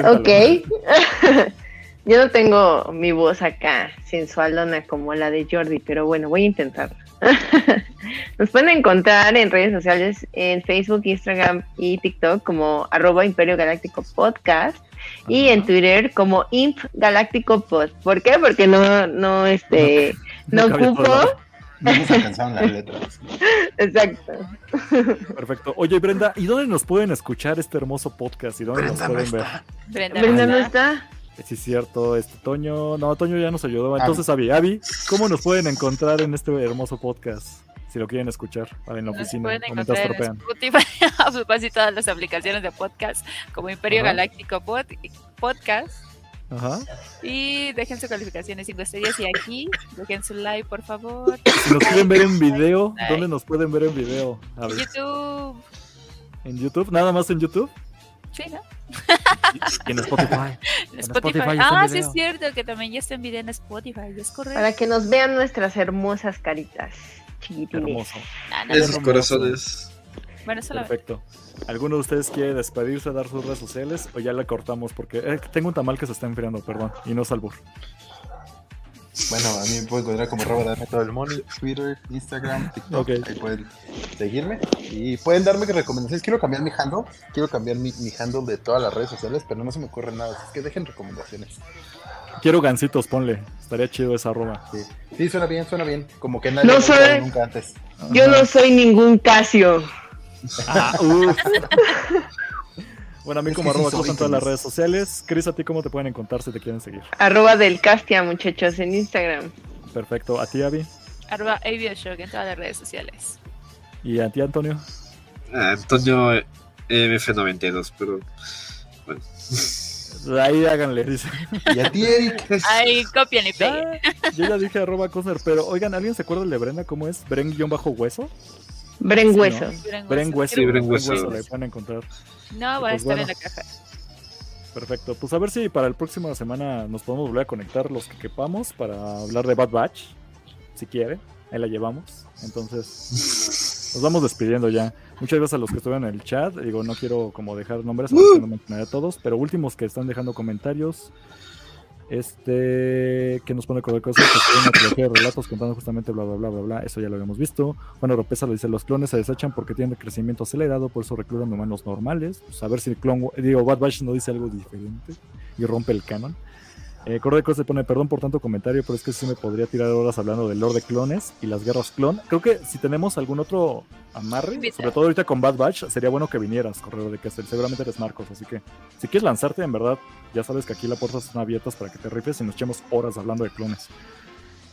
F: Ok. Yo no tengo mi voz acá sensualona como la de Jordi, pero bueno, voy a intentarlo. Nos pueden encontrar en redes sociales en Facebook, Instagram y TikTok como arroba Imperio Galáctico Podcast y en Twitter como Imp Galáctico Pod. ¿Por qué? Porque no, no, este, no ocupo.
D: No nos alcanzaron las letras.
F: Exacto.
B: Perfecto. Oye, Brenda, ¿y dónde nos pueden escuchar este hermoso podcast? ¿Y dónde nos
D: Brenda no
B: pueden ver?
D: está.
G: Brenda,
F: Brenda no está.
B: Sí, es cierto, este Toño, no, Toño ya nos ayudó. Entonces, Avi, Avi, ¿cómo nos pueden encontrar en este hermoso podcast? Si lo quieren escuchar, en la
G: Nos
B: oficina
G: pueden encontrar en. Spotify, casi todas las aplicaciones de podcast, como Imperio
B: Ajá.
G: Galáctico Pod- Podcast.
B: Ajá.
G: Y dejen su calificación de 5 estrellas. Y aquí, dejen su like, por favor.
B: Si nos quieren ver en video. ¿dónde nos pueden ver en video? Avi?
G: YouTube.
B: ¿En YouTube? ¿Nada más en YouTube?
G: Sí, ¿no?
B: Y en Spotify.
G: En
B: En
G: Spotify.
B: En
G: ah, sí es cierto, que también ya está en video en Spotify. Es correcto.
F: Para que nos vean nuestras hermosas caritas chiquitines.
B: Hermoso.
G: Ah, no,
C: Esos
B: hermoso.
C: corazones.
G: Bueno, solo
B: Perfecto. ¿Alguno de ustedes quiere despedirse, dar sus redes sociales o ya la cortamos? Porque eh, tengo un tamal que se está enfriando, perdón, y no es albur.
D: Bueno, a mí me pueden encontrar como arroba darme todo el money, Twitter, Instagram, TikTok.
B: Ok.
D: Ahí pueden seguirme. Y pueden darme recomendaciones. Quiero cambiar mi handle. Quiero cambiar mi, mi handle de todas las redes sociales, pero no se me ocurre nada. Así que dejen recomendaciones.
B: Quiero gancitos, ponle. Estaría chido esa arroba.
D: Sí, Sí, suena bien, suena bien. Como que nadie
F: No
D: lo ha usado
F: soy-
D: nunca antes.
F: Yo no soy ningún Casio.
B: Ah, uf. Bueno, a mí
D: Es
B: como arroba en todas las redes sociales. Cris, ¿a ti cómo te pueden encontrar si te quieren seguir?
F: Arroba del Castia, muchachos, en Instagram.
B: Perfecto. ¿A ti, Avi?
G: Arroba Avioshock en todas las redes sociales.
B: ¿Y a ti, Antonio?
C: Ah, Antonio MF92, pero Bueno.
B: Ahí háganle, dice.
D: Y a ti, Eric.
G: Ay, copian y peguen.
B: Yo ya dije arroba Cosner, pero oigan, ¿alguien se acuerda de Brenda cómo es? Bren-hueso.
F: Bren Hueso.
B: Bren Hueso.
C: Sí, Bren
B: Bren
C: Hueso.
B: Hueso, la pueden encontrar.
G: No, va a
B: Pues
G: estar en
B: bueno.
G: la caja.
B: Perfecto. Pues a ver si para el próxima semana nos podemos volver a conectar los que quepamos para hablar de Bad Batch. Si quiere. Ahí la llevamos. Entonces, nos vamos despidiendo ya. Muchas gracias a los que estuvieron en el chat. Digo, no quiero como dejar nombres, porque no mencionaré a todos, pero últimos que están dejando comentarios. Este, que nos pone con cosas que una trilogía de relatos contando justamente bla bla bla bla bla, eso ya lo habíamos visto. Juan Oropesa lo dice, los clones se desechan porque tienen crecimiento acelerado, por eso reclutan humanos normales. Pues a ver si el clon, digo, Bad Batch no dice algo diferente y rompe el canon. Eh, Cordeco se pone, perdón por tanto comentario, pero es que sí me podría tirar horas hablando del Lord de clones y las guerras clon. Creo que si tenemos algún otro amarre,
G: Invita.
B: sobre todo ahorita con Bad Batch, sería bueno que vinieras, Correo de Castel. Seguramente eres Marcos, así que si quieres lanzarte, en verdad, ya sabes que aquí las puertas están abiertas para que te rifes y nos echemos horas hablando de clones.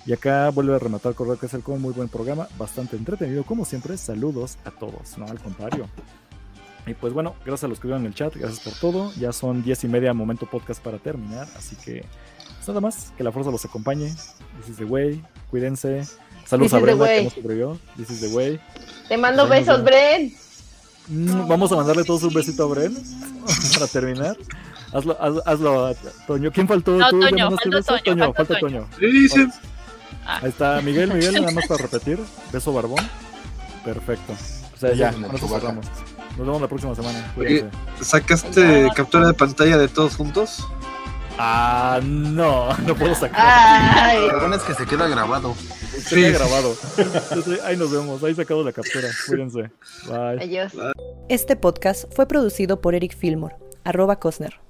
B: Y acá vuelve a rematar Correo que es el con muy buen programa, bastante entretenido, como siempre. Saludos a todos, no al contrario. Y pues bueno, gracias a los que estuvieron en el chat, gracias por todo. Ya son diez y media, momento podcast para terminar, así que pues nada más, que la fuerza los acompañe. This is the way, cuídense. Saludos a Brenda que no sobrevivió. This is the way.
F: Te mando
B: nos
F: besos. Bren.
B: Mm, Vamos a mandarle todos un besito a Bren para terminar. Hazlo, haz- hazlo, a Toño. ¿Quién faltó?
G: No,
B: ¿Tú le
G: Toño,
B: falta
G: Toño.
B: Toño.
C: Sí, sí.
B: Ahí está Miguel, Miguel, nada más para repetir. Beso barbón. Perfecto. O sea, ya,
D: sobaco.
B: cerramos. Nos vemos la próxima semana.
C: Oye.
B: Cuídense.
C: ¿Sacaste captura de pantalla de todos juntos?
B: Ah, no, no puedo sacar.
F: Ay,
D: Lo bueno es que se queda grabado.
B: Se queda grabado. Entonces, ahí nos vemos. Ahí sacado la captura. Cuídense. Bye.
F: adiós.
A: Este podcast fue producido por Eric Fillmore, arroba Cosner.